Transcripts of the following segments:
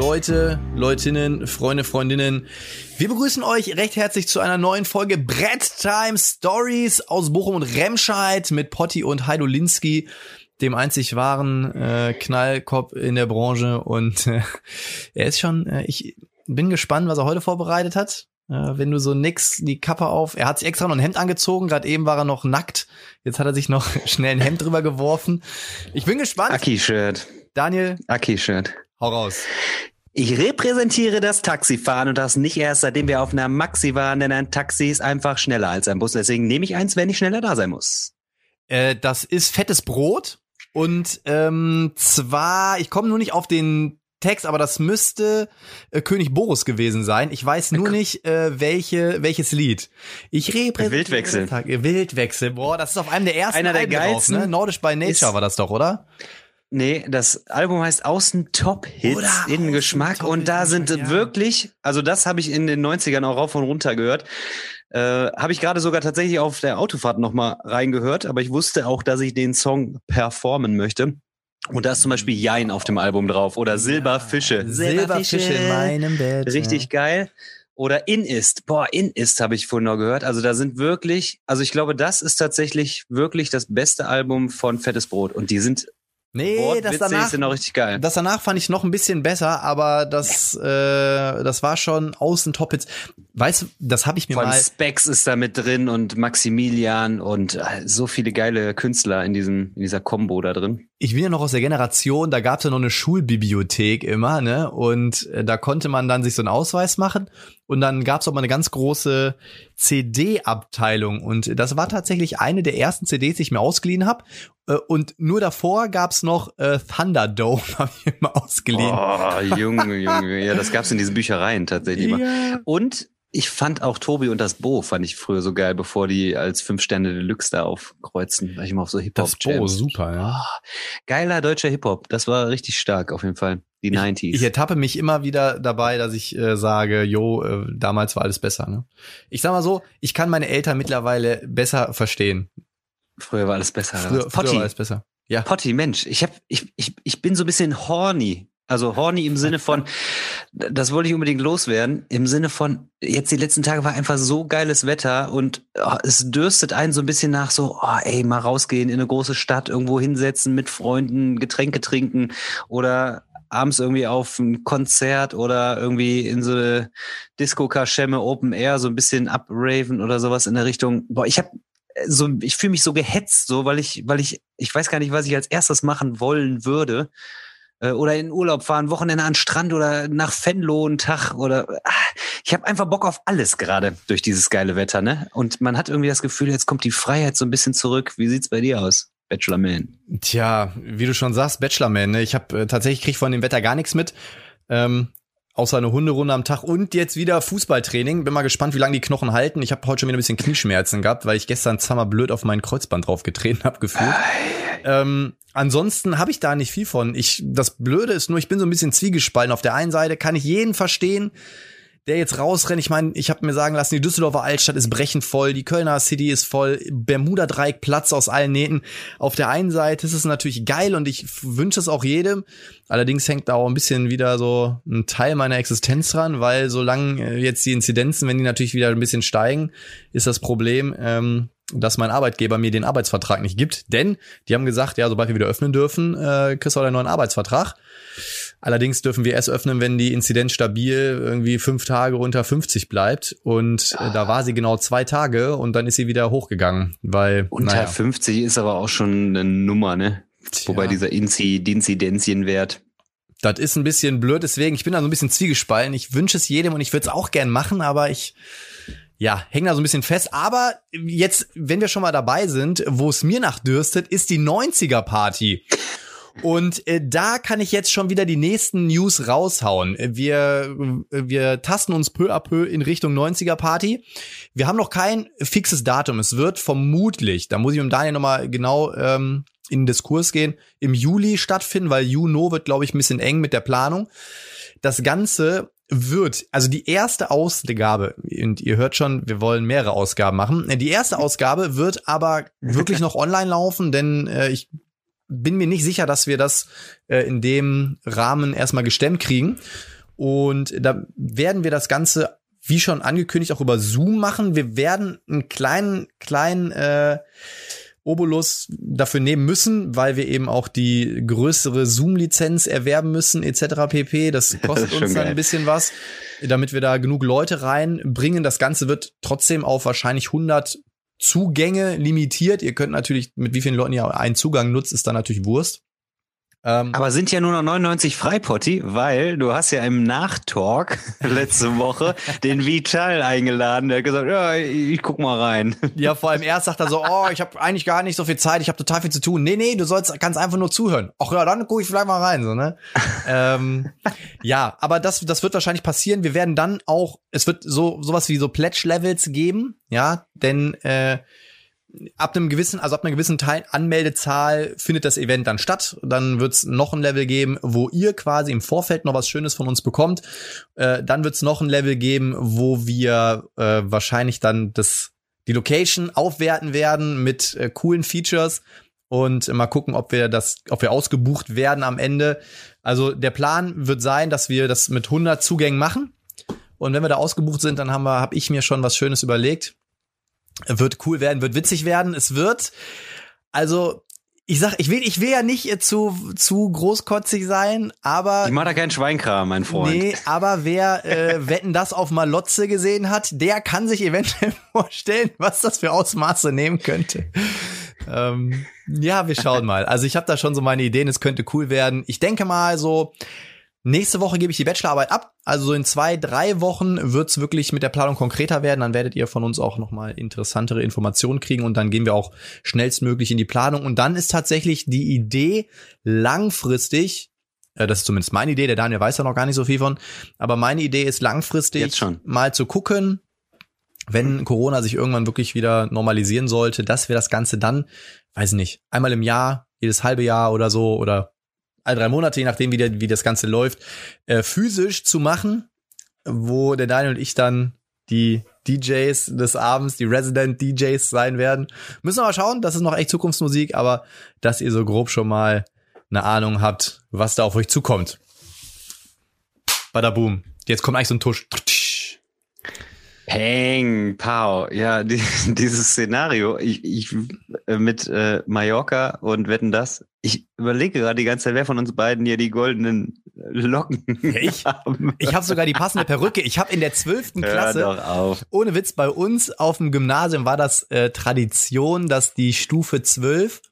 Leute, Leutinnen, Freunde, Freundinnen. Wir begrüßen euch recht herzlich zu einer neuen Folge Brett Time Stories aus Bochum und Remscheid mit Potti und Heido Linsky, dem einzig wahren äh, Knallkopf in der Branche. Und äh, er ist schon, äh, ich bin gespannt, was er heute vorbereitet hat. Äh, wenn du so nix die Kappe auf, er hat sich extra noch ein Hemd angezogen, gerade eben war er noch nackt, jetzt hat er sich noch schnell ein Hemd drüber geworfen. Ich bin gespannt. Aki-Shirt. Daniel, Aki-Shirt. Hau raus. Ich repräsentiere das Taxifahren und das nicht erst, seitdem wir auf einer Maxi waren, denn ein Taxi ist einfach schneller als ein Bus. Deswegen nehme ich eins, wenn ich schneller da sein muss. Äh, das ist fettes Brot. Und ähm, zwar, ich komme nur nicht auf den Text, aber das müsste äh, König Boris gewesen sein. Ich weiß nur nicht, äh, welche, welches Lied. Ich repräsentiere Wildwechsel. Tag- Wildwechsel. Boah, das ist auf einem der ersten Einer der Alben drauf, geilsten ne? Nordisch by Nature war das doch, oder? Nee, das Album heißt Außen Top Hits Oder in Geschmack und da sind ja. wirklich, also das habe ich in den 90ern auch rauf und runter gehört. Äh, habe ich gerade sogar tatsächlich auf der Autofahrt nochmal reingehört, aber ich wusste auch, dass ich den Song performen möchte. Und da ist zum Beispiel Jein auf dem Album drauf oder Silberfische. Silberfische in meinem Bett. Richtig geil. Oder In ist. Boah, In ist habe ich vorhin noch gehört. Also da sind wirklich, also ich glaube, das ist tatsächlich wirklich das beste Album von Fettes Brot. Und die sind Nee, das wortwitzig, danach, sind auch richtig geil. das danach fand ich noch ein bisschen besser, aber das, äh, das war schon außen Top Hits. Weißt du, das habe ich mir allem mal. Specs ist da mit drin und Maximilian und äh, so viele geile Künstler in diesem in dieser Combo da drin. ich bin ja noch aus der Generation, da gab's ja noch eine Schulbibliothek immer, ne? Und äh, da konnte man dann sich so einen Ausweis machen und dann gab's auch mal eine ganz große CD-Abteilung und das war tatsächlich eine der ersten CDs, die ich mir ausgeliehen habe. Und nur davor gab's noch äh, Thunderdome, habe ich mir ausgeliehen. Oh, Junge, Junge. Ja, das gab's in diesen Büchereien tatsächlich immer. Ja. Und ich fand auch Tobi und das Bo fand ich früher so geil, bevor die als fünf Sterne Deluxe da aufkreuzen, weil ich immer auf so Hip-Hop Das Bo, super, ja. Geiler deutscher Hip-Hop. Das war richtig stark auf jeden Fall. Die 90s. Ich ertappe mich immer wieder dabei, dass ich äh, sage, jo, äh, damals war alles besser. Ne? Ich sag mal so, ich kann meine Eltern mittlerweile besser verstehen. früher war alles besser. Früher, früher Potti, war alles besser. Ja. Potti, Mensch, ich hab, ich, ich, ich bin so ein bisschen horny. Also horny im Sinne von, das wollte ich unbedingt loswerden, im Sinne von, jetzt die letzten Tage war einfach so geiles Wetter und oh, es dürstet einen so ein bisschen nach so, oh, ey, mal rausgehen in eine große Stadt, irgendwo hinsetzen, mit Freunden, Getränke trinken oder abends irgendwie auf ein Konzert oder irgendwie in so eine Disco-Kaschemme Open Air so ein bisschen upraven oder sowas in der Richtung. Boah, ich habe so, ich fühle mich so gehetzt, so, weil ich, weil ich, ich weiß gar nicht, was ich als erstes machen wollen würde. Äh, Oder in Urlaub fahren, Wochenende an Strand oder nach Venlo einen Tag oder ah, ich habe einfach Bock auf alles gerade durch dieses geile Wetter, ne? Und man hat irgendwie das Gefühl, jetzt kommt die Freiheit so ein bisschen zurück. Wie sieht's bei dir aus, Bachelorman? Tja, wie du schon sagst, Bachelorman, ne? Ich habe äh, tatsächlich krieg von dem Wetter gar nichts mit. Ähm, außer eine Hunderunde am Tag und jetzt wieder Fußballtraining. Bin mal gespannt, wie lange die Knochen halten. Ich habe heute schon wieder ein bisschen Knieschmerzen gehabt, weil ich gestern zweimal blöd auf mein Kreuzband draufgetreten habe gefühlt. Ähm, ansonsten habe ich da nicht viel von. Ich, das Blöde ist nur, ich bin so ein bisschen zwiegespalten. Auf der einen Seite kann ich jeden verstehen, der jetzt rausrennt. Ich meine, ich habe mir sagen lassen, die Düsseldorfer Altstadt ist brechend voll, die Kölner City ist voll, Bermuda Dreieck Platz aus allen Nähten. Auf der einen Seite ist es natürlich geil und ich wünsche es auch jedem. Allerdings hängt da auch ein bisschen wieder so ein Teil meiner Existenz dran, weil solange äh, jetzt die Inzidenzen, wenn die natürlich wieder ein bisschen steigen, ist das Problem, ähm, dass mein Arbeitgeber mir den Arbeitsvertrag nicht gibt. Denn die haben gesagt, ja, sobald wir wieder öffnen dürfen, äh, kriegst du auch einen neuen Arbeitsvertrag. Allerdings dürfen wir erst öffnen, wenn die Inzidenz stabil irgendwie fünf Tage unter 50 bleibt. Und äh, da war sie genau zwei Tage und dann ist sie wieder hochgegangen, weil Unter naja, 50 ist aber auch schon eine Nummer, ne? Wobei dieser Inzi Inzidenzienwert. das ist ein bisschen blöd. Deswegen, ich bin da so ein bisschen zwiegespalten. Ich wünsche es jedem und ich würde es auch gern machen, aber ich ja, hängen da so ein bisschen fest. Aber jetzt, wenn wir schon mal dabei sind, wo es mir nach dürstet, ist die 90er Party. Und äh, da kann ich jetzt schon wieder die nächsten News raushauen. Wir, wir tasten uns peu à peu in Richtung 90er Party. Wir haben noch kein fixes Datum. Es wird vermutlich, da muss ich um Daniel nochmal genau ähm, in den Diskurs gehen, im Juli stattfinden, weil Juno wird, glaube ich, ein bisschen eng mit der Planung. Das Ganze wird, also die erste Ausgabe, und ihr hört schon, wir wollen mehrere Ausgaben machen. Die erste Ausgabe wird aber wirklich noch online laufen, denn äh, ich bin mir nicht sicher, dass wir das äh, in dem Rahmen erstmal gestemmt kriegen. Und da werden wir das Ganze, wie schon angekündigt, auch über Zoom machen. Wir werden einen kleinen, kleinen äh, Obolus dafür nehmen müssen, weil wir eben auch die größere Zoom-Lizenz erwerben müssen, etc. pp. Das kostet uns dann geil. ein bisschen was, damit wir da genug Leute reinbringen. Das Ganze wird trotzdem auf wahrscheinlich 100 Zugänge limitiert. Ihr könnt natürlich, mit wie vielen Leuten ihr einen Zugang nutzt, ist dann natürlich Wurst. Ähm, Aber sind ja nur noch 99 Freipotti, weil du hast ja im Nachtalk letzte Woche den Vital eingeladen. Der hat gesagt, ja, ich guck mal rein. Ja, vor allem erst sagt er so, oh, ich habe eigentlich gar nicht so viel Zeit, ich habe total viel zu tun. Nee, nee, du sollst kannst einfach nur zuhören. Ach ja, dann guck ich vielleicht mal rein, so, ne? ähm, ja, aber das, das wird wahrscheinlich passieren. Wir werden dann auch, es wird so sowas wie so Pledge-Levels geben, ja, denn äh, ab einem gewissen, also ab einer gewissen Teil Anmeldezahl findet das Event dann statt. Dann wird's noch ein Level geben, wo ihr quasi im Vorfeld noch was Schönes von uns bekommt. Äh, dann wird's noch ein Level geben, wo wir äh, wahrscheinlich dann das die Location aufwerten werden mit äh, coolen Features und mal gucken, ob wir das, ob wir ausgebucht werden am Ende. Also der Plan wird sein, dass wir das mit 100 Zugängen machen. Und wenn wir da ausgebucht sind, dann haben wir, habe ich mir schon was Schönes überlegt wird cool werden, wird witzig werden. Es wird, also ich sag, ich will, ich will ja nicht zu, zu großkotzig sein, aber. Ich mach da keinen Schweinkram, mein Freund. Nee, aber wer äh, Wetten das auf Malotze gesehen hat, der kann sich eventuell vorstellen, was das für Ausmaße nehmen könnte. ähm, ja, wir schauen mal. Also ich habe da schon so meine Ideen, es könnte cool werden. Ich denke mal so, Nächste Woche gebe ich die Bachelorarbeit ab. Also so in zwei, drei Wochen wird's wirklich mit der Planung konkreter werden. Dann werdet ihr von uns auch nochmal interessantere Informationen kriegen und dann gehen wir auch schnellstmöglich in die Planung. Und dann ist tatsächlich die Idee langfristig, äh, das ist zumindest meine Idee, der Daniel weiß ja noch gar nicht so viel von, aber meine Idee ist langfristig mal zu gucken, wenn Corona sich irgendwann wirklich wieder normalisieren sollte, dass wir das Ganze dann, weiß ich nicht, einmal im Jahr, jedes halbe Jahr oder so oder all drei Monate, je nachdem, wie, der, wie das Ganze läuft, äh, physisch zu machen, wo der Daniel und ich dann die DJs des Abends, die Resident DJs sein werden. Müssen wir mal schauen, das ist noch echt Zukunftsmusik, aber dass ihr so grob schon mal eine Ahnung habt, was da auf euch zukommt. Bada boom. Jetzt kommt eigentlich so ein Tusch. Peng, pow. Ja, die, dieses Szenario, ich, ich äh, mit äh, Mallorca und wetten das. Ich überlege gerade die ganze Zeit, wer von uns beiden hier die goldenen Locken ich, haben. Ich habe sogar die passende Perücke. Ich habe in der zwölften Klasse, ohne Witz, bei uns auf dem Gymnasium war das äh, Tradition, dass die Stufe zwölf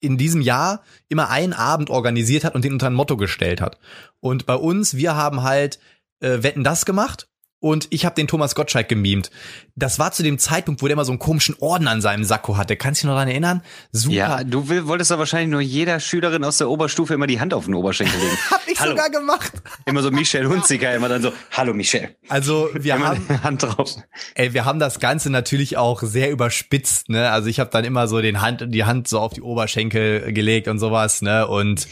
in diesem Jahr immer einen Abend organisiert hat und den unter ein Motto gestellt hat. Und bei uns, wir haben halt äh, Wetten das gemacht und ich habe den Thomas Gottschalk gemimt. Das war zu dem Zeitpunkt, wo der immer so einen komischen Orden an seinem Sakko hatte. Kannst du dich noch daran erinnern? Super. Ja, du will, wolltest doch wahrscheinlich nur jeder Schülerin aus der Oberstufe immer die Hand auf den Oberschenkel legen. hab ich Hallo. sogar gemacht. Immer so Michelle Hunziker, immer dann so, Hallo Michelle. Also wir immer haben Hand drauf. Ey, wir haben das Ganze natürlich auch sehr überspitzt, ne? Also ich habe dann immer so den Hand, die Hand so auf die Oberschenkel gelegt und sowas, ne? Und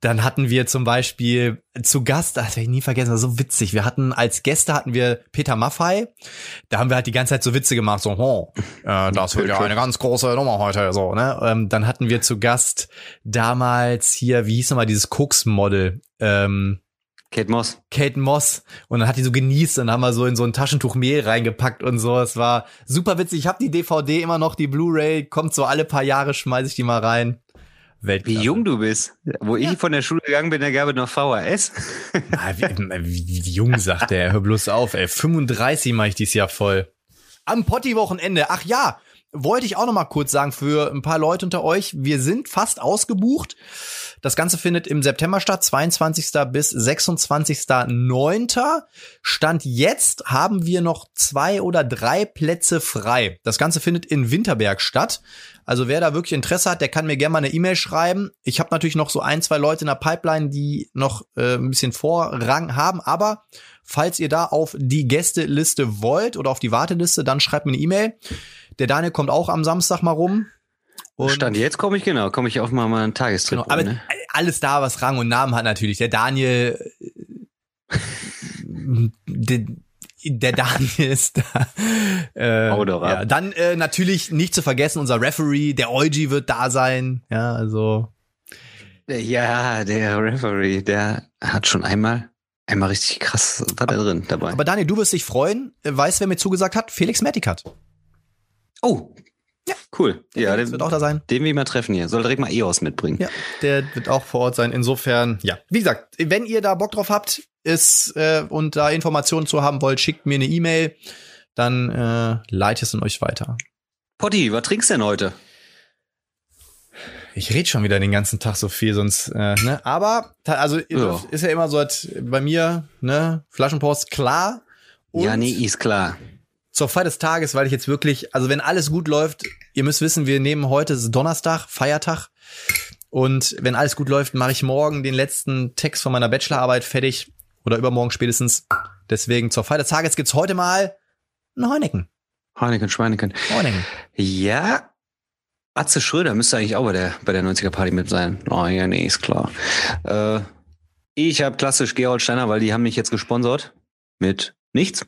dann hatten wir zum Beispiel zu Gast, das werde ich nie vergessen, das war so witzig. Wir hatten als Gäste hatten wir Peter Maffei. Da haben wir halt die ganze Zeit so Witze gemacht, so, oh, äh, das wird ja eine ganz große Nummer heute, so, ne? Ähm, dann hatten wir zu Gast damals hier, wie hieß nochmal dieses Koks-Model? Ähm, Kate Moss. Kate Moss. Und dann hat die so genießt und haben wir so in so ein Taschentuch Mehl reingepackt und so. Es war super witzig. Ich habe die DVD immer noch, die Blu-ray, kommt so alle paar Jahre, schmeiß ich die mal rein. Weltklasse. Wie jung du bist. Wo ja. ich von der Schule gegangen bin, da gab es noch VHS. Ah, wie, wie, wie, jung sagt der, hör bloß auf, ey. 35 mache ich dieses Jahr voll. Am Potti-Wochenende. Ach ja, wollte ich auch noch mal kurz sagen für ein paar Leute unter euch, wir sind fast ausgebucht. Das Ganze findet im September statt, 22. bis 26.09. Stand jetzt haben wir noch zwei oder drei Plätze frei. Das Ganze findet in Winterberg statt. Also wer da wirklich Interesse hat, der kann mir gerne mal eine E-Mail schreiben. Ich habe natürlich noch so ein, zwei Leute in der Pipeline, die noch äh, ein bisschen Vorrang haben, aber falls ihr da auf die Gästeliste wollt oder auf die Warteliste, dann schreibt mir eine E-Mail. Der Daniel kommt auch am Samstag mal rum. Und Stand jetzt komme ich genau, komme ich auf mal, mal einen Tagestrip. Genau, aber ne? alles da, was Rang und Namen hat natürlich. Der Daniel, der, der Daniel ist da. Äh, ja, dann äh, natürlich nicht zu vergessen, unser Referee, der Eugi wird da sein. Ja, also. Ja, der Referee, der hat schon einmal einmal richtig krass da drin dabei. Aber Daniel, du wirst dich freuen. Weißt, wer mir zugesagt hat? Felix Mertikat. Oh, ja, cool. Der ja, der wird auch da sein. Den wir mal treffen hier. Soll direkt mal EOS mitbringen. Ja, der wird auch vor Ort sein. Insofern, ja. Wie gesagt, wenn ihr da Bock drauf habt, ist äh, und da Informationen zu haben wollt, schickt mir eine E-Mail. Dann äh, leite es an euch weiter. Potti, was trinkst du denn heute? Ich rede schon wieder den ganzen Tag so viel, sonst, äh, ne? Aber, also ja. ist ja immer so halt bei mir, ne, Flaschenpost klar. Und ja, nee, ist klar zur Feier des Tages, weil ich jetzt wirklich, also wenn alles gut läuft, ihr müsst wissen, wir nehmen heute Donnerstag, Feiertag. Und wenn alles gut läuft, mache ich morgen den letzten Text von meiner Bachelorarbeit fertig oder übermorgen spätestens. Deswegen zur Feier des Tages gibt's heute mal ein Heineken. Heineken, Schweineken. Heineken. Ja. Atze Schröder müsste eigentlich auch bei der, bei der 90er Party mit sein. Oh ja, nee, ist klar. Äh, ich habe klassisch Gerold Steiner, weil die haben mich jetzt gesponsert mit nichts.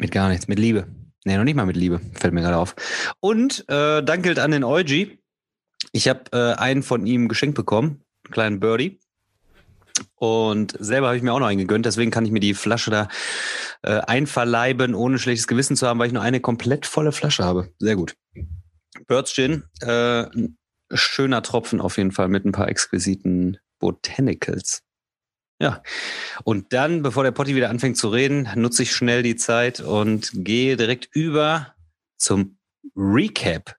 Mit gar nichts, mit Liebe. Nee, noch nicht mal mit Liebe, fällt mir gerade auf. Und äh, dankelt an den Eugi. Ich habe äh, einen von ihm geschenkt bekommen, einen kleinen Birdie. Und selber habe ich mir auch noch einen gegönnt, deswegen kann ich mir die Flasche da äh, einverleiben, ohne schlechtes Gewissen zu haben, weil ich nur eine komplett volle Flasche habe. Sehr gut. Birds Gin, äh, schöner Tropfen auf jeden Fall mit ein paar exquisiten Botanicals. Ja. Und dann, bevor der Potti wieder anfängt zu reden, nutze ich schnell die Zeit und gehe direkt über zum Recap.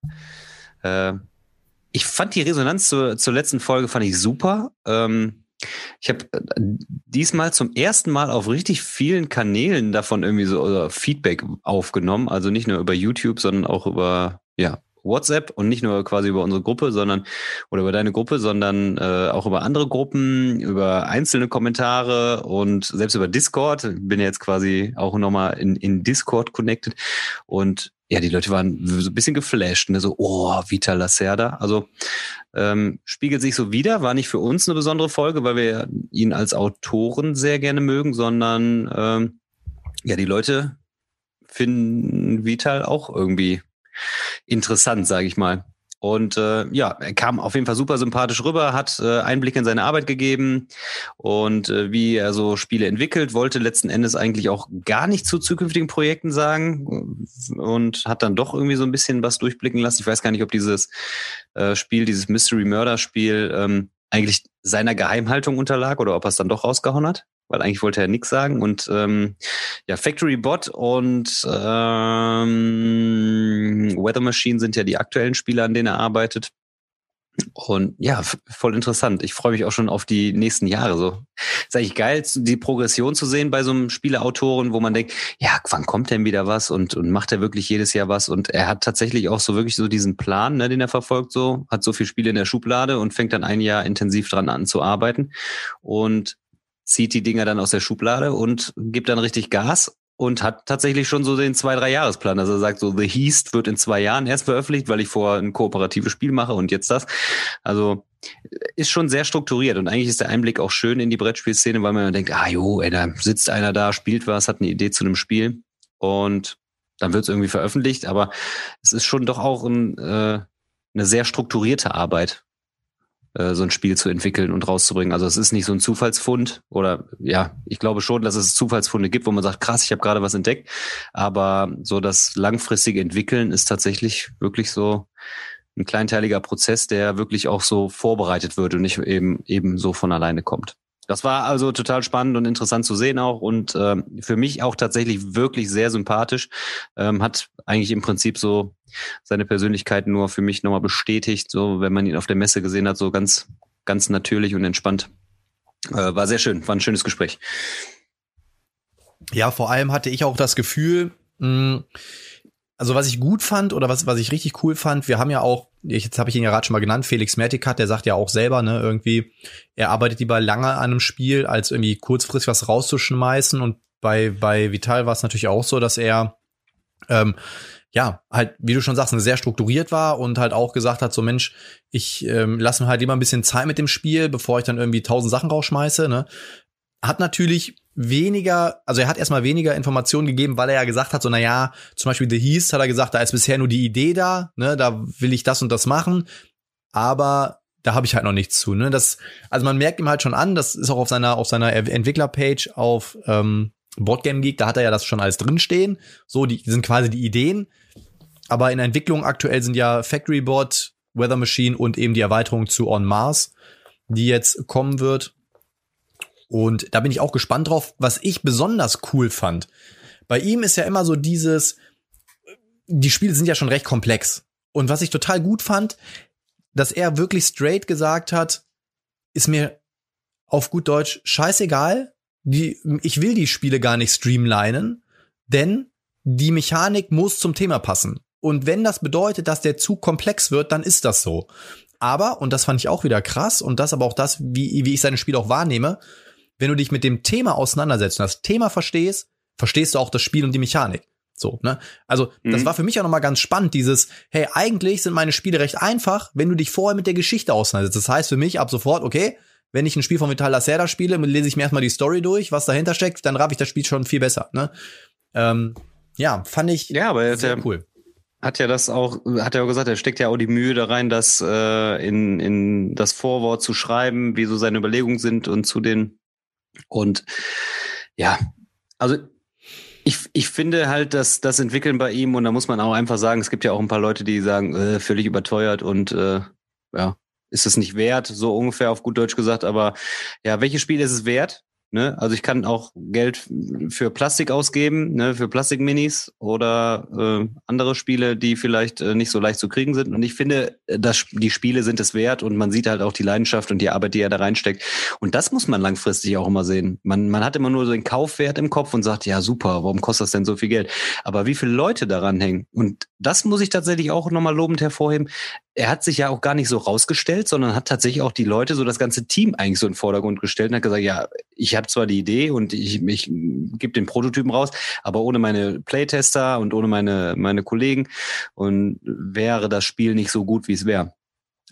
Äh, ich fand die Resonanz zur, zur letzten Folge fand ich super. Ähm, ich habe äh, diesmal zum ersten Mal auf richtig vielen Kanälen davon irgendwie so Feedback aufgenommen. Also nicht nur über YouTube, sondern auch über ja, WhatsApp und nicht nur quasi über unsere Gruppe, sondern oder über deine Gruppe, sondern äh, auch über andere Gruppen, über einzelne Kommentare und selbst über Discord. Bin jetzt quasi auch nochmal in, in Discord connected und ja, die Leute waren so ein bisschen geflasht, ne? so, oh, Vita Lacerda. Also ähm, spiegelt sich so wieder, war nicht für uns eine besondere Folge, weil wir ihn als Autoren sehr gerne mögen, sondern ähm, ja, die Leute finden Vital auch irgendwie interessant, sage ich mal. Und äh, ja, er kam auf jeden Fall super sympathisch rüber, hat äh, Einblick in seine Arbeit gegeben und äh, wie er so Spiele entwickelt, wollte letzten Endes eigentlich auch gar nicht zu zukünftigen Projekten sagen und hat dann doch irgendwie so ein bisschen was durchblicken lassen. Ich weiß gar nicht, ob dieses äh, Spiel, dieses Mystery Murder Spiel ähm, eigentlich seiner Geheimhaltung unterlag oder ob er es dann doch rausgehauen hat weil eigentlich wollte er nichts sagen. Und ähm, ja, Factory Bot und ähm, Weather Machine sind ja die aktuellen Spiele, an denen er arbeitet. Und ja, voll interessant. Ich freue mich auch schon auf die nächsten Jahre. So ist eigentlich geil, die Progression zu sehen bei so einem Spieleautoren, wo man denkt, ja, wann kommt denn wieder was und, und macht er wirklich jedes Jahr was? Und er hat tatsächlich auch so wirklich so diesen Plan, ne, den er verfolgt, so, hat so viel Spiele in der Schublade und fängt dann ein Jahr intensiv dran an zu arbeiten. Und zieht die Dinger dann aus der Schublade und gibt dann richtig Gas und hat tatsächlich schon so den zwei, drei Jahresplan. Also er sagt so, The Heast wird in zwei Jahren erst veröffentlicht, weil ich vor ein kooperatives Spiel mache und jetzt das. Also ist schon sehr strukturiert und eigentlich ist der Einblick auch schön in die Brettspielszene, weil man denkt, ah jo, ey, da sitzt einer da, spielt was, hat eine Idee zu einem Spiel und dann wird es irgendwie veröffentlicht, aber es ist schon doch auch ein, äh, eine sehr strukturierte Arbeit äh, so ein Spiel zu entwickeln und rauszubringen. Also es ist nicht so ein Zufallsfund oder ja, ich glaube schon, dass es Zufallsfunde gibt, wo man sagt, krass, ich habe gerade was entdeckt. Aber so das langfristige Entwickeln ist tatsächlich wirklich so ein kleinteiliger Prozess, der wirklich auch so vorbereitet wird und nicht eben eben so von alleine kommt. Das war also total spannend und interessant zu sehen auch und ähm, für mich auch tatsächlich wirklich sehr sympathisch. Ähm, hat eigentlich im Prinzip so seine Persönlichkeit nur für mich nochmal bestätigt, so wenn man ihn auf der Messe gesehen hat, so ganz, ganz natürlich und entspannt. Äh, war sehr schön, war ein schönes Gespräch. Ja, vor allem hatte ich auch das Gefühl, mh, also was ich gut fand oder was, was ich richtig cool fand, wir haben ja auch, jetzt habe ich ihn ja gerade schon mal genannt, Felix Mertikat, der sagt ja auch selber, ne, irgendwie, er arbeitet lieber lange an einem Spiel, als irgendwie kurzfristig was rauszuschmeißen. Und bei, bei Vital war es natürlich auch so, dass er ähm, ja, halt, wie du schon sagst, sehr strukturiert war und halt auch gesagt hat, so Mensch, ich ähm, lasse mir halt lieber ein bisschen Zeit mit dem Spiel, bevor ich dann irgendwie tausend Sachen rausschmeiße. Ne? Hat natürlich weniger, also er hat erstmal weniger Informationen gegeben, weil er ja gesagt hat, so, na ja, zum Beispiel The Heast hat er gesagt, da ist bisher nur die Idee da, ne, da will ich das und das machen, aber da habe ich halt noch nichts zu, ne, das, also man merkt ihm halt schon an, das ist auch auf seiner, auf seiner Entwicklerpage auf, ähm, Boardgame Geek, da hat er ja das schon alles drinstehen, so, die, sind quasi die Ideen, aber in Entwicklung aktuell sind ja Factory Board, Weather Machine und eben die Erweiterung zu On Mars, die jetzt kommen wird. Und da bin ich auch gespannt drauf, was ich besonders cool fand. Bei ihm ist ja immer so dieses, die Spiele sind ja schon recht komplex. Und was ich total gut fand, dass er wirklich straight gesagt hat, ist mir auf gut Deutsch scheißegal. Die, ich will die Spiele gar nicht streamlinen, denn die Mechanik muss zum Thema passen. Und wenn das bedeutet, dass der Zug komplex wird, dann ist das so. Aber, und das fand ich auch wieder krass, und das aber auch das, wie, wie ich seine Spiele auch wahrnehme, wenn du dich mit dem Thema auseinandersetzt und das Thema verstehst, verstehst du auch das Spiel und die Mechanik. So, ne? Also, mhm. das war für mich auch nochmal ganz spannend, dieses, hey, eigentlich sind meine Spiele recht einfach, wenn du dich vorher mit der Geschichte auseinandersetzt. Das heißt für mich ab sofort, okay, wenn ich ein Spiel von Vital Lacerda spiele, lese ich mir erstmal die Story durch, was dahinter steckt, dann raff ich das Spiel schon viel besser, ne? Ähm, ja, fand ich ja, aber sehr ja, cool. Hat ja das auch, hat er auch gesagt, er steckt ja auch die Mühe da rein, das äh, in, in das Vorwort zu schreiben, wie so seine Überlegungen sind und zu den und ja, also ich, ich finde halt, dass das Entwickeln bei ihm, und da muss man auch einfach sagen, es gibt ja auch ein paar Leute, die sagen, äh, völlig überteuert und äh, ja, ist es nicht wert, so ungefähr auf gut Deutsch gesagt, aber ja, welches Spiel ist es wert? Ne? Also ich kann auch Geld für Plastik ausgeben, ne? für Plastikminis oder äh, andere Spiele, die vielleicht äh, nicht so leicht zu kriegen sind. Und ich finde, äh, dass die Spiele sind es wert und man sieht halt auch die Leidenschaft und die Arbeit, die er da reinsteckt. Und das muss man langfristig auch immer sehen. Man, man hat immer nur so den Kaufwert im Kopf und sagt, ja super, warum kostet das denn so viel Geld? Aber wie viele Leute daran hängen? Und das muss ich tatsächlich auch nochmal lobend hervorheben er hat sich ja auch gar nicht so rausgestellt, sondern hat tatsächlich auch die Leute, so das ganze Team eigentlich so in den Vordergrund gestellt und hat gesagt, ja, ich habe zwar die Idee und ich, ich gebe den Prototypen raus, aber ohne meine Playtester und ohne meine, meine Kollegen und wäre das Spiel nicht so gut, wie es wäre.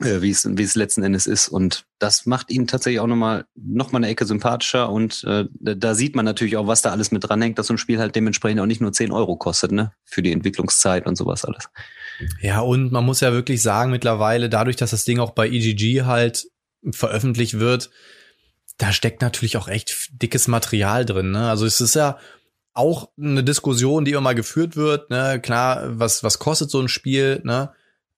Äh, wie es wie es letzten Endes ist und das macht ihn tatsächlich auch nochmal noch mal eine Ecke sympathischer und äh, da sieht man natürlich auch, was da alles mit dranhängt, dass so ein Spiel halt dementsprechend auch nicht nur 10 Euro kostet, ne, für die Entwicklungszeit und sowas alles. Ja, und man muss ja wirklich sagen, mittlerweile, dadurch, dass das Ding auch bei EGG halt veröffentlicht wird, da steckt natürlich auch echt dickes Material drin. Ne? Also es ist ja auch eine Diskussion, die immer mal geführt wird. Ne? Klar, was, was kostet so ein Spiel? Ne?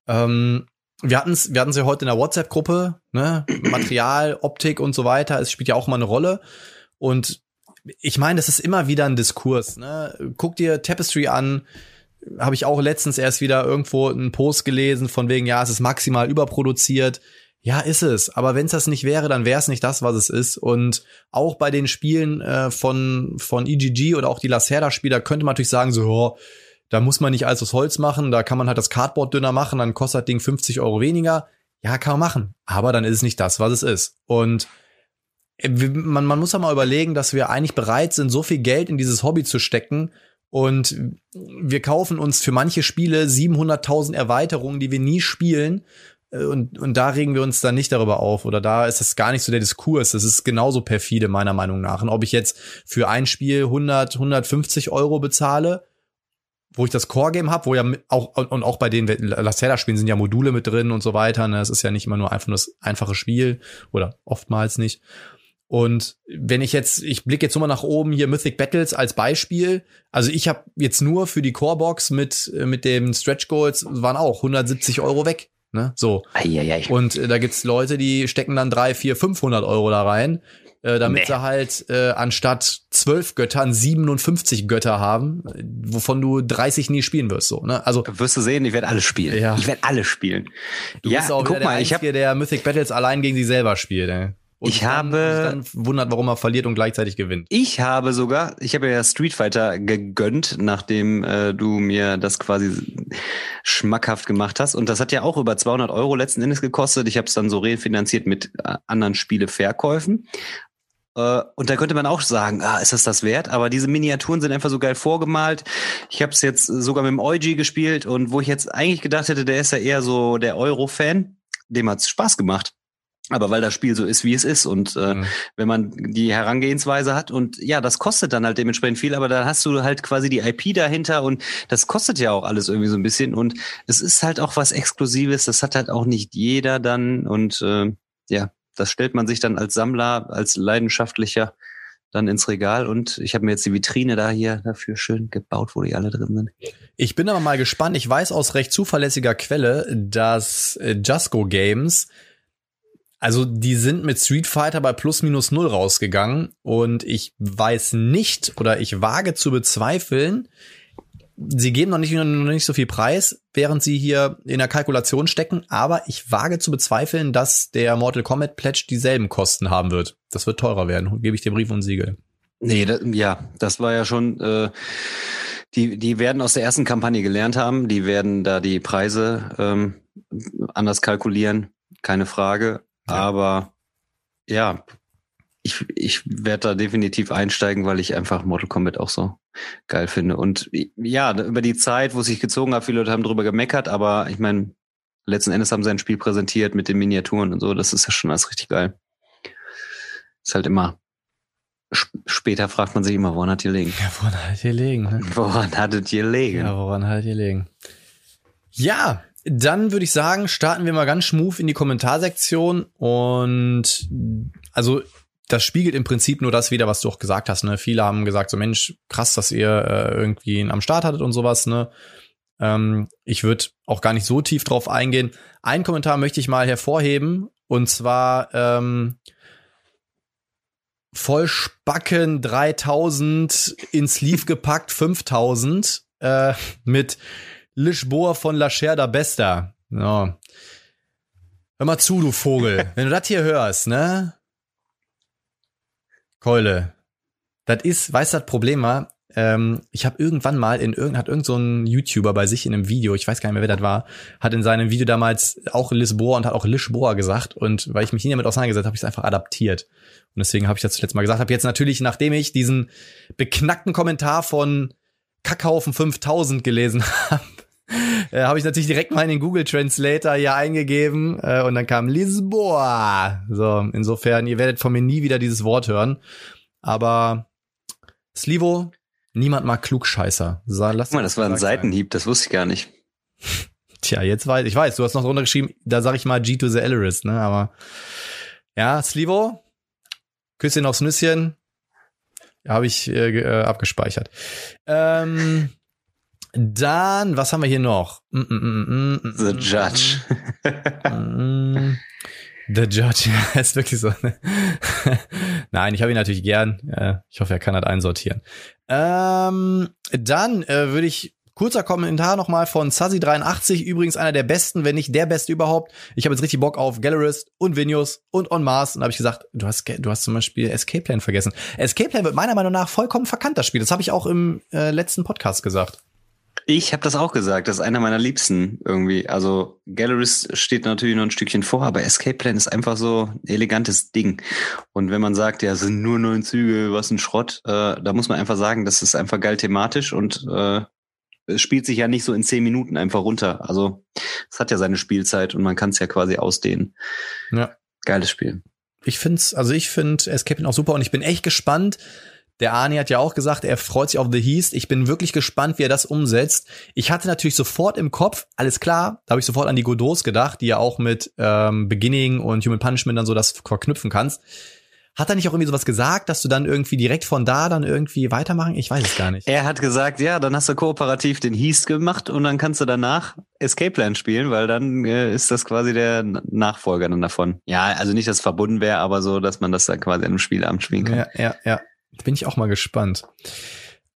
Ähm, wir hatten es wir hatten's ja heute in der WhatsApp-Gruppe, ne? Material, Optik und so weiter, es spielt ja auch mal eine Rolle. Und ich meine, das ist immer wieder ein Diskurs. Ne? Guck dir Tapestry an, habe ich auch letztens erst wieder irgendwo einen Post gelesen von wegen, ja, es ist maximal überproduziert. Ja, ist es. Aber wenn es das nicht wäre, dann wäre es nicht das, was es ist. Und auch bei den Spielen äh, von, von EGG oder auch die Lacerda-Spieler könnte man natürlich sagen, so, oh, da muss man nicht alles aus Holz machen, da kann man halt das Cardboard dünner machen, dann kostet das Ding 50 Euro weniger. Ja, kann man machen. Aber dann ist es nicht das, was es ist. Und äh, man, man muss ja mal überlegen, dass wir eigentlich bereit sind, so viel Geld in dieses Hobby zu stecken, und wir kaufen uns für manche Spiele 700.000 Erweiterungen, die wir nie spielen. Äh, und, und da regen wir uns dann nicht darüber auf. Oder da ist das gar nicht so der Diskurs. Das ist genauso perfide, meiner Meinung nach. Und ob ich jetzt für ein Spiel 100, 150 Euro bezahle, wo ich das Core-Game habe, wo ja auch, und auch bei den Lacerda-Spielen sind ja Module mit drin und so weiter. Ne? Es ist ja nicht immer nur einfach nur das einfache Spiel oder oftmals nicht. Und wenn ich jetzt, ich blicke jetzt nur mal nach oben hier Mythic Battles als Beispiel. Also ich habe jetzt nur für die Corebox mit mit dem Stretch Goals waren auch 170 Euro weg. Ne? So. Eieiei. Und äh, da gibt's Leute, die stecken dann drei, vier, 500 Euro da rein. äh, damit Nee. sie halt äh, anstatt zwölf Göttern 57 Götter haben, äh, wovon du 30 nie spielen wirst. So, ne? Also Wirst du sehen, ich werde alle spielen. Ja. Ich werde alle spielen. du ja, bist auch guck wieder mal, der ich Einzige, der Mythic Battles allein gegen sich selber spielt. Ey. Und Ich dann, habe- sich dann wundert, warum er verliert und gleichzeitig gewinnt. Ich habe sogar, ich habe ja Street Fighter gegönnt, nachdem äh, du mir das quasi schmackhaft gemacht hast. Und das hat ja auch über 200 Euro letzten Endes gekostet. Ich habe es dann so refinanziert mit äh, anderen Spieleverkäufen. Äh, und da könnte man auch sagen, ah, ist das das wert? Aber diese Miniaturen sind einfach so geil vorgemalt. Ich habe es jetzt sogar mit dem Eugi gespielt und wo ich jetzt eigentlich gedacht hätte, der ist ja eher so der Euro-Fan, dem hat's Spaß gemacht. Aber weil das Spiel so ist, wie es ist und äh, Mhm. wenn man die Herangehensweise hat und ja, das kostet dann halt dementsprechend viel, aber dann hast du halt quasi die IP dahinter und das kostet ja auch alles irgendwie so ein bisschen und es ist halt auch was Exklusives, das hat halt auch nicht jeder dann und äh, ja, das stellt man sich dann als Sammler, als leidenschaftlicher dann ins Regal und ich habe mir jetzt die Vitrine da hier dafür schön gebaut, wo die alle drin sind. Ich bin aber mal gespannt. Ich weiß aus recht zuverlässiger Quelle, dass äh, Jusco Games, also die sind mit Street Fighter bei plus minus null rausgegangen und ich weiß nicht oder ich wage zu bezweifeln, sie geben noch nicht, noch nicht so viel Preis, während sie hier in der Kalkulation stecken, aber ich wage zu bezweifeln, dass der Mortal Kombat Pledge dieselben Kosten haben wird. Das wird teurer werden, gebe ich dir Brief und Siegel. Nee, da, ja, das war ja schon, äh, die, die werden aus der ersten Kampagne gelernt haben, die werden da die Preise ähm, anders kalkulieren, keine Frage. Ja. Aber ja, ich, ich werde da definitiv einsteigen, weil ich einfach Mortal Kombat auch so geil finde. Und ja, über die Zeit, wo es sich gezogen hat, viele Leute haben drüber gemeckert, aber ich meine, letzten Endes haben sie ein Spiel präsentiert mit den Miniaturen und so, das ist ja schon alles richtig geil. Ist halt immer sp- Später fragt man sich immer, woran hat die liegen? Ja, woran hat ihr liegen? Ne? Woran hattet ihr liegen? Ja, woran hat ihr liegen? Ja, dann würde ich sagen, starten wir mal ganz schmuf in die Kommentarsektion und also das spiegelt im Prinzip nur das wieder, was du auch gesagt hast. Ne? Viele haben gesagt, so Mensch, krass, dass ihr äh, irgendwie ihn am Start hattet und sowas. Ne? Ähm, ich würde auch gar nicht so tief drauf eingehen. Einen Kommentar möchte ich mal hervorheben und zwar ähm, Vollspacken 3000 ins Sleeve gepackt 5000 äh, mit Lisboa von La Scherda Besta. Ja. Hör mal zu, du Vogel. Wenn du das hier hörst, ne? Keule. Das ist, weißt du, das Problem war, ähm, ich habe irgendwann mal in irgend hat irgend so ein YouTuber bei sich in einem Video, ich weiß gar nicht mehr, wer das war, hat in seinem Video damals auch Lisboa und hat auch Lisboa gesagt und weil ich mich nie damit auseinandergesetzt habe, habe ich es einfach adaptiert. Und deswegen habe ich das letzte Mal gesagt. Habe jetzt natürlich, nachdem ich diesen beknackten Kommentar von Kackhaufen 5000 gelesen habe, äh, habe ich natürlich direkt mal in den Google Translator hier eingegeben äh, und dann kam Lisboa. So, insofern, ihr werdet von mir nie wieder dieses Wort hören. Aber Slivo, niemand mag Klugscheißer. Sa- Lass Guck mal, das war ein. Seitenhieb, das wusste ich gar nicht. Tja, jetzt weiß ich, weiß, du hast noch drunter geschrieben, da sag ich mal G to the Ellerist, ne, aber ja, Slivo, Küsschen aufs Nüsschen, habe ich äh, äh, abgespeichert. Ähm, dann, was haben wir hier noch? Mm, mm, mm, mm, mm, The mm, Judge. Mm, The Judge, ja, ist wirklich so. ne? Nein, ich habe ihn natürlich gern. Äh, Ich hoffe, er kann das einsortieren. Ähm, dann äh, würde ich kurzer Kommentar nochmal von Sazi83, übrigens einer der besten, wenn nicht der beste überhaupt. Ich habe jetzt richtig Bock auf Gallerist und Vinius und On Mars. Und habe ich gesagt, du hast, du hast zum Beispiel Escape Plan vergessen. Escape Plan wird meiner Meinung nach vollkommen verkannt, das Spiel. Das habe ich auch im äh, letzten Podcast gesagt. Ich habe das auch gesagt, das ist einer meiner Liebsten irgendwie. Also Gallerist steht natürlich noch ein Stückchen vor, aber Escape Plan ist einfach so ein elegantes Ding. Und wenn man sagt, ja, es sind nur neun Züge, was ein Schrott, äh, da muss man einfach sagen, das ist einfach geil thematisch und äh, es spielt sich ja nicht so in zehn Minuten einfach runter. Also es hat ja seine Spielzeit und man kann es ja quasi ausdehnen. Ja. Geiles Spiel. Ich find's, also ich find Escape Plan auch super und ich bin echt gespannt. Der Arnie hat ja auch gesagt, er freut sich auf The Heast. Ich bin wirklich gespannt, wie er das umsetzt. Ich hatte natürlich sofort im Kopf, alles klar, da habe ich sofort an die Godots gedacht, die ja auch mit ähm, Beginning und Human Punishment dann so das verknüpfen kannst. Hat er nicht auch irgendwie sowas gesagt, dass du dann irgendwie direkt von da dann irgendwie weitermachen? Ich weiß es gar nicht. Er hat gesagt, ja, dann hast du kooperativ den Heast gemacht und dann kannst du danach Escape Plan spielen, weil dann äh, ist das quasi der Nachfolger dann davon. Ja, also nicht, dass es verbunden wäre, aber so, dass man das dann quasi an einem Spielabend spielen kann. Ja, ja, ja. Bin ich auch mal gespannt.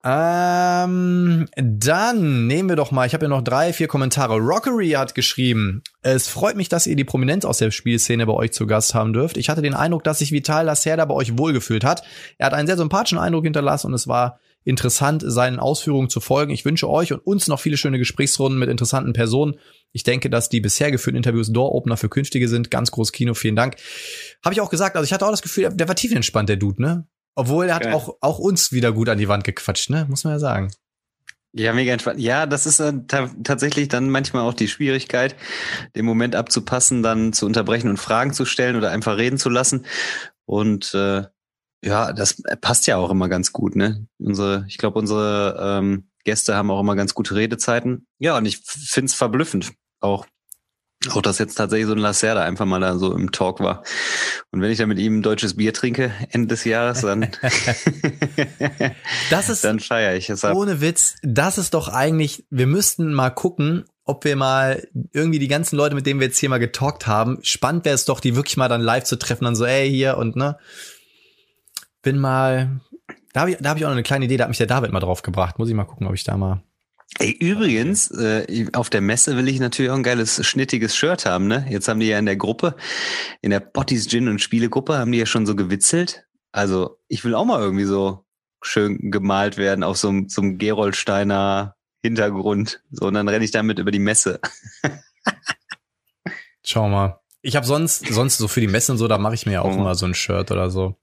Ähm, dann nehmen wir doch mal, ich habe ja noch drei, vier Kommentare. Rockery hat geschrieben, es freut mich, dass ihr die Prominenz aus der Spielszene bei euch zu Gast haben dürft. Ich hatte den Eindruck, dass sich Vital Lacerda bei euch wohlgefühlt hat. Er hat einen sehr sympathischen Eindruck hinterlassen und es war interessant, seinen Ausführungen zu folgen. Ich wünsche euch und uns noch viele schöne Gesprächsrunden mit interessanten Personen. Ich denke, dass die bisher geführten Interviews Door-Opener für Künftige sind. Ganz groß Kino, vielen Dank. Habe ich auch gesagt, also ich hatte auch das Gefühl, der war tiefenentspannt, der Dude, ne? Obwohl er hat Geil. auch, auch uns wieder gut an die Wand gequatscht, ne? Muss man ja sagen. Ja, mega entspannt. Ja, das ist äh, ta tatsächlich dann manchmal auch die Schwierigkeit, den Moment abzupassen, dann zu unterbrechen und Fragen zu stellen oder einfach reden zu lassen. Und äh, ja, das passt ja auch immer ganz gut, ne? Unsere, ich glaube, unsere ähm, Gäste haben auch immer ganz gute Redezeiten. Ja, und ich find's verblüffend auch. Auch dass jetzt tatsächlich so ein Lacerda einfach mal da so im Talk war. Und wenn ich dann mit ihm ein deutsches Bier trinke Ende des Jahres, dann, Das ist dann feiere ich es ab. ohne Witz, das ist doch eigentlich, wir müssten mal gucken, ob wir mal irgendwie die ganzen Leute, mit denen wir jetzt hier mal getalkt haben, spannend wäre es doch, die wirklich mal dann live zu treffen, dann so, ey, hier und ne. Bin mal, da habe ich, da hab ich auch noch eine kleine Idee, da hat mich der David mal drauf gebracht. Muss ich mal gucken, ob ich da mal. Ey, übrigens, äh, auf der Messe will ich natürlich auch ein geiles, schnittiges Shirt haben, ne? Jetzt haben die ja in der Gruppe, in der Bottis Gin und Spielegruppe, haben die ja schon so gewitzelt. Also, ich will auch mal irgendwie so schön gemalt werden auf so, einem- so einem Geroldsteiner Hintergrund. So, und dann renne ich damit über die Messe. Schau mal. Ich habe sonst, sonst so für die Messen und so, da mache ich mir ja auch Oh. immer so ein Shirt oder so.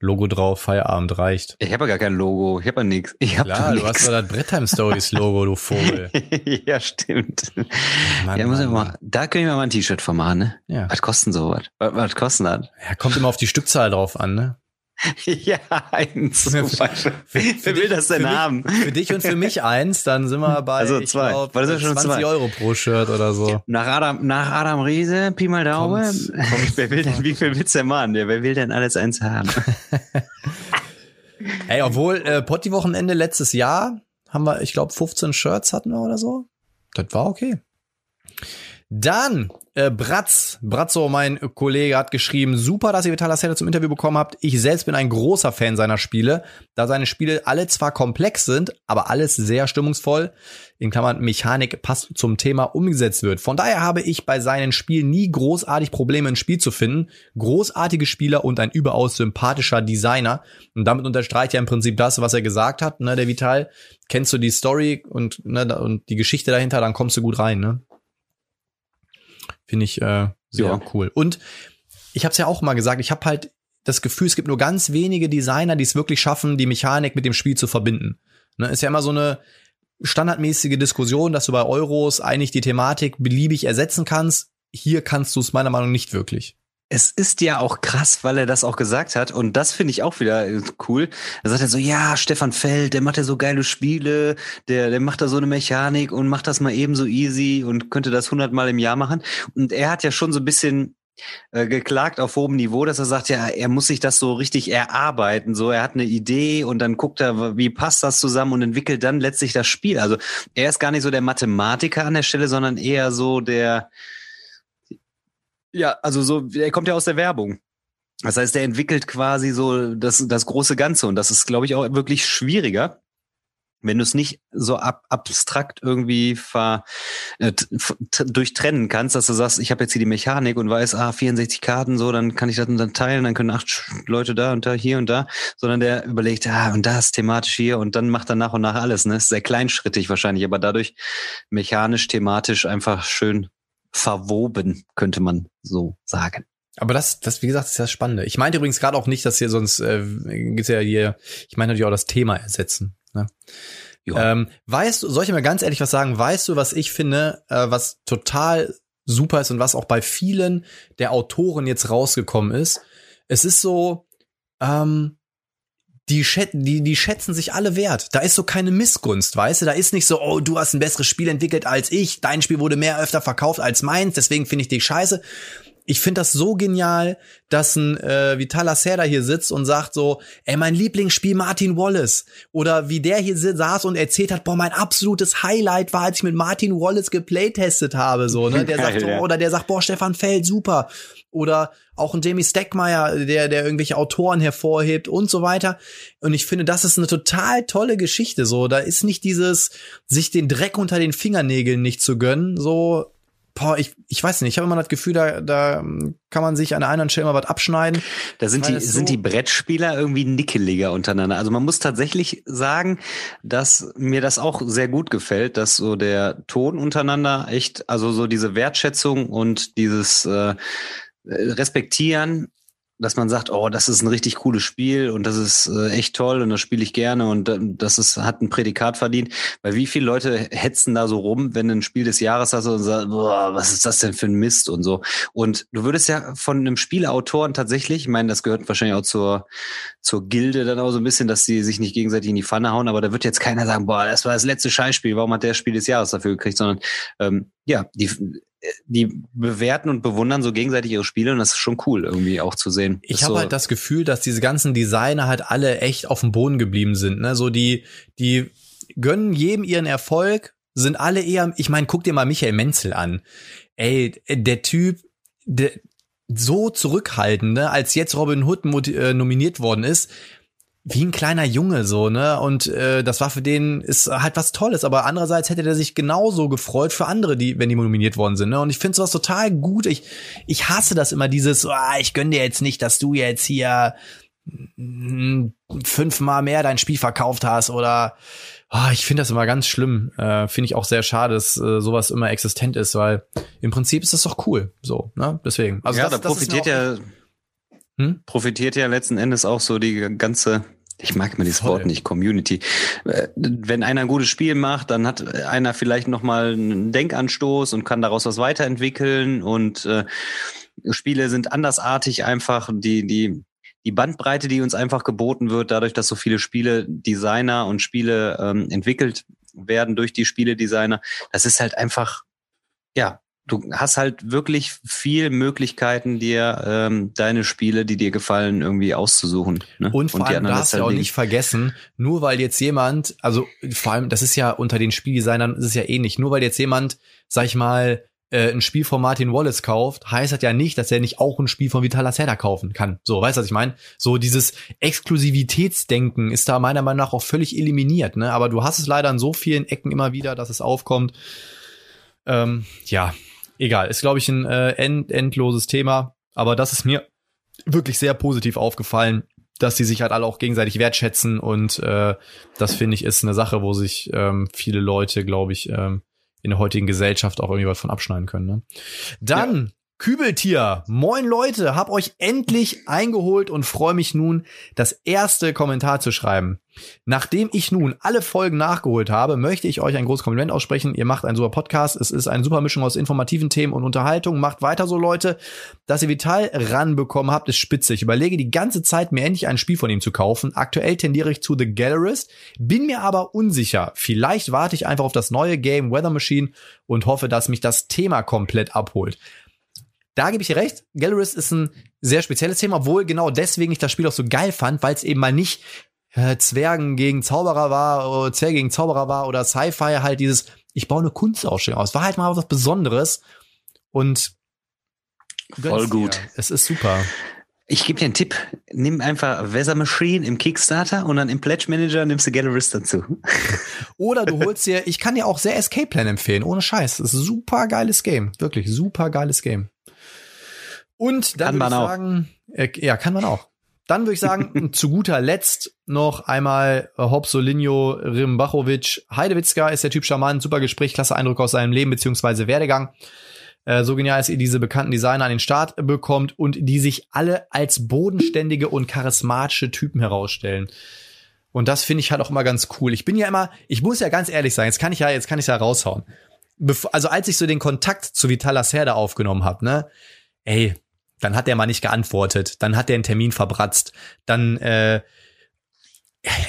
Logo drauf, Feierabend reicht. Ich habe ja gar kein Logo, ich habe ja nix. Ich hab Klar, du hast doch das Brettheim Stories Logo, du Vogel. ja, stimmt. Mann, ja, muss ich Mann, mal, da können wir mal ein T-Shirt von machen, ne? Ja. Was kosten sowas? Was, was kosten das? ja, kommt immer auf die Stückzahl drauf an, ne? ja, eins. Für- Wer will das denn für mich, haben? Für dich und für mich eins, dann sind wir bei Also zwei. glaub, Weil das ist schon 20 zwei. Euro pro Shirt oder so. Nach Adam, nach Adam Riese, Pi mal Daumen. Wer will denn, wie viel will's der Mann? Ja, wer will denn alles eins haben? Ey, obwohl äh, Potti-Wochenende letztes Jahr haben wir, ich glaube, 15 Shirts hatten wir oder so. Das war okay. Dann, äh, Bratz, Bratzo, mein Kollege, hat geschrieben, super, dass ihr Vitalas Helle zum Interview bekommen habt. Ich selbst bin ein großer Fan seiner Spiele, da seine Spiele alle zwar komplex sind, aber alles sehr stimmungsvoll, in Klammern Mechanik passt zum Thema umgesetzt wird. Von daher habe ich bei seinen Spielen nie großartig Probleme, ein Spiel zu finden. Großartige Spieler und ein überaus sympathischer Designer. Und damit unterstreicht er im Prinzip das, was er gesagt hat, ne, der Vital. Kennst du die Story und, ne, und die Geschichte dahinter, dann kommst du gut rein, ne? Finde ich äh, sehr Ja. cool. Und ich habe es ja auch mal gesagt, ich habe halt das Gefühl, es gibt nur ganz wenige Designer, die es wirklich schaffen, die Mechanik mit dem Spiel zu verbinden. Ne, ist ja immer so eine standardmäßige Diskussion, dass du bei Euros eigentlich die Thematik beliebig ersetzen kannst. Hier kannst du es meiner Meinung nach nicht wirklich. Es ist ja auch krass, weil er das auch gesagt hat. Und das finde ich auch wieder äh, cool. Da sagt er so, ja, Stefan Feld, der macht ja so geile Spiele, der, der macht da so eine Mechanik und macht das mal eben so easy und könnte das hundertmal im Jahr machen. Und er hat ja schon so ein bisschen äh, geklagt auf hohem Niveau, dass er sagt, ja, er muss sich das so richtig erarbeiten. So, er hat eine Idee und dann guckt er, wie passt das zusammen und entwickelt dann letztlich das Spiel. Also er ist gar nicht so der Mathematiker an der Stelle, sondern eher so der, ja, also so, er kommt ja aus der Werbung. Das heißt, er entwickelt quasi so das, das große Ganze und das ist, glaube ich, auch wirklich schwieriger, wenn du es nicht so ab, abstrakt irgendwie ver, äh, durchtrennen kannst, dass du sagst, ich habe jetzt hier die Mechanik und weiß, ah, 64 Karten, so, dann kann ich das dann teilen, dann können acht Leute da und da, hier und da, sondern der überlegt, ah, und das thematisch hier und dann macht er nach und nach alles, ne? Ist sehr kleinschrittig wahrscheinlich, aber dadurch mechanisch, thematisch einfach schön verwoben, könnte man so sagen. Aber das, das, wie gesagt, ist das Spannende. Ich meinte übrigens gerade auch nicht, dass hier sonst äh, gibt's ja hier, ich meine natürlich auch das Thema ersetzen. Ne? Ja. Ähm, weißt du, soll ich mal ganz ehrlich was sagen? Weißt du, was ich finde, äh, was total super ist und was auch bei vielen der Autoren jetzt rausgekommen ist? Es ist so, ähm, die, die, die schätzen sich alle wert. Da ist so keine Missgunst, weißt du? Da ist nicht so, oh, du hast ein besseres Spiel entwickelt als ich, dein Spiel wurde mehr öfter verkauft als meins, deswegen finde ich dich scheiße. ich finde das so genial, dass ein äh, Vitala Serda hier sitzt und sagt so, ey, mein Lieblingsspiel Martin Wallace. Oder wie der hier saß und erzählt hat, boah, mein absolutes Highlight war, als ich mit Martin Wallace geplaytestet habe, so, ne? Der sagt, so, oder der sagt, boah, Stefan Feld, super. Oder auch ein Jamie Steckmeier, der, der irgendwelche Autoren hervorhebt und so weiter. Und ich finde, das ist eine total tolle Geschichte, so. Da ist nicht dieses, sich den Dreck unter den Fingernägeln nicht zu gönnen, so, boah, ich, ich weiß nicht, ich habe immer das Gefühl, da, da kann man sich an der einen Stelle mal was abschneiden. Da sind die, so sind die Brettspieler irgendwie nickeliger untereinander. Also man muss tatsächlich sagen, dass mir das auch sehr gut gefällt, dass so der Ton untereinander echt, also so diese Wertschätzung und dieses äh, Respektieren dass man sagt, oh, das ist ein richtig cooles Spiel und das ist äh, echt toll und das spiele ich gerne und äh, das ist, hat ein Prädikat verdient. Weil wie viele Leute hetzen da so rum, wenn ein Spiel des Jahres hast und sagst, boah, was ist das denn für ein Mist und so. Und du würdest ja von einem Spielautoren tatsächlich, ich meine, das gehört wahrscheinlich auch zur, zur Gilde dann auch so ein bisschen, dass sie sich nicht gegenseitig in die Pfanne hauen, aber da wird jetzt keiner sagen, boah, das war das letzte Scheißspiel, warum hat der Spiel des Jahres dafür gekriegt, sondern ähm, ja, die die bewerten und bewundern so gegenseitig ihre Spiele und das ist schon cool irgendwie auch zu sehen. Ich habe so halt das Gefühl, dass diese ganzen Designer halt alle echt auf dem Boden geblieben sind, ne? So die die gönnen jedem ihren Erfolg, sind alle eher ich meine, guck dir mal Michael Menzel an. Ey, der Typ der so zurückhaltend, ne, als jetzt Robin Hood äh, nominiert worden ist, wie ein kleiner Junge so, ne? Und äh, das war für den ist halt was Tolles, aber andererseits hätte der sich genauso gefreut für andere, die wenn die nominiert worden sind, ne? Und ich finde sowas total gut. Ich ich hasse das immer dieses, oh, ich gönn dir jetzt nicht, dass du jetzt hier fünfmal mehr dein Spiel verkauft hast oder oh, ich finde das immer ganz schlimm. Äh, finde ich auch sehr schade, dass äh, sowas immer existent ist, weil im Prinzip ist das doch cool, so, ne? Deswegen. Also ja, das, da profitiert ja hm? profitiert ja letzten Endes auch so die ganze ich mag immer dieses Voll. Wort nicht, Community. Äh, wenn einer ein gutes Spiel macht, dann hat einer vielleicht nochmal einen Denkanstoß und kann daraus was weiterentwickeln und äh, Spiele sind andersartig einfach, die, die, die Bandbreite, die uns einfach geboten wird, dadurch, dass so viele Spiele Designer und Spiele ähm, entwickelt werden durch die Spieledesigner, das ist halt einfach, ja, du hast halt wirklich viel Möglichkeiten, dir ähm, deine Spiele, die dir gefallen, irgendwie auszusuchen. Ne? Und vor allem darfst du halt auch nicht vergessen, nur weil jetzt jemand, also vor allem, das ist ja unter den Spieldesignern ist es ja ähnlich, nur weil jetzt jemand, sag ich mal, äh, ein Spiel von Martin Wallace kauft, heißt das ja nicht, dass er nicht auch ein Spiel von Vital Lacerda kaufen kann. So, weißt du, was ich meine? So dieses Exklusivitätsdenken ist da meiner Meinung nach auch völlig eliminiert, ne? Aber du hast es leider an so vielen Ecken immer wieder, dass es aufkommt. Ähm, ja, egal, ist glaube ich ein äh, end, endloses Thema, aber das ist mir wirklich sehr positiv aufgefallen, dass die sich halt alle auch gegenseitig wertschätzen und äh, das finde ich ist eine Sache, wo sich ähm, viele Leute, glaube ich, ähm, in der heutigen Gesellschaft auch irgendwie was von abschneiden können. Ne? Dann Kübeltier, moin Leute, hab euch endlich eingeholt und freue mich nun, das erste Kommentar zu schreiben. Nachdem ich nun alle Folgen nachgeholt habe, möchte ich euch ein großes Kompliment aussprechen. Ihr macht einen super Podcast. Es ist eine super Mischung aus informativen Themen und Unterhaltung. Macht weiter so, Leute. Dass ihr Vital ranbekommen habt, ist spitze. Ich überlege die ganze Zeit, mir endlich ein Spiel von ihm zu kaufen. Aktuell tendiere ich zu The Gallerist, bin mir aber unsicher. Vielleicht warte ich einfach auf das neue Game Weather Machine und hoffe, dass mich das Thema komplett abholt. Da gebe ich dir recht. Gallerist ist ein sehr spezielles Thema, obwohl genau deswegen ich das Spiel auch so geil fand, weil es eben mal nicht äh, Zwergen gegen Zauberer war, oder Zwerge gegen Zauberer war oder Sci-Fi halt dieses, ich baue eine Kunstausstellung aus. War halt mal was Besonderes und voll gut. Dir. Es ist super. Ich gebe dir einen Tipp. Nimm einfach Weather Machine im Kickstarter und dann im Pledge Manager nimmst du Gallerist dazu. Oder du holst dir, ich kann dir auch sehr Escape Plan empfehlen, ohne Scheiß. Das ist ein super geiles Game. Wirklich super geiles Game. Und dann würde ich sagen, äh, ja, kann man auch. Dann würde ich sagen, zu guter Letzt noch einmal äh, Hopsolinho Rimbachovic. Heidewitzka ist der Typ charmant, super Gespräch, klasse Eindruck aus seinem Leben beziehungsweise Werdegang. Äh, so genial, dass ihr diese bekannten Designer an den Start bekommt und die sich alle als bodenständige und charismatische Typen herausstellen. Und das finde ich halt auch immer ganz cool. Ich bin ja immer, ich muss ja ganz ehrlich sein, jetzt kann ich ja, jetzt kann ich ja raushauen. Bef also als ich so den Kontakt zu Vitalas Herde aufgenommen habe, ne, ey, dann hat der mal nicht geantwortet, dann hat der einen Termin verbratzt, dann äh,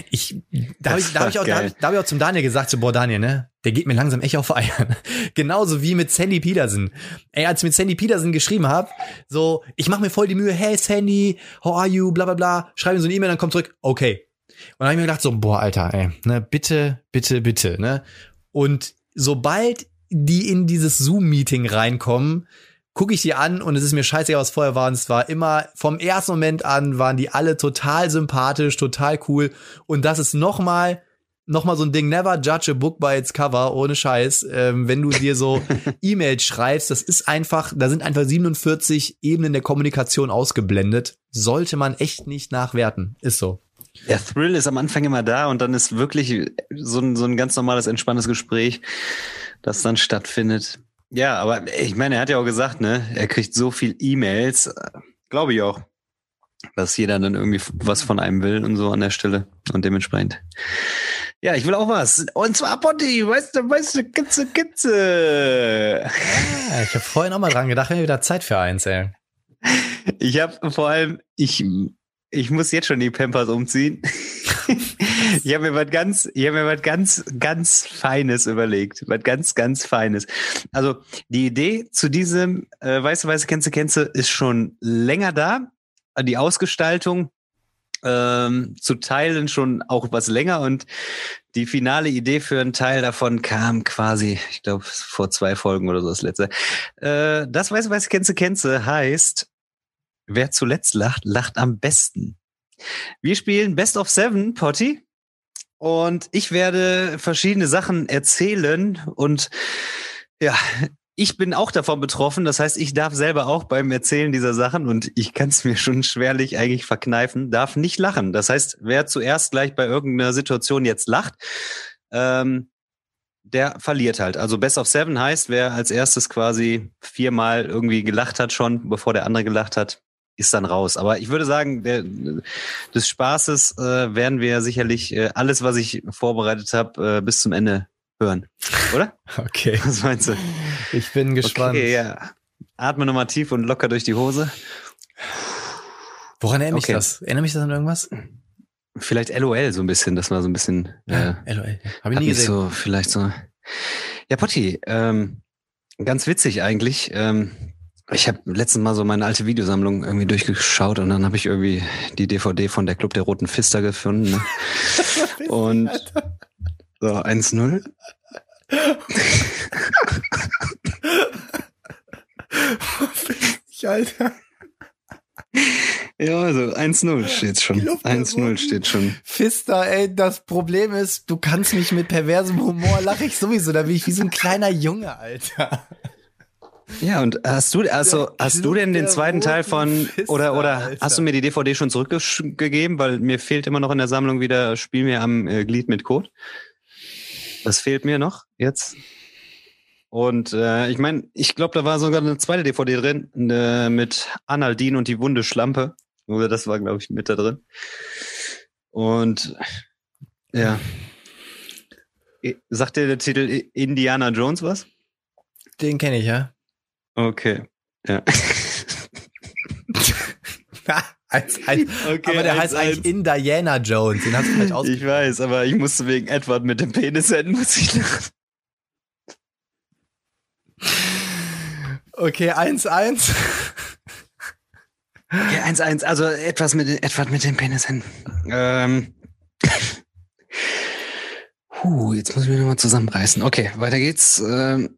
ich, da habe ich, da hab ich, auch, da hab ich, hab ich auch zum Daniel gesagt, so, boah, Daniel, ne, der geht mir langsam echt auf Eiern. Genauso wie mit Sandy Peterson. Ey, als ich mit Sandy Peterson geschrieben hab, so, ich mache mir voll die Mühe, hey Sandy, how are you, bla bla bla, schreibe mir so eine E-Mail, dann kommt zurück, okay. Und dann habe ich mir gedacht, so, boah, Alter, ey, ne, bitte, bitte, bitte, ne. Und sobald die in dieses Zoom-Meeting reinkommen, gucke ich die an und es ist mir scheißegal, was vorher war. Und es war immer, vom ersten Moment an waren die alle total sympathisch, total cool. Und das ist nochmal, nochmal so ein Ding, never judge a book by its cover, ohne Scheiß. Ähm, wenn du dir so E-Mails schreibst, das ist einfach, da sind einfach 47 Ebenen der Kommunikation ausgeblendet. Sollte man echt nicht nachwerten. Ist so. Der Thrill ist am Anfang immer da und dann ist wirklich so ein, so ein ganz normales, entspanntes Gespräch, das dann stattfindet. Ja, aber ich meine, er hat ja auch gesagt, ne, er kriegt so viel E-Mails, glaube ich auch, dass jeder dann irgendwie was von einem will und so an der Stelle und dementsprechend. Ja, ich will auch was. Und zwar Potti, weißt du, weißt du, Kitze, Kitze. Ja, ich habe vorhin auch mal dran gedacht, wenn wieder Zeit für eins, ey. Ich habe vor allem, ich, ich muss jetzt schon die Pampers umziehen. ich habe mir was ganz, ich habe mir was ganz, ganz Feines überlegt, was ganz, ganz Feines. Also die Idee zu diesem äh, Weiße Weiße Kennze Kennze ist schon länger da. Die Ausgestaltung ähm, zu teilen schon auch was länger und die finale Idee für einen Teil davon kam quasi, ich glaube, vor zwei Folgen oder so das letzte. Äh, das Weiße Weiße Kennze Kennze heißt, wer zuletzt lacht, lacht am besten. Wir spielen Best of Seven, Potty. Und ich werde verschiedene Sachen erzählen und ja, ich bin auch davon betroffen. Das heißt, ich darf selber auch beim Erzählen dieser Sachen und ich kann es mir schon schwerlich eigentlich verkneifen, darf nicht lachen. Das heißt, wer zuerst gleich bei irgendeiner Situation jetzt lacht, ähm, der verliert halt. Also Best of Seven heißt, wer als erstes quasi viermal irgendwie gelacht hat schon, bevor der andere gelacht hat, ist dann raus. Aber ich würde sagen, der, des Spaßes äh, werden wir sicherlich äh, alles, was ich vorbereitet habe, äh, bis zum Ende hören. Oder? Okay. Was meinst du? Ich bin gespannt. Okay, ja. Atme nochmal tief und locker durch die Hose. Woran erinnert Okay. mich das? Erinnert mich das an irgendwas? Vielleicht LOL so ein bisschen, das war so ein bisschen. Äh, LOL. Habe ich nie gesehen. so, vielleicht so. Ja, Potti, ähm, ganz witzig eigentlich. Ähm, ich habe letztens mal so meine alte Videosammlung irgendwie durchgeschaut und dann habe ich irgendwie die DVD von der Club der Roten Fister gefunden. Ne? und so 1-0. Alter. Ja, also 1-0 steht schon. Club der 1-0 Roten. steht schon. Fister, ey, das Problem ist, du kannst mich mit perversem Humor lache ich sowieso, da bin ich wie so ein kleiner Junge, Alter. Ja, und hast du, also, Der hast du denn den zweiten Teil von, Fister, oder, oder Alter. hast du mir die DVD schon zurückgegeben? Weil mir fehlt immer noch in der Sammlung wieder Spiel mir am äh, Glied mit Code. Das fehlt mir noch jetzt. Und äh, ich meine, ich glaube, da war sogar eine zweite DVD drin äh, mit Analdin und die wunde Schlampe. Oder das war, glaube ich, mit da drin. Und ja. Sagt dir der Titel Indiana Jones was? Den kenne ich, ja. Okay. Ja. als, als, Okay, aber der eins, heißt eigentlich in Diana Jones, den hast du falsch aus. Ich weiß, aber ich musste wegen Edward mit dem Penis enden, muss ich lachen. Okay, 1-1. Okay, eins, eins, also etwas mit, Edward mit dem Penis enden. Ähm. Puh, jetzt muss ich mich nochmal zusammenreißen. Okay, weiter geht's. Ähm.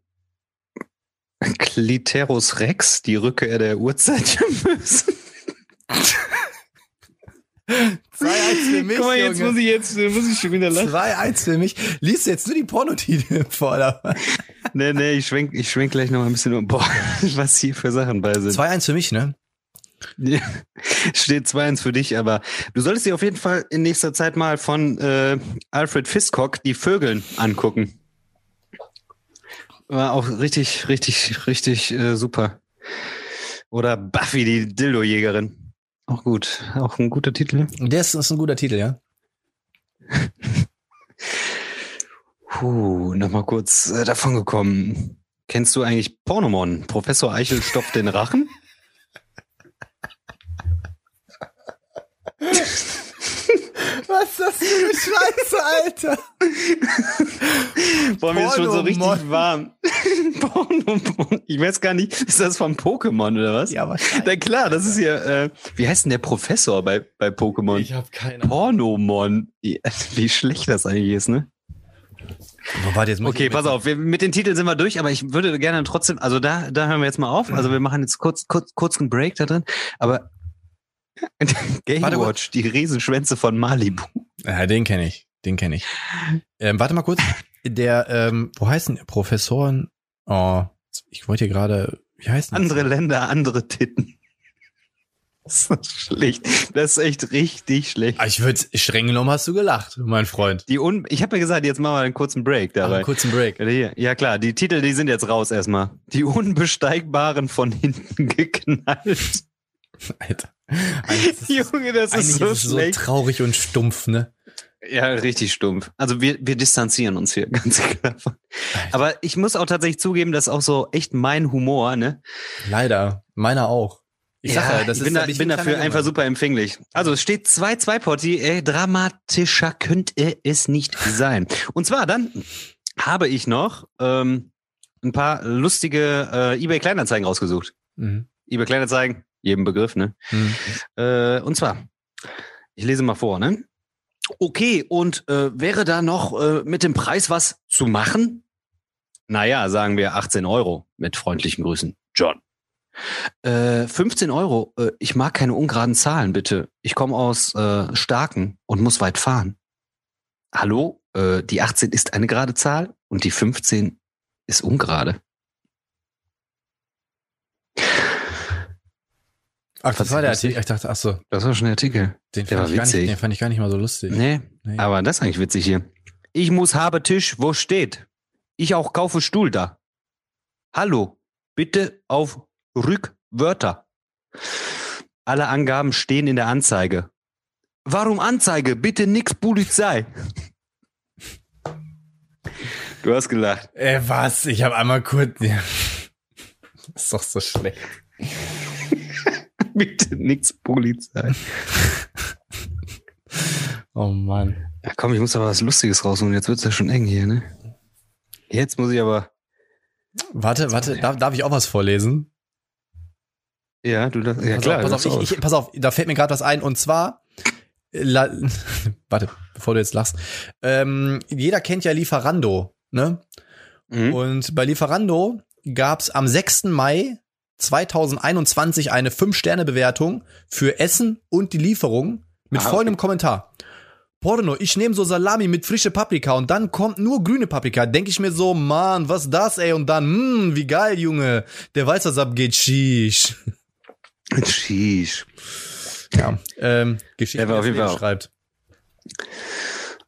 Cliterus Rex, die Rückkehr der Urzeitgemüse. 2-1 für mich, Guck mal, jetzt Junge. muss ich jetzt muss ich schon wieder lachen. 2-1 für mich. Liest du jetzt nur die Pornotitel vor, oder? Nee, nee, ich schwenk, ich schwenk gleich noch mal ein bisschen um. Boah, was hier für Sachen bei sind. 2-1 für mich, ne? Ja, Steht 2-1 für dich, aber du solltest dir auf jeden Fall in nächster Zeit mal von äh, Alfred Fiscock die Vögeln angucken. War auch richtig, richtig, richtig äh, super. Oder Buffy, die Dildo-Jägerin. Auch gut. Auch ein guter Titel. Das ist ein guter Titel, ja. Puh, nochmal kurz äh, davon gekommen. Kennst du eigentlich Pornomon? Professor Eichel stopft den Rachen? Was ist das für eine Scheiße, Alter? Boah, mir ist schon so richtig warm. Ich weiß gar nicht, ist das von Pokémon oder was? Ja, wahrscheinlich. Na klar, das ist ja, äh, wie heißt denn der Professor bei, bei Pokémon? Ich habe keine Ahnung. Pornomon. Wie schlecht das eigentlich ist, ne? Warte, jetzt Okay, pass auf, wir, mit den Titeln sind wir durch, aber ich würde gerne trotzdem, also da, da hören wir jetzt mal auf. Also wir machen jetzt kurz, kurz, kurz einen Break da drin, aber Game Warte, Watch, die Riesenschwänze von Malibu. Ja, den kenne ich. Den kenne ich. Ähm, warte mal kurz. Der, ähm, wo heißt denn Professoren? Oh, ich wollte hier gerade, wie heißt das? Andere Länder, andere Titten. Das ist schlecht. Das ist echt richtig schlecht. Ah, Ich würde, streng genommen hast du gelacht, mein Freund. Die un ich habe ja gesagt, jetzt machen wir einen kurzen Break dabei. einen kurzen Break. Ja klar, die Titel, die sind jetzt raus erstmal. Die Unbesteigbaren von hinten geknallt. Alter. Ist Junge, das ist so ist so traurig und stumpf, ne? Ja, richtig stumpf. Also wir, wir distanzieren uns hier ganz klar. Aber ich muss auch tatsächlich zugeben, das ist auch so echt mein Humor, ne? Leider. Meiner auch. Ich sag ja, das ich bin, ist da, ich bin dafür kleiner einfach Junge. super empfänglich. Also es steht 2-2 Potti, ey, dramatischer könnte es nicht sein. Und zwar dann habe ich noch ähm, ein paar lustige äh, eBay Kleinanzeigen rausgesucht. Mhm. eBay Kleinanzeigen, jedem Begriff, ne? Mhm. Äh, und zwar, ich lese mal vor, ne? Okay, und äh, wäre da noch äh, mit dem Preis was zu machen? Naja, sagen wir 18 Euro mit freundlichen Grüßen. John. Äh, 15 Euro. Äh, ich mag keine ungeraden Zahlen, bitte. Ich komme aus äh, Starken und muss weit fahren. Hallo? Äh, die 18 ist eine gerade Zahl und die 15 ist ungerade. Ach, das war der? Artikel. Ich dachte, ach so, Das war schon der Artikel. den Der fand, war ich gar nicht, witzig. den fand ich gar nicht mal so lustig. Nee, Nee. aber das ist eigentlich witzig hier. Ich muss habe Tisch, wo steht. Ich auch kaufe Stuhl da. Hallo, bitte auf Rückwörter. Alle Angaben stehen in der Anzeige. Warum Anzeige? Bitte nix Polizei. Du hast gelacht. Äh, was? Ich habe einmal kurz. Ja. Das ist doch so schlecht. Bitte nix Polizei. Oh Mann. Ja, komm, ich muss aber was Lustiges rausholen. Jetzt wird's ja schon eng hier, ne? Jetzt muss ich aber. Warte, warte, darf, darf ich auch was vorlesen? Ja, du darfst. Ja, pass klar. auf, pass auf, ich, ich, pass auf, da fällt mir gerade was ein und zwar, la, warte, bevor du jetzt lachst, ähm, jeder kennt ja Lieferando, ne? Mhm. Und bei Lieferando gab's am 6. Mai 2021 eine 5-Sterne-Bewertung für Essen und die Lieferung mit Ah, folgendem Kommentar. Porno, ich nehme so Salami mit frische Paprika und dann kommt nur grüne Paprika. Denke ich mir so, Mann, was das, ey? Und dann, hm, wie geil, Junge. Der weiß, was abgeht. Sheesh. Sheesh. Ja, ähm, Geschichte Der war auf jeden Fall schreibt.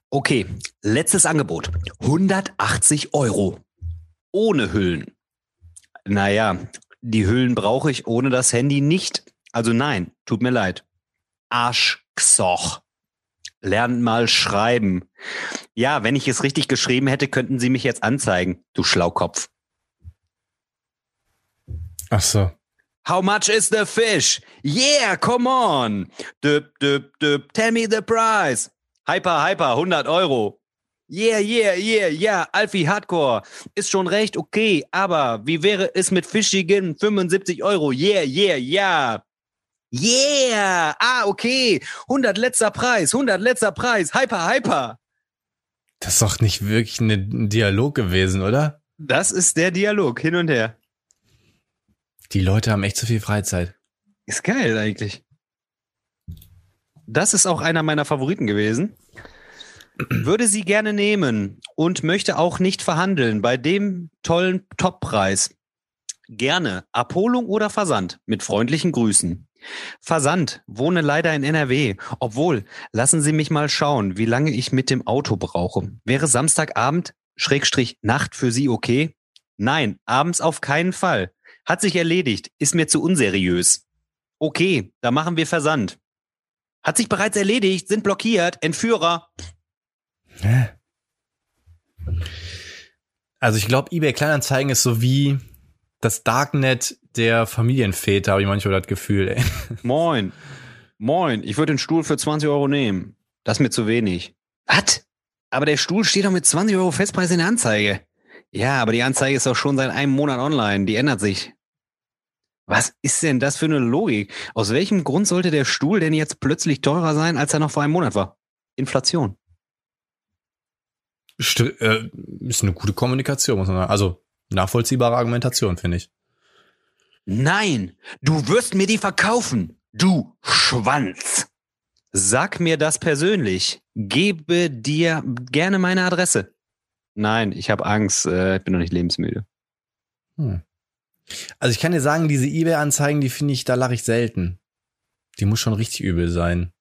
Okay, letztes Angebot. 180 Euro. Ohne Hüllen. Naja, die Hüllen brauche ich ohne das Handy nicht. Also nein, tut mir leid. Arschksoch. Lernt mal schreiben. Ja, wenn ich es richtig geschrieben hätte, könnten Sie mich jetzt anzeigen, du Schlaukopf. Ach so. How much is the fish? Yeah, come on. Düb, düb, düb. Tell me the price. Hyper, hyper, 100 Euro. Yeah, yeah, yeah, ja, Alfie Hardcore. Ist schon recht, okay, aber wie wäre es mit fischigen 75 Euro? Yeah, yeah, ja. Yeah, ah, okay. 100 letzter Preis, 100 letzter Preis. Hyper, hyper. Das ist doch nicht wirklich ein Dialog gewesen, oder? Das ist der Dialog, hin und her. Die Leute haben echt zu viel Freizeit. Ist geil eigentlich. Das ist auch einer meiner Favoriten gewesen. Würde sie gerne nehmen und möchte auch nicht verhandeln bei dem tollen Toppreis. Gerne Abholung oder Versand mit freundlichen Grüßen. Versand, wohne leider in NRW. Obwohl, lassen Sie mich mal schauen, wie lange ich mit dem Auto brauche. Wäre Samstagabend, Schrägstrich Nacht für Sie okay? Nein, abends auf keinen Fall. Hat sich erledigt, ist mir zu unseriös. Okay, da machen wir Versand. Hat sich bereits erledigt, sind blockiert, Entführer. Hä? Also ich glaube, eBay Kleinanzeigen ist so wie das Darknet der Familienväter, habe ich manchmal das Gefühl. Ey. Moin. Moin, ich würde den Stuhl für 20 Euro nehmen. Das ist mir zu wenig. Was? Aber der Stuhl steht doch mit 20 Euro Festpreis in der Anzeige. Ja, aber die Anzeige ist doch schon seit einem Monat online. Die ändert sich. Was ist denn das für eine Logik? Aus welchem Grund sollte der Stuhl denn jetzt plötzlich teurer sein, als er noch vor einem Monat war? Inflation. Äh, ist eine gute Kommunikation, muss man sagen. Also nachvollziehbare Argumentation, finde ich. Nein, du wirst mir die verkaufen, du Schwanz. Sag mir das persönlich. Gebe dir gerne meine Adresse. Nein, ich habe Angst. Äh, ich bin noch nicht lebensmüde. Hm. Also ich kann dir sagen, diese eBay-Anzeigen, die finde ich, da lache ich selten. Die muss schon richtig übel sein.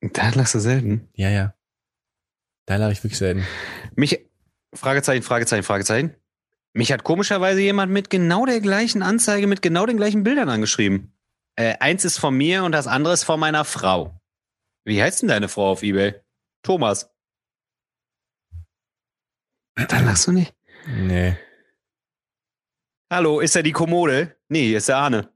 Da lachst du selten. Ja, ja. Da lache ich wirklich selten. Mich, Fragezeichen, Fragezeichen, Fragezeichen. Mich hat komischerweise jemand mit genau der gleichen Anzeige, mit genau den gleichen Bildern angeschrieben. Äh, eins ist von mir und das andere ist von meiner Frau. Wie heißt denn deine Frau auf Ebay? Thomas. Da lachst du nicht? Nee. Hallo, ist er die Kommode? Nee, ist der Arne.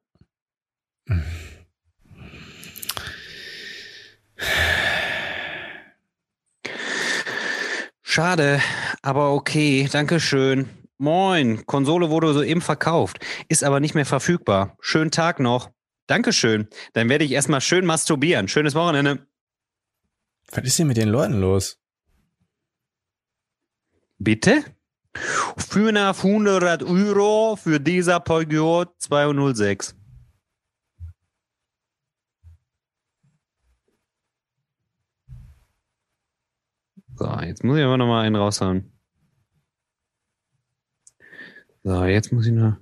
Schade, aber okay, Dankeschön. Moin, Konsole wurde soeben verkauft, ist aber nicht mehr verfügbar. Schönen Tag noch. Dankeschön. Dann werde ich erstmal schön masturbieren. Schönes Wochenende. Was ist denn mit den Leuten los? Bitte? 500 Euro für dieser Peugeot 206. So, jetzt muss ich aber noch mal einen raushauen. So, jetzt muss ich noch.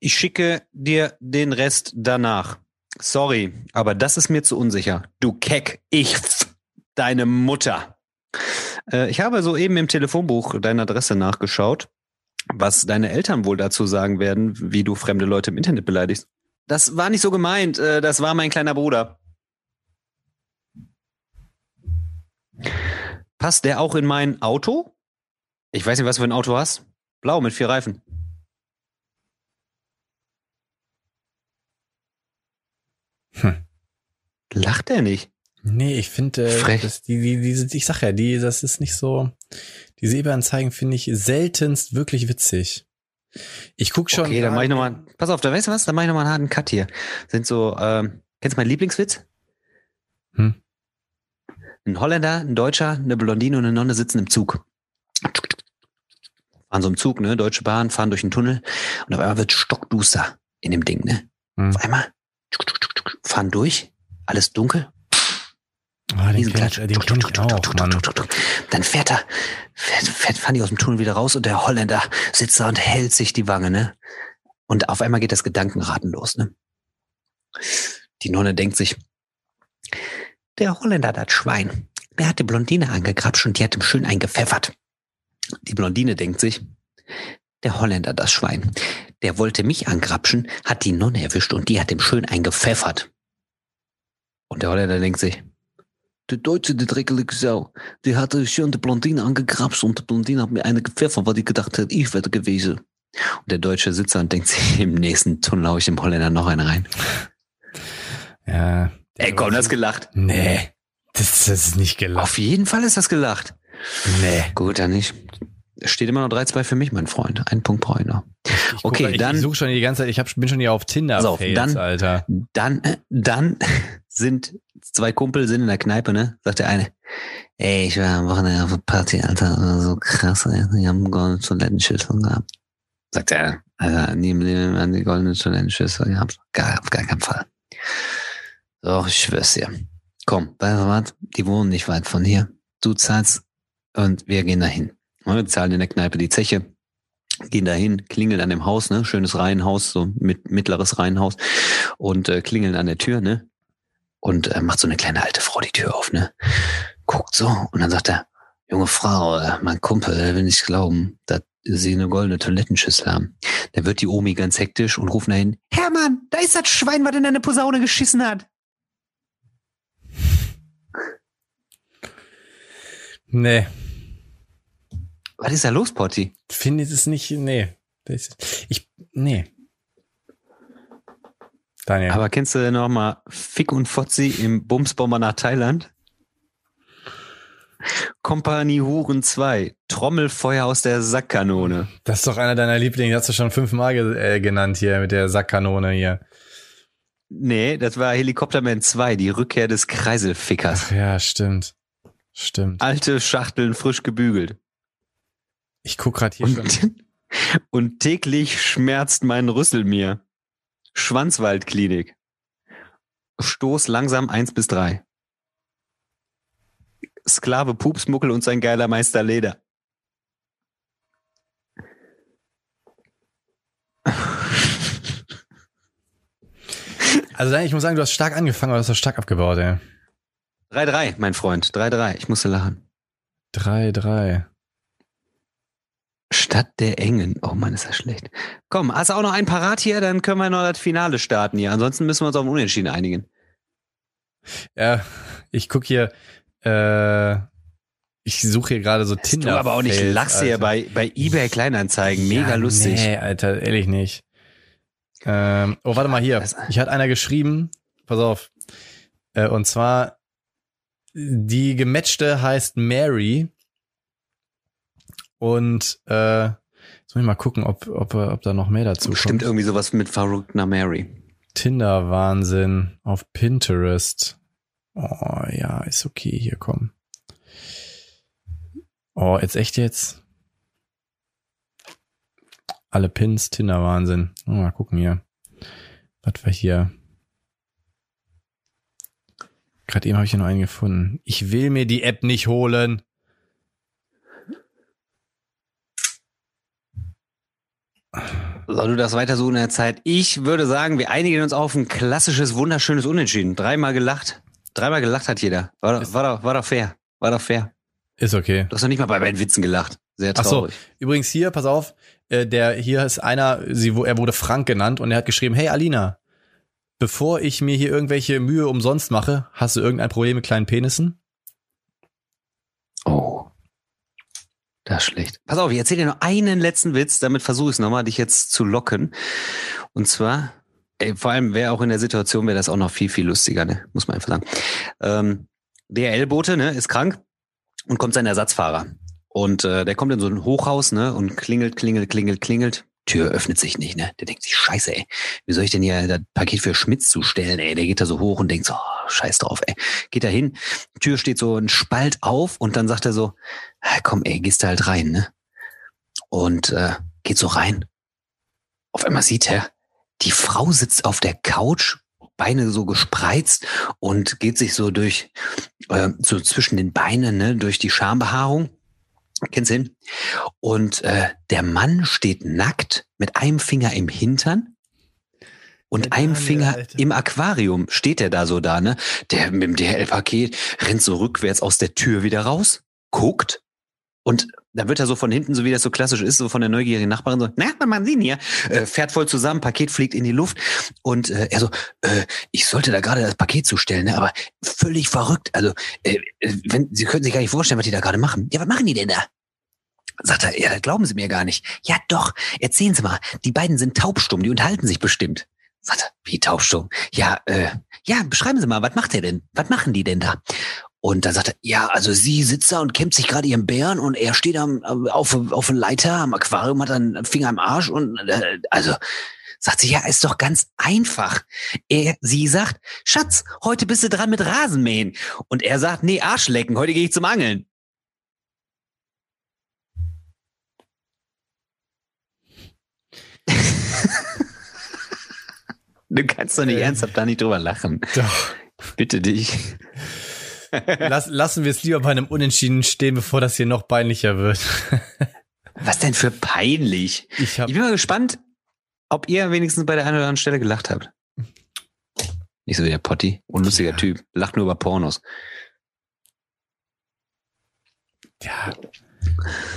Ich schicke dir den Rest danach. Sorry, aber das ist mir zu unsicher. Du Keck, ich f deine Mutter. Äh, ich habe soeben im Telefonbuch deine Adresse nachgeschaut, was deine Eltern wohl dazu sagen werden, wie du fremde Leute im Internet beleidigst. Das war nicht so gemeint, äh, das war mein kleiner Bruder. Passt der auch in mein Auto? Ich weiß nicht, was du für ein Auto hast. Blau mit vier Reifen. Hm. Lacht er nicht? Nee, ich finde, äh, die, die, diese, ich sag ja, die, das ist nicht so. Diese eBay-Anzeigen finde ich seltenst wirklich witzig. Ich guck schon. okay, dann mach ich nochmal. Pass auf, da weißt du was? Dann mach ich nochmal einen harten Cut hier. Sind so, ähm, kennst du meinen Lieblingswitz? Hm. Ein Holländer, ein Deutscher, eine Blondine und eine Nonne sitzen im Zug. Fahren so im Zug, ne? Deutsche Bahn, fahren durch einen Tunnel und auf einmal wird stockduster in dem Ding, ne? Hm. Auf einmal fahren durch, alles dunkel, Ah, den Diesen kenn den kenn ich auch, Mann. Dann fährt er, fährt, fährt, die aus dem Tunnel wieder raus und der Holländer sitzt da und hält sich die Wange, ne? Und auf einmal geht das Gedankenraten los, ne? Die Nonne denkt sich, der Holländer, das Schwein, der hat die Blondine angegrapscht und die hat ihm schön eingepfeffert. Die Blondine denkt sich, der Holländer, das Schwein, der wollte mich angrapschen, hat die Nonne erwischt und die hat ihm schön eingepfeffert. Und der Holländer denkt sich, der Deutsche, die dreckelige Sau, die hatte schön die Blondine angegrapscht und die Blondine hat mir eine gepfeffert, weil die gedacht hat, ich werde gewesen. Und der Deutsche sitzt da und denkt sich, im nächsten Tunnel hau ich dem Holländer noch einen rein. Ja. Ey, komm, das gelacht. Nee. Das, das ist nicht gelacht. Auf jeden Fall ist das gelacht. Nee. Gut, dann nicht. Steht immer noch 3-2 für mich, mein Freund. Einen Punkt noch. Ich guck, Okay, ich, dann- Ich suche schon die ganze Zeit, ich hab, bin schon hier auf Tinder Fails, dann- Alter. Dann, äh, dann sind zwei Kumpel sind in der Kneipe, ne? Sagt der eine, ey, ich war am Wochenende auf einer Party, Alter, so krass, ey. Die haben goldene Toilettenschüssel gehabt. Sagt er, Alter, nie im Leben an die goldene Toilettenschüssel gehabt. Gar, auf gar keinen Fall. So, ich schwör's dir. Komm, weißt du was? Die wohnen nicht weit von hier. Du zahlst und wir gehen dahin. Wir zahlen in der Kneipe die Zeche, gehen dahin, klingeln an dem Haus, ne? Schönes Reihenhaus, so mit mittleres Reihenhaus und äh, klingeln an der Tür, ne? Und äh, macht so eine kleine alte Frau die Tür auf, ne? Guckt so und dann sagt er, junge Frau, äh, mein Kumpel will nicht glauben, dass sie eine goldene Toilettenschüssel haben. Da wird die Omi ganz hektisch und ruft dahin, Hermann, da ist das Schwein, was in deine Posaune geschissen hat. Nee. Was ist da los, Potti? Finde es nicht, nee. Das, ich, nee. Daniel. Aber kennst du noch mal Fick und Fotzi im Bumsbomber nach Thailand? Kompanie Huren 2, Trommelfeuer aus der Sackkanone. das ist doch einer deiner Lieblinge, hast du schon fünfmal ge äh, genannt hier mit der Sackkanone hier. Nee, das war Helikopterman 2, die Rückkehr des Kreiselfickers. Ach ja, stimmt. Stimmt. Alte Schachteln frisch gebügelt. Ich guck grad hier schon. Und, und täglich schmerzt mein Rüssel mir. Schwanzwaldklinik. Stoß langsam eins bis drei. Sklave Pupsmuckel und sein geiler Meister Leder. Also ich muss sagen, du hast stark angefangen, aber du hast stark abgebaut, ey. 3-3, mein Freund. 3-3. Ich musste lachen. 3-3. Stadt der Engen. Oh Mann, ist das schlecht. Komm, hast du auch noch ein Parat hier? Dann können wir noch das Finale starten hier. Ansonsten müssen wir uns auf ein Unentschieden einigen. Ja, ich guck hier, äh, ich suche hier gerade so Dass Tinder. du aber auch nicht lachst hier bei, bei eBay Kleinanzeigen. Mega Ja, lustig. Nee, Alter, ehrlich nicht. Ähm, oh, warte mal hier. Das- Ich hatte einer geschrieben, pass auf. Äh, und zwar, die gematchte heißt Mary. Und äh, jetzt muss ich mal gucken, ob, ob, ob da noch mehr dazu Bestimmt kommt. irgendwie sowas mit verrückter Mary. Tinder-Wahnsinn auf Pinterest. Oh ja, ist okay, hier komm. Oh, jetzt echt jetzt? Alle Pins, Tinder-Wahnsinn. Oh, mal gucken hier. Was war hier? Gerade eben habe ich hier noch einen gefunden. Ich will mir die App nicht holen. Soll du das weiter so in der Zeit? Ich würde sagen, wir einigen uns auf ein klassisches, wunderschönes Unentschieden. Dreimal gelacht. Dreimal gelacht hat jeder. War, doch- war, doch, war doch fair. War doch fair. Ist okay. Du hast doch nicht mal bei meinen Witzen gelacht. Sehr Ach so, traurig. übrigens hier, pass auf, äh, der hier ist einer, sie, er wurde Frank genannt und er hat geschrieben, hey Alina, bevor ich mir hier irgendwelche Mühe umsonst mache, hast du irgendein Problem mit kleinen Penissen? Oh. Das ist schlecht. Pass auf, ich erzähle dir noch einen letzten Witz, damit versuche ich es nochmal, dich jetzt zu locken. Und zwar, ey, vor allem wäre auch in der Situation, wäre das auch noch viel, viel lustiger, ne? Muss man einfach sagen. Ähm, DRL-Bote, ne, ist krank und kommt sein Ersatzfahrer. Und äh, der kommt in so ein Hochhaus, ne, und klingelt, klingelt, klingelt, klingelt. Tür öffnet sich nicht, ne? Der denkt sich, scheiße, ey, wie soll ich denn hier das Paket für Schmitz zustellen, ey? Der geht da so hoch und denkt so, oh, scheiß drauf, ey. Geht da hin, Tür steht so ein Spalt auf und dann sagt er so, "Ah, komm, ey, gehst du halt rein, ne? Und äh, geht so rein. Auf einmal sieht er, die Frau sitzt auf der Couch, Beine so gespreizt und geht sich so durch, äh, so zwischen den Beinen, ne, durch die Schambehaarung. Kennst du hin? Und äh, der Mann steht nackt mit einem Finger im Hintern und einem Daniel, Finger Alter. im Aquarium. Steht er da so da, ne? Der mit dem DHL-Paket rennt so rückwärts aus der Tür wieder raus, guckt und dann wird er so von hinten, so wie das so klassisch ist, so von der neugierigen Nachbarin so, na, was machen Sie denn hier? Äh, fährt voll zusammen, Paket fliegt in die Luft und äh, er so, äh, ich sollte da gerade das Paket zustellen, ne, aber völlig verrückt. Also, äh, äh, wenn Sie können sich gar nicht vorstellen, was die da gerade machen. Ja, was machen die denn da? Sagt er, ja, glauben Sie mir gar nicht. Ja, doch, erzählen Sie mal. Die beiden sind taubstumm, die unterhalten sich bestimmt. Sagt er, wie taubstumm? Ja, äh, ja, beschreiben Sie mal, was macht er denn? Was machen die denn da? Und dann sagt er, ja, also sie sitzt da und kämmt sich gerade ihren Bären und er steht am, auf, auf der Leiter am Aquarium, hat einen Finger am Arsch und äh, also sagt sie, ja, ist doch ganz einfach. Er, sie sagt, Schatz, heute bist du dran mit Rasenmähen. Und er sagt, nee, Arschlecken, heute gehe ich zum Angeln. Du kannst doch nicht Ähm. ernsthaft da nicht drüber lachen. Doch. Bitte dich. Lass, lassen wir es lieber bei einem Unentschieden stehen, bevor das hier noch peinlicher wird. Was denn für peinlich? Ich hab, Ich bin mal gespannt, ob ihr wenigstens bei der einen oder anderen Stelle gelacht habt. Nicht so wie der Potti. Unlustiger Ja. Typ. Lacht nur über Pornos. ja.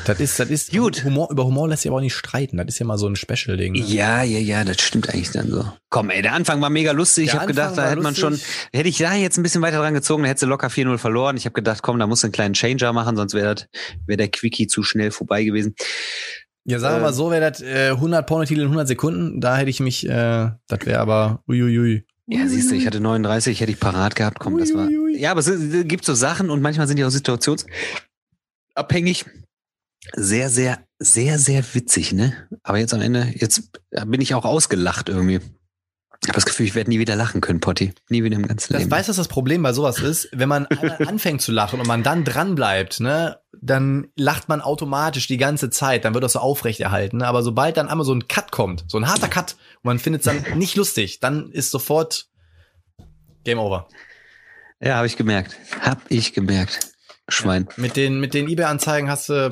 Das ist, das ist, Gut. Humor, über Humor lässt sich aber auch nicht streiten. Das ist ja mal so ein Special-Ding. ne? Ja, ja, ja, das stimmt eigentlich dann so. Komm, ey, der Anfang war mega lustig. Ich Der habe Anfang gedacht, da hätte man schon, hätte ich da jetzt ein bisschen weiter dran gezogen, da hätte locker 4-0 verloren. Ich habe gedacht, komm, da musst du einen kleinen Changer machen, sonst wäre das, wäre der Quickie zu schnell vorbei gewesen. Ja, sagen wir mal Äh, so, wäre das äh, 100 Pornotitel in 100 Sekunden, da hätte ich mich, äh, das wäre aber uiuiui. Ja, siehst du, ich hatte 39, hätte ich parat gehabt. Komm, das war. Ja, aber es gibt so Sachen und manchmal sind die auch situationsabhängig. Sehr, sehr, sehr, sehr witzig, ne? Aber jetzt am Ende, jetzt bin ich auch ausgelacht irgendwie. Ich habe das Gefühl, ich werde nie wieder lachen können, Potti. Nie wieder im ganzen Das Leben. weißt du, was das Problem bei sowas ist? Wenn man anfängt zu lachen und man dann dran bleibt, ne, dann lacht man automatisch die ganze Zeit, dann wird das so aufrechterhalten. Aber sobald dann einmal so ein Cut kommt, so ein harter Cut, und man findet es dann nicht lustig, dann ist sofort Game Over. Ja, habe ich gemerkt. Hab ich gemerkt. Schwein. Mit den, mit den eBay-Anzeigen hast du,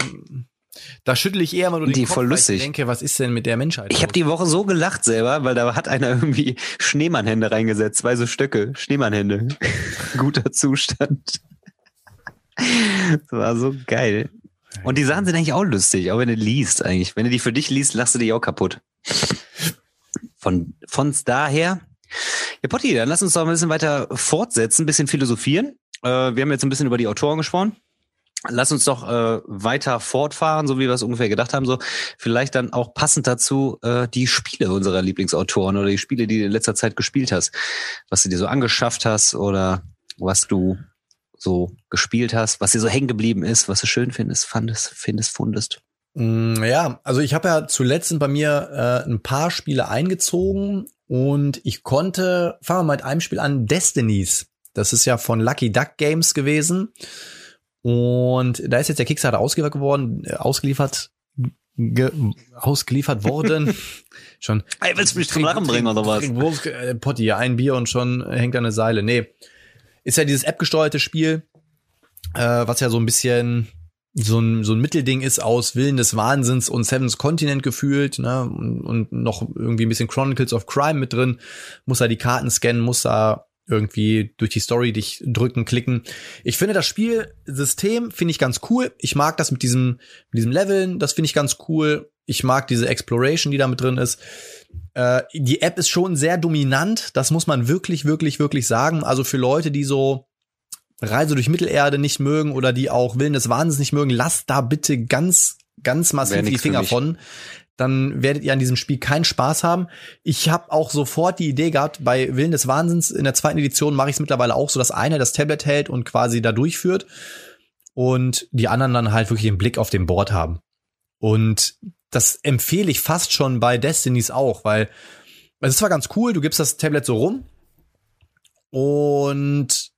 da schüttel ich eher mal nur den Die Kopf, voll lustig. ich denke, was ist denn mit der Menschheit? Ich habe die Woche so gelacht selber, weil da hat einer irgendwie Schneemannhände reingesetzt, zwei so Stöcke, Schneemannhände. Guter Zustand. Das war so geil. Und die Sachen sind eigentlich auch lustig, auch wenn du liest eigentlich. Wenn du die für dich liest, lachst du dich auch kaputt. Von, von daher. Ja, Potti, dann lass uns doch ein bisschen weiter fortsetzen, ein bisschen philosophieren. Äh, wir haben jetzt ein bisschen über die Autoren gesprochen. Lass uns doch äh, weiter fortfahren, so wie wir es ungefähr gedacht haben. So vielleicht dann auch passend dazu äh, die Spiele unserer Lieblingsautoren oder die Spiele, die du in letzter Zeit gespielt hast, was du dir so angeschafft hast oder was du so gespielt hast, was dir so hängen geblieben ist, was du schön findest, fandest, findest, fundest. Mm, Ja, also ich habe ja zuletzt bei mir äh, ein paar Spiele eingezogen und ich konnte, fangen wir mal mit einem Spiel an, Destinies. Das ist ja von Lucky Duck Games gewesen. Und da ist jetzt der Kickstarter ausgeliefert geworden, äh, ausgeliefert, ge, ausgeliefert worden. schon. Ey, willst du mich zum Lachen bringen oder was? Wurst, äh, Potti, ein Bier und schon hängt an eine Seile. Nee. Ist ja dieses App-gesteuerte Spiel, äh, was ja so ein bisschen so ein, so ein Mittelding ist aus Willen des Wahnsinns und Seven's Continent gefühlt, ne, und, und noch irgendwie ein bisschen Chronicles of Crime mit drin. Muss da die Karten scannen, muss da irgendwie durch die Story dich drücken, klicken. Ich finde das Spielsystem finde ich ganz cool. Ich mag das mit diesem, mit diesem Leveln, das finde ich ganz cool. Ich mag diese Exploration, die da mit drin ist. Äh, die App ist schon sehr dominant, das muss man wirklich, wirklich, wirklich sagen. Also für Leute, die so Reise durch Mittelerde nicht mögen oder die auch Willen des Wahnsinns nicht mögen, lasst da bitte ganz, ganz massiv die Finger von. Dann werdet ihr an diesem Spiel keinen Spaß haben. Ich habe auch sofort die Idee gehabt, bei Willen des Wahnsinns in der zweiten Edition mache ich es mittlerweile auch so, dass einer das Tablet hält und quasi da durchführt und die anderen dann halt wirklich den Blick auf dem Board haben. Und das empfehle ich fast schon bei Destinies auch, weil es ist zwar ganz cool, du gibst das Tablet so rum und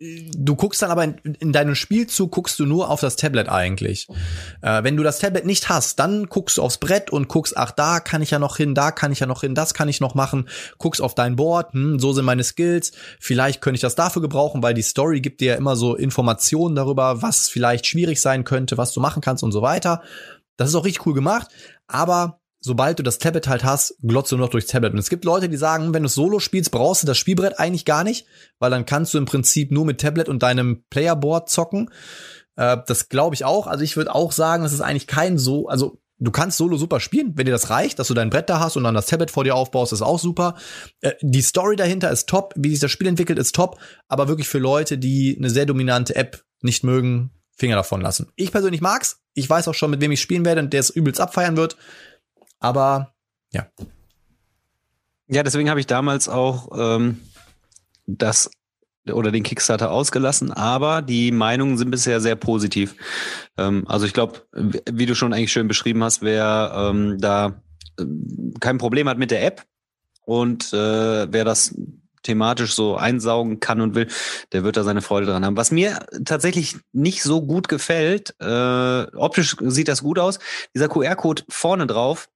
du guckst dann aber in, in deinem Spielzug guckst du nur auf das Tablet eigentlich. Äh, wenn du das Tablet nicht hast, dann guckst du aufs Brett und guckst, ach, da kann ich ja noch hin, da kann ich ja noch hin, das kann ich noch machen. Guckst auf dein Board, hm, so sind meine Skills. Vielleicht könnte ich das dafür gebrauchen, weil die Story gibt dir ja immer so Informationen darüber, was vielleicht schwierig sein könnte, was du machen kannst und so weiter. Das ist auch richtig cool gemacht, aber sobald du das Tablet halt hast, glotzt du noch durchs Tablet. Und es gibt Leute, die sagen, wenn du Solo spielst, brauchst du das Spielbrett eigentlich gar nicht, weil dann kannst du im Prinzip nur mit Tablet und deinem Playerboard zocken. Äh, das glaube ich auch. Also ich würde auch sagen, das ist eigentlich kein so, also du kannst Solo super spielen, wenn dir das reicht, dass du dein Brett da hast und dann das Tablet vor dir aufbaust, ist auch super. Äh, die Story dahinter ist top, wie sich das Spiel entwickelt, ist top, aber wirklich für Leute, die eine sehr dominante App nicht mögen, Finger davon lassen. Ich persönlich mag's. Ich weiß auch schon, mit wem ich spielen werde und der es übelst abfeiern wird. Aber ja. Ja, deswegen habe ich damals auch ähm, das oder den Kickstarter ausgelassen, aber die Meinungen sind bisher sehr positiv. Ähm, also ich glaube, wie du schon eigentlich schön beschrieben hast, wer ähm, da ähm, kein Problem hat mit der App und äh, wer das thematisch so einsaugen kann und will, der wird da seine Freude dran haben. Was mir tatsächlich nicht so gut gefällt, äh, optisch sieht das gut aus, dieser QR-Code vorne drauf,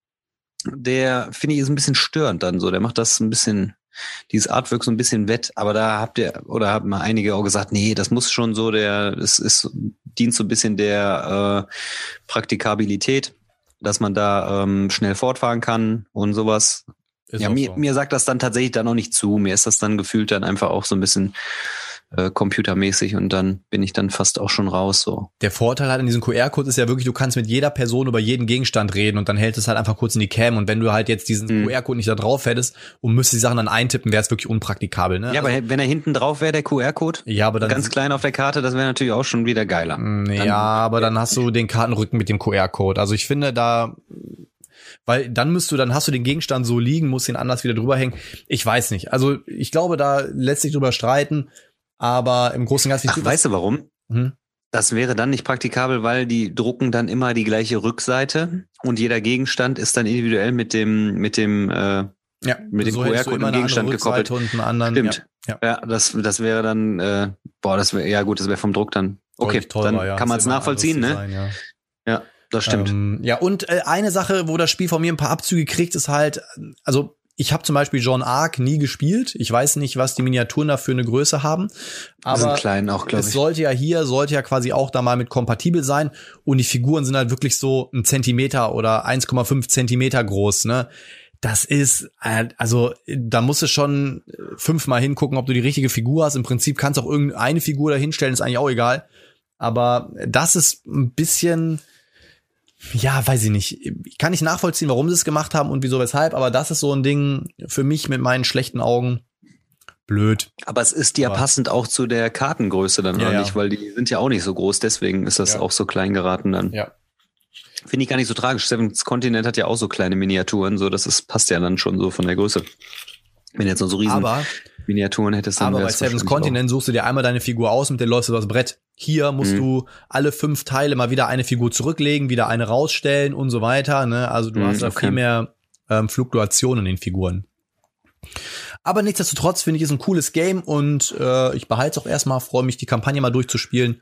der finde ich ist ein bisschen störend dann so. Der macht das ein bisschen, dieses Artwork so ein bisschen wett. Aber da habt ihr oder haben mal einige auch gesagt, nee, das muss schon so der, es ist dient so ein bisschen der äh, Praktikabilität, dass man da ähm, schnell fortfahren kann und sowas. Ist ja, mir, so. mir sagt das dann tatsächlich dann auch nicht zu. Mir ist das dann gefühlt dann einfach auch so ein bisschen äh, computermäßig und dann bin ich dann fast auch schon raus. So. Der Vorteil halt in diesem QR-Code ist ja wirklich, du kannst mit jeder Person über jeden Gegenstand reden und dann hält es halt einfach kurz in die Cam. Und wenn du halt jetzt diesen mhm. QR-Code nicht da drauf hättest und müsstest die Sachen dann eintippen, wäre es wirklich unpraktikabel. Ne? Ja, also, aber wenn er hinten drauf wäre, der QR-Code, ja, aber dann ganz klein auf der Karte, das wäre natürlich auch schon wieder geiler. Mm, ja, aber dann hast du den Kartenrücken mit dem QR-Code. Also ich finde da weil dann müsst du, dann hast du den Gegenstand so liegen, musst ihn anders wieder drüber hängen. Ich weiß nicht. Also ich glaube, da lässt sich drüber streiten, aber im Großen und Ganzen. Ach, weißt du warum? Hm? Das wäre dann nicht praktikabel, weil die drucken dann immer die gleiche Rückseite und jeder Gegenstand ist dann individuell mit dem mit dem äh, ja, mit dem so QR-Code im Gegenstand gekoppelt. Und einen anderen, Stimmt. Ja, ja. ja, das das wäre dann äh, boah, das wäre ja gut, das wäre vom Druck dann. Okay, dann war, ja. kann man es nachvollziehen, ne? Sein, ja. ja das stimmt. Ähm, ja, und äh, eine Sache, wo das Spiel von mir ein paar Abzüge kriegt, ist halt, also ich habe zum Beispiel John Arc nie gespielt. Ich weiß nicht, was die Miniaturen da für eine Größe haben. Aber sind klein auch, glaube ich. Es sollte ja hier, sollte ja quasi auch da mal mit kompatibel sein. Und die Figuren sind halt wirklich so ein Zentimeter oder 1,5 Zentimeter groß, ne? Das ist, äh, also da musst du schon fünfmal hingucken, ob du die richtige Figur hast. Im Prinzip kannst du auch irgendeine Figur da hinstellen, ist eigentlich auch egal. Aber das ist ein bisschen, ja, weiß ich nicht. Ich kann nicht nachvollziehen, warum sie es gemacht haben und wieso, weshalb, aber das ist so ein Ding für mich mit meinen schlechten Augen blöd. Aber es ist ja aber passend auch zu der Kartengröße dann, ja, oder nicht? Weil die sind ja auch nicht so groß, deswegen ist das ja. auch so klein geraten dann. Ja. Finde ich gar nicht so tragisch. Seven's Continent hat ja auch so kleine Miniaturen, so das ist, passt ja dann schon so von der Größe. Wenn jetzt noch so riesen aber, Miniaturen hättest, dann Aber bei Seven's Continent suchst du dir einmal deine Figur aus, mit der läufst du das Brett. Hier musst mhm. du alle fünf Teile mal wieder eine Figur zurücklegen, wieder eine rausstellen und so weiter. Ne? Also du mhm, hast da okay. viel mehr ähm, Fluktuationen in den Figuren. Aber nichtsdestotrotz finde ich es ein cooles Game und äh, ich behalte es auch erstmal, freue mich, die Kampagne mal durchzuspielen,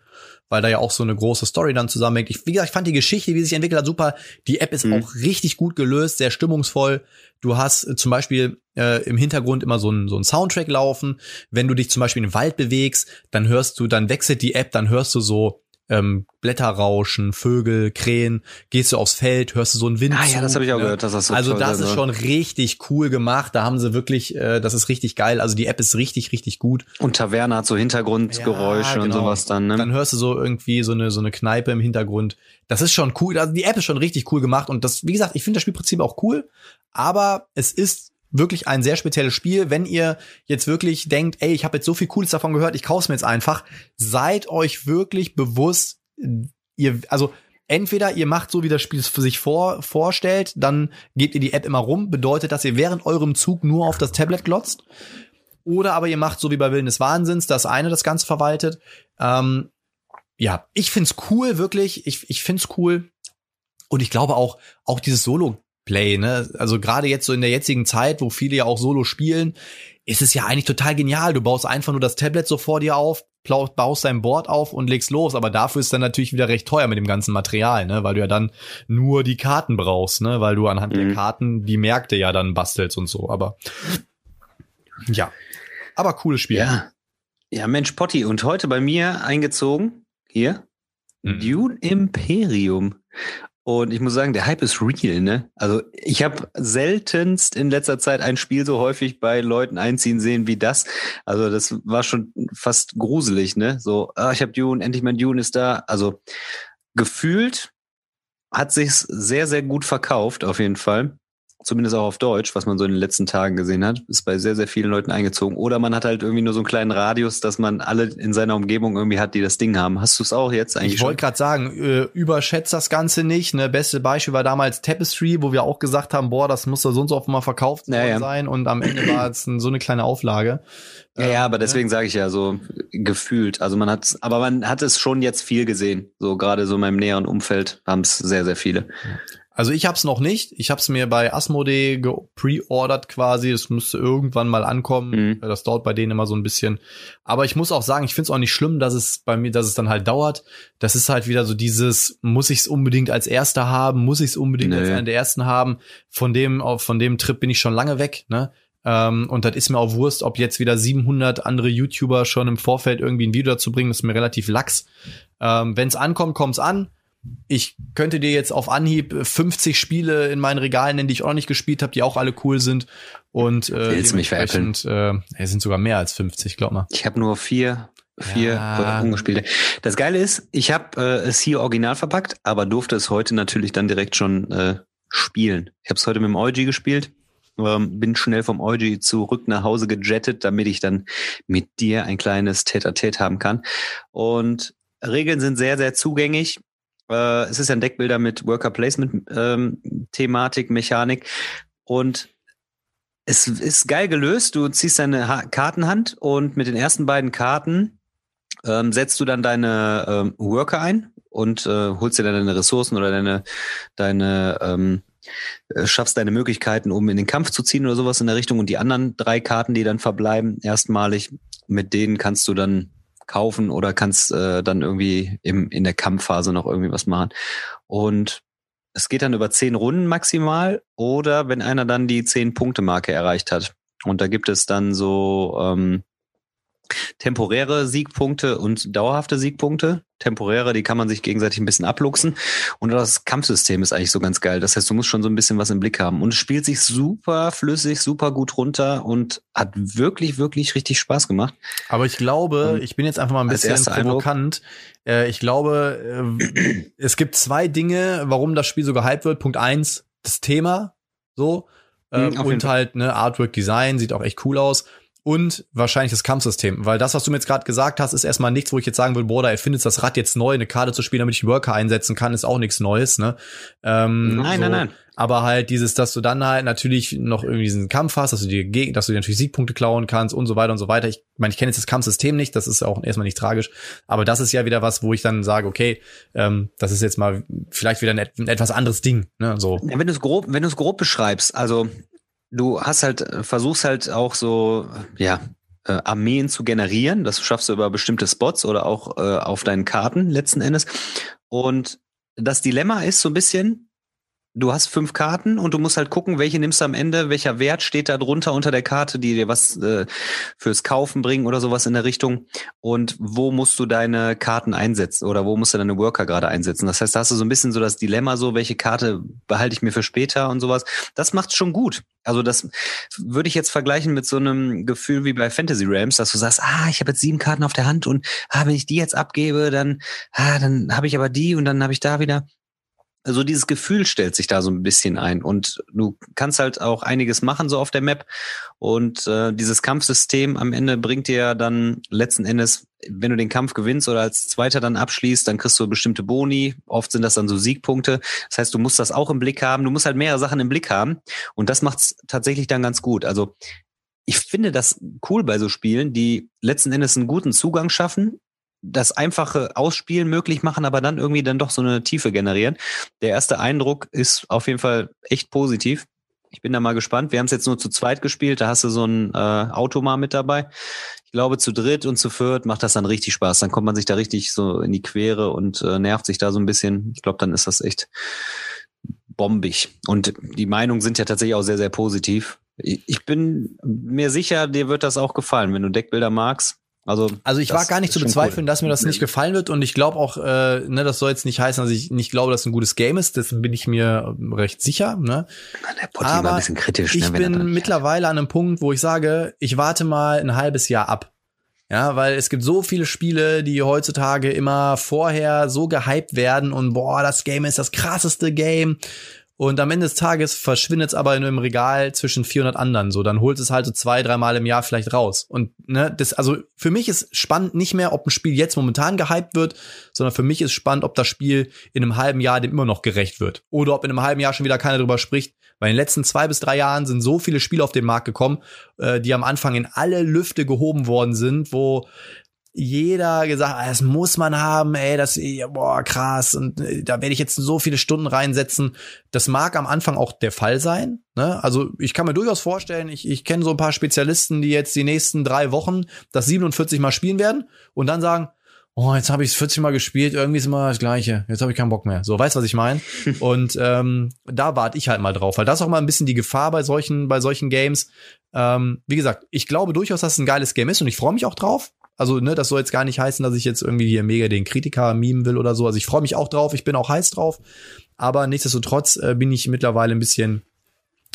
weil da ja auch so eine große Story dann zusammenhängt. Ich, wie gesagt, ich fand die Geschichte, wie sie sich entwickelt hat, super. Die App ist mhm. auch richtig gut gelöst, sehr stimmungsvoll. Du hast äh, zum Beispiel äh, im Hintergrund immer so ein, so ein Soundtrack laufen. Wenn du dich zum Beispiel im Wald bewegst, dann hörst du, dann wechselt die App, dann hörst du so ähm, Blätter rauschen, Vögel, Krähen, gehst du aufs Feld, hörst du so einen Wind. Ah ja, das habe ich auch ne? gehört, dass das so Also das ist schon richtig cool gemacht. Da haben sie wirklich, äh, das ist richtig geil. Also die App ist richtig, richtig gut. Und Taverne hat so Hintergrundgeräusche ja, genau. und sowas dann. Ne? Dann hörst du so irgendwie so eine so eine Kneipe im Hintergrund. Das ist schon cool. Also die App ist schon richtig cool gemacht und das, wie gesagt, ich finde das Spielprinzip auch cool. Aber es ist wirklich ein sehr spezielles Spiel. Wenn ihr jetzt wirklich denkt, ey, ich habe jetzt so viel Cooles davon gehört, ich kaufe mir jetzt einfach, seid euch wirklich bewusst, ihr, also entweder ihr macht so, wie das Spiel es für sich vor, vorstellt, dann gebt ihr die App immer rum, bedeutet, dass ihr während eurem Zug nur auf das Tablet glotzt. Oder aber ihr macht so wie bei Willen des Wahnsinns, dass eine das Ganze verwaltet. Ähm, ja, ich find's cool, wirklich. Ich, ich find's cool. Und ich glaube auch, auch dieses Solo Play, ne? Also gerade jetzt so in der jetzigen Zeit, wo viele ja auch Solo spielen, ist es ja eigentlich total genial. Du baust einfach nur das Tablet so vor dir auf, baust dein Board auf und legst los. Aber dafür ist dann natürlich wieder recht teuer mit dem ganzen Material, ne? Weil du ja dann nur die Karten brauchst, ne? Weil du anhand mhm. der Karten die Märkte ja dann bastelst und so. Aber ja, aber cooles Spiel. Ja, ja Mensch, Potti. Und heute bei mir eingezogen, hier, mhm. Dune Imperium. Und ich muss sagen, der Hype ist real, ne? Also ich habe seltenst in letzter Zeit ein Spiel so häufig bei Leuten einziehen sehen wie das. Also das war schon fast gruselig, ne? So, ah, ich habe Dune, endlich mein Dune ist da. Also gefühlt hat sich's sehr, sehr gut verkauft, auf jeden Fall zumindest auch auf Deutsch, was man so in den letzten Tagen gesehen hat, ist bei sehr, sehr vielen Leuten eingezogen. Oder man hat halt irgendwie nur so einen kleinen Radius, dass man alle in seiner Umgebung irgendwie hat, die das Ding haben. Hast du es auch jetzt eigentlich? Ich wollte gerade sagen, äh, überschätzt das Ganze nicht. Ne? Beste Beispiel war damals Tapestry, wo wir auch gesagt haben, boah, das muss da so und so oft mal verkauft ja, ja. sein. Und am Ende war es so eine kleine Auflage. Ja, ja, aber ähm, deswegen sage ich ja so gefühlt. Also man hat, aber man hat es schon jetzt viel gesehen. So gerade so in meinem näheren Umfeld haben es sehr, sehr viele. Also ich habe es noch nicht. Ich habe es mir bei Asmodee pre-ordered quasi. Es müsste irgendwann mal ankommen. Mhm. Das dauert bei denen immer so ein bisschen. Aber ich muss auch sagen, ich finde es auch nicht schlimm, dass es bei mir, dass es dann halt dauert. Das ist halt wieder so dieses, muss ich es unbedingt als Erster haben? Muss ich es unbedingt nee. als einer der Ersten haben? Von dem, von dem Trip bin ich schon lange weg. Ne? Ähm, und das ist mir auch Wurst, ob jetzt wieder 700 andere YouTuber schon im Vorfeld irgendwie ein Video dazu bringen. Das ist mir relativ lax. Ähm, Wenn es ankommt, kommt's an ich könnte dir jetzt auf Anhieb 50 Spiele in meinen Regalen nennen, die ich auch noch nicht gespielt habe, die auch alle cool sind. Und äh, Willst mich veräppeln? Äh, es sind sogar mehr als 50, glaub mal. Ich habe nur vier vier Ja. ungespielte. Das Geile ist, ich habe äh, es hier original verpackt, aber durfte es heute natürlich dann direkt schon äh, spielen. Ich habe es heute mit dem Eugi gespielt. Ähm, bin schnell vom Eugi zurück nach Hause gejettet, damit ich dann mit dir ein kleines Tete-a-Tete haben kann. Und Regeln sind sehr, sehr zugänglich. Äh, es ist ein Deckbilder mit Worker Placement ähm, Thematik, Mechanik und es ist geil gelöst. Du ziehst deine ha Kartenhand und mit den ersten beiden Karten ähm, setzt du dann deine ähm, Worker ein und äh, holst dir dann deine Ressourcen oder deine, deine ähm, äh, schaffst deine Möglichkeiten, um in den Kampf zu ziehen oder sowas in der Richtung. Und die anderen drei Karten, die dann verbleiben, erstmalig, mit denen kannst du dann kaufen oder kannst äh, dann irgendwie im, in der Kampfphase noch irgendwie was machen. Und es geht dann über zehn Runden maximal oder wenn einer dann die zehn Punkte Marke erreicht hat. Und da gibt es dann so ähm, temporäre Siegpunkte und dauerhafte Siegpunkte. Temporäre, die kann man sich gegenseitig ein bisschen abluchsen. Und das Kampfsystem ist eigentlich so ganz geil. Das heißt, du musst schon so ein bisschen was im Blick haben. Und es spielt sich super flüssig, super gut runter und hat wirklich, wirklich richtig Spaß gemacht. Aber ich glaube, Und ich bin jetzt einfach mal ein bisschen erster Eindruck- provokant. Äh, ich glaube, äh, es gibt zwei Dinge, warum das Spiel so gehypt wird. Punkt eins, das Thema, so. Äh, Mhm, und halt, ne, Artwork Design, sieht auch echt cool aus. Und wahrscheinlich das Kampfsystem. Weil das, was du mir jetzt gerade gesagt hast, ist erstmal nichts, wo ich jetzt sagen will, boah, da erfindet das Rad jetzt neu, eine Karte zu spielen, damit ich einen Worker einsetzen kann, ist auch nichts Neues, ne? Ähm, Nein, so. nein, nein. Aber halt dieses, dass du dann halt natürlich noch irgendwie diesen Kampf hast, dass du dir gegen, dass du dir natürlich Siegpunkte klauen kannst und so weiter und so weiter. Ich meine, ich kenne jetzt das Kampfsystem nicht, das ist auch erstmal nicht tragisch. Aber das ist ja wieder was, wo ich dann sage, okay, ähm, das ist jetzt mal vielleicht wieder ein, ein etwas anderes Ding. Ne? So. Ja, wenn du es grob, wenn du es grob beschreibst, also du hast halt, äh, versuchst halt auch so, äh, ja, äh, Armeen zu generieren. Das schaffst du über bestimmte Spots oder auch äh, auf deinen Karten letzten Endes. Und das Dilemma ist so ein bisschen, du hast fünf Karten und du musst halt gucken, welche nimmst du am Ende, welcher Wert steht da drunter unter der Karte, die dir was äh, fürs Kaufen bringen oder sowas in der Richtung. Und wo musst du deine Karten einsetzen oder wo musst du deine Worker gerade einsetzen? Das heißt, da hast du so ein bisschen so das Dilemma, so welche Karte behalte ich mir für später und sowas. Das macht's schon gut. Also das würde ich jetzt vergleichen mit so einem Gefühl wie bei Fantasy Realms, dass du sagst, ah, ich habe jetzt sieben Karten auf der Hand und ah, wenn ich die jetzt abgebe, dann ah, dann habe ich aber die und dann habe ich da wieder also dieses Gefühl stellt sich da so ein bisschen ein und du kannst halt auch einiges machen so auf der Map und äh, dieses Kampfsystem am Ende bringt dir dann letzten Endes, wenn du den Kampf gewinnst oder als Zweiter dann abschließt, dann kriegst du bestimmte Boni. Oft sind das dann so Siegpunkte. Das heißt, du musst das auch im Blick haben. Du musst halt mehrere Sachen im Blick haben und das macht's tatsächlich dann ganz gut. Also ich finde das cool bei so Spielen, die letzten Endes einen guten Zugang schaffen, das einfache Ausspielen möglich machen, aber dann irgendwie dann doch so eine Tiefe generieren. Der erste Eindruck ist auf jeden Fall echt positiv. Ich bin da mal gespannt. Wir haben es jetzt nur zu zweit gespielt. Da hast du so ein äh, Automa mit dabei. Ich glaube, zu dritt und zu viert macht das dann richtig Spaß. Dann kommt man sich da richtig so in die Quere und äh, nervt sich da so ein bisschen. Ich glaube, dann ist das echt bombig. Und die Meinungen sind ja tatsächlich auch sehr, sehr positiv. Ich bin mir sicher, dir wird das auch gefallen, wenn du Deckbilder magst. Also, Also ich war gar nicht zu bezweifeln, cool. dass mir das nicht gefallen wird und ich glaube auch, äh, ne, das soll jetzt nicht heißen, dass ich nicht glaube, dass es ein gutes Game ist. Dessen bin ich mir recht sicher. Ne? Der Potti war Aber ein bisschen kritisch. ich ne, er bin mittlerweile an einem Punkt, wo ich sage, ich warte mal ein halbes Jahr ab. Ja, weil es gibt so viele Spiele, die heutzutage immer vorher so gehypt werden und boah, das Game ist das krasseste Game. Und am Ende des Tages verschwindet es aber in einem Regal zwischen 400 anderen. So, dann holt es halt so zwei, dreimal im Jahr vielleicht raus. Und ne, das, also für mich ist spannend nicht mehr, ob ein Spiel jetzt momentan gehypt wird, sondern für mich ist spannend, ob das Spiel in einem halben Jahr dem immer noch gerecht wird. Oder ob in einem halben Jahr schon wieder keiner drüber spricht. Weil in den letzten zwei bis drei Jahren sind so viele Spiele auf den Markt gekommen, äh, die am Anfang in alle Lüfte gehoben worden sind, wo jeder gesagt, ah, das muss man haben, ey, das, boah, krass, und äh, da werde ich jetzt so viele Stunden reinsetzen. Das mag am Anfang auch der Fall sein. Ne? Also ich kann mir durchaus vorstellen, ich, ich kenne so ein paar Spezialisten, die jetzt die nächsten drei Wochen das 47 Mal spielen werden und dann sagen, oh, jetzt habe ich es 40 Mal gespielt, irgendwie ist immer das Gleiche, jetzt habe ich keinen Bock mehr. So, weißt du, was ich meine? und ähm, da warte ich halt mal drauf, weil das ist auch mal ein bisschen die Gefahr bei solchen, bei solchen Games. Ähm, wie gesagt, ich glaube durchaus, dass es ein geiles Game ist und ich freue mich auch drauf. Also, ne, das soll jetzt gar nicht heißen, dass ich jetzt irgendwie hier mega den Kritiker mimen will oder so. Also ich freue mich auch drauf, ich bin auch heiß drauf. Aber nichtsdestotrotz äh, bin ich mittlerweile ein bisschen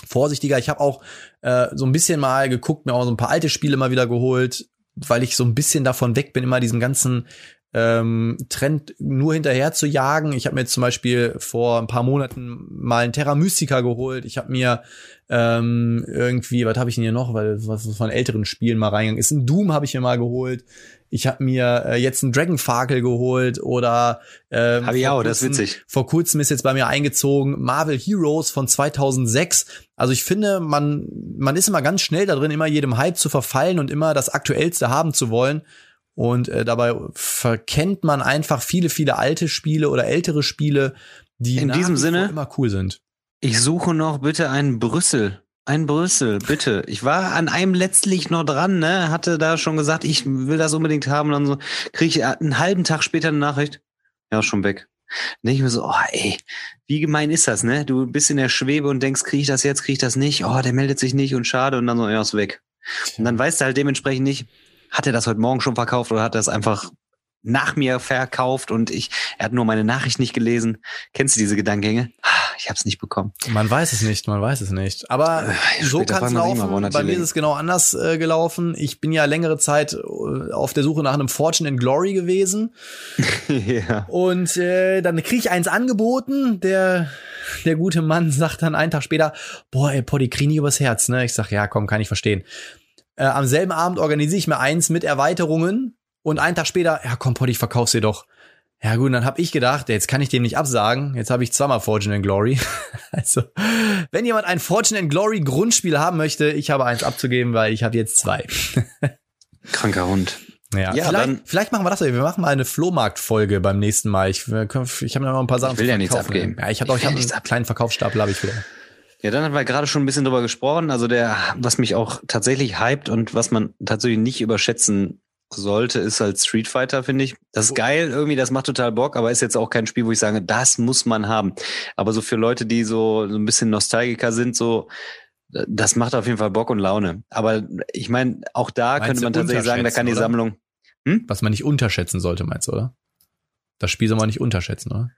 vorsichtiger. Ich habe auch äh, so ein bisschen mal geguckt, mir auch so ein paar alte Spiele mal wieder geholt. weil ich so ein bisschen davon weg bin, immer diesem ganzen ähm, Trend nur hinterher zu jagen. Ich habe mir jetzt zum Beispiel vor ein paar Monaten mal einen Terra Mystica geholt. Ich habe mir ähm, irgendwie, was habe ich denn hier noch, weil was von älteren Spielen mal reingegangen ist. Ein Doom habe ich mir mal geholt. Ich habe mir äh, jetzt einen Dragonfakel geholt oder äh, habe ich auch, das ist witzig. Vor kurzem ist jetzt bei mir eingezogen Marvel Heroes von 2006. Also ich finde, man man ist immer ganz schnell da drin, immer jedem Hype zu verfallen und immer das aktuellste haben zu wollen. Und äh, dabei verkennt man einfach viele, viele alte Spiele oder ältere Spiele, die in diesem Sinne immer cool sind. Ich suche noch bitte einen Brüssel. Ein Brüssel, bitte. Ich war an einem letztlich noch dran, ne? Hatte da schon gesagt, ich will das unbedingt haben. Und dann so kriege ich einen halben Tag später eine Nachricht. Ja, schon weg. Dann denke ich mir so, oh ey, wie gemein ist das, ne? Du bist in der Schwebe und denkst, kriege ich das jetzt, kriege ich das nicht? Oh, der meldet sich nicht und schade. Und dann so, ja, ist weg. Und dann weißt du halt dementsprechend nicht, hat er das heute Morgen schon verkauft oder hat er es einfach nach mir verkauft und ich, er hat nur meine Nachricht nicht gelesen. Kennst du diese Gedankengänge? Ah, ich habe es nicht bekommen. Man weiß es nicht, man weiß es nicht. Aber äh, so kann es laufen. Bei mir ist es genau anders äh, gelaufen. Ich bin ja längere Zeit äh, auf der Suche nach einem Fortune in Glory gewesen. ja. Und äh, dann kriege ich eins angeboten. Der der gute Mann sagt dann einen Tag später, boah, ey, nicht übers Herz. Ne? Ich sag, ja, komm, kann ich verstehen. Äh, am selben Abend organisiere ich mir eins mit Erweiterungen und einen Tag später, ja komm, Potti, ich verkauf's dir doch. Ja gut, dann habe ich gedacht, jetzt kann ich dem nicht absagen. Jetzt habe ich zweimal Fortune and Glory. also, wenn jemand ein Fortune and Glory Grundspiel haben möchte, ich habe eins abzugeben, weil ich habe jetzt zwei. Kranker Hund. Ja, ja vielleicht, vielleicht machen wir das. Wir machen mal eine Flohmarkt-Folge beim nächsten Mal. Ich, ich habe noch ein paar Sachen. Ich will ja nichts abgeben. Ja, ich habe auch ich hab einen kleinen Verkaufsstapel, habe ich wieder. Ja, dann haben wir gerade schon ein bisschen drüber gesprochen. Also der, was mich auch tatsächlich hypt und was man tatsächlich nicht überschätzen sollte, ist halt Street Fighter, finde ich. Das ist geil, irgendwie, das macht total Bock, aber ist jetzt auch kein Spiel, wo ich sage, das muss man haben. Aber so für Leute, die so, so ein bisschen Nostalgiker sind, so, das macht auf jeden Fall Bock und Laune. Aber ich meine, auch da meinst könnte man tatsächlich sagen, da kann die oder? Sammlung. Hm? Was man nicht unterschätzen sollte, meinst du, oder? Das Spiel soll man nicht unterschätzen, oder?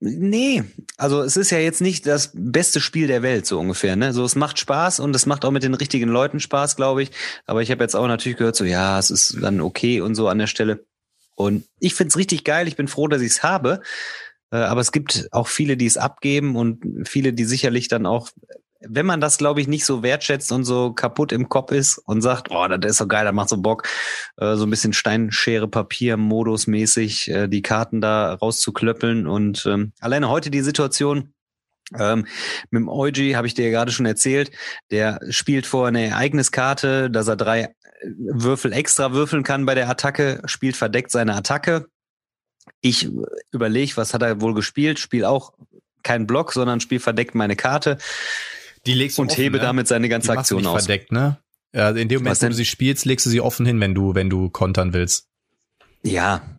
Nee, also es ist ja jetzt nicht das beste Spiel der Welt, so ungefähr. Ne? So, es macht Spaß und es macht auch mit den richtigen Leuten Spaß, glaube ich. Aber ich habe jetzt auch natürlich gehört, so ja, es ist dann okay und so an der Stelle. Und ich find's richtig geil, ich bin froh, dass ich's habe. Äh, aber es gibt auch viele, die es abgeben und viele, die sicherlich dann auch wenn man das, glaube ich, nicht so wertschätzt und so kaputt im Kopf ist und sagt, oh, das ist so geil, das macht so Bock, äh, so ein bisschen Steinschere Papier Modus mäßig äh, die Karten da rauszuklöppeln und ähm, alleine heute die Situation ähm, mit dem Euji habe ich dir ja gerade schon erzählt, der spielt vor eine Ereigniskarte, dass er drei Würfel extra würfeln kann bei der Attacke, spielt verdeckt seine Attacke. Ich überlege, was hat er wohl gespielt, spiel auch keinen Block, sondern spiel verdeckt meine Karte. Die legst du und offen, hebe ne? damit seine ganze die Aktion aus. verdeckt, ne? Ja, in dem Moment, wo du sie spielst, legst du sie offen hin, wenn du, wenn du kontern willst. Ja,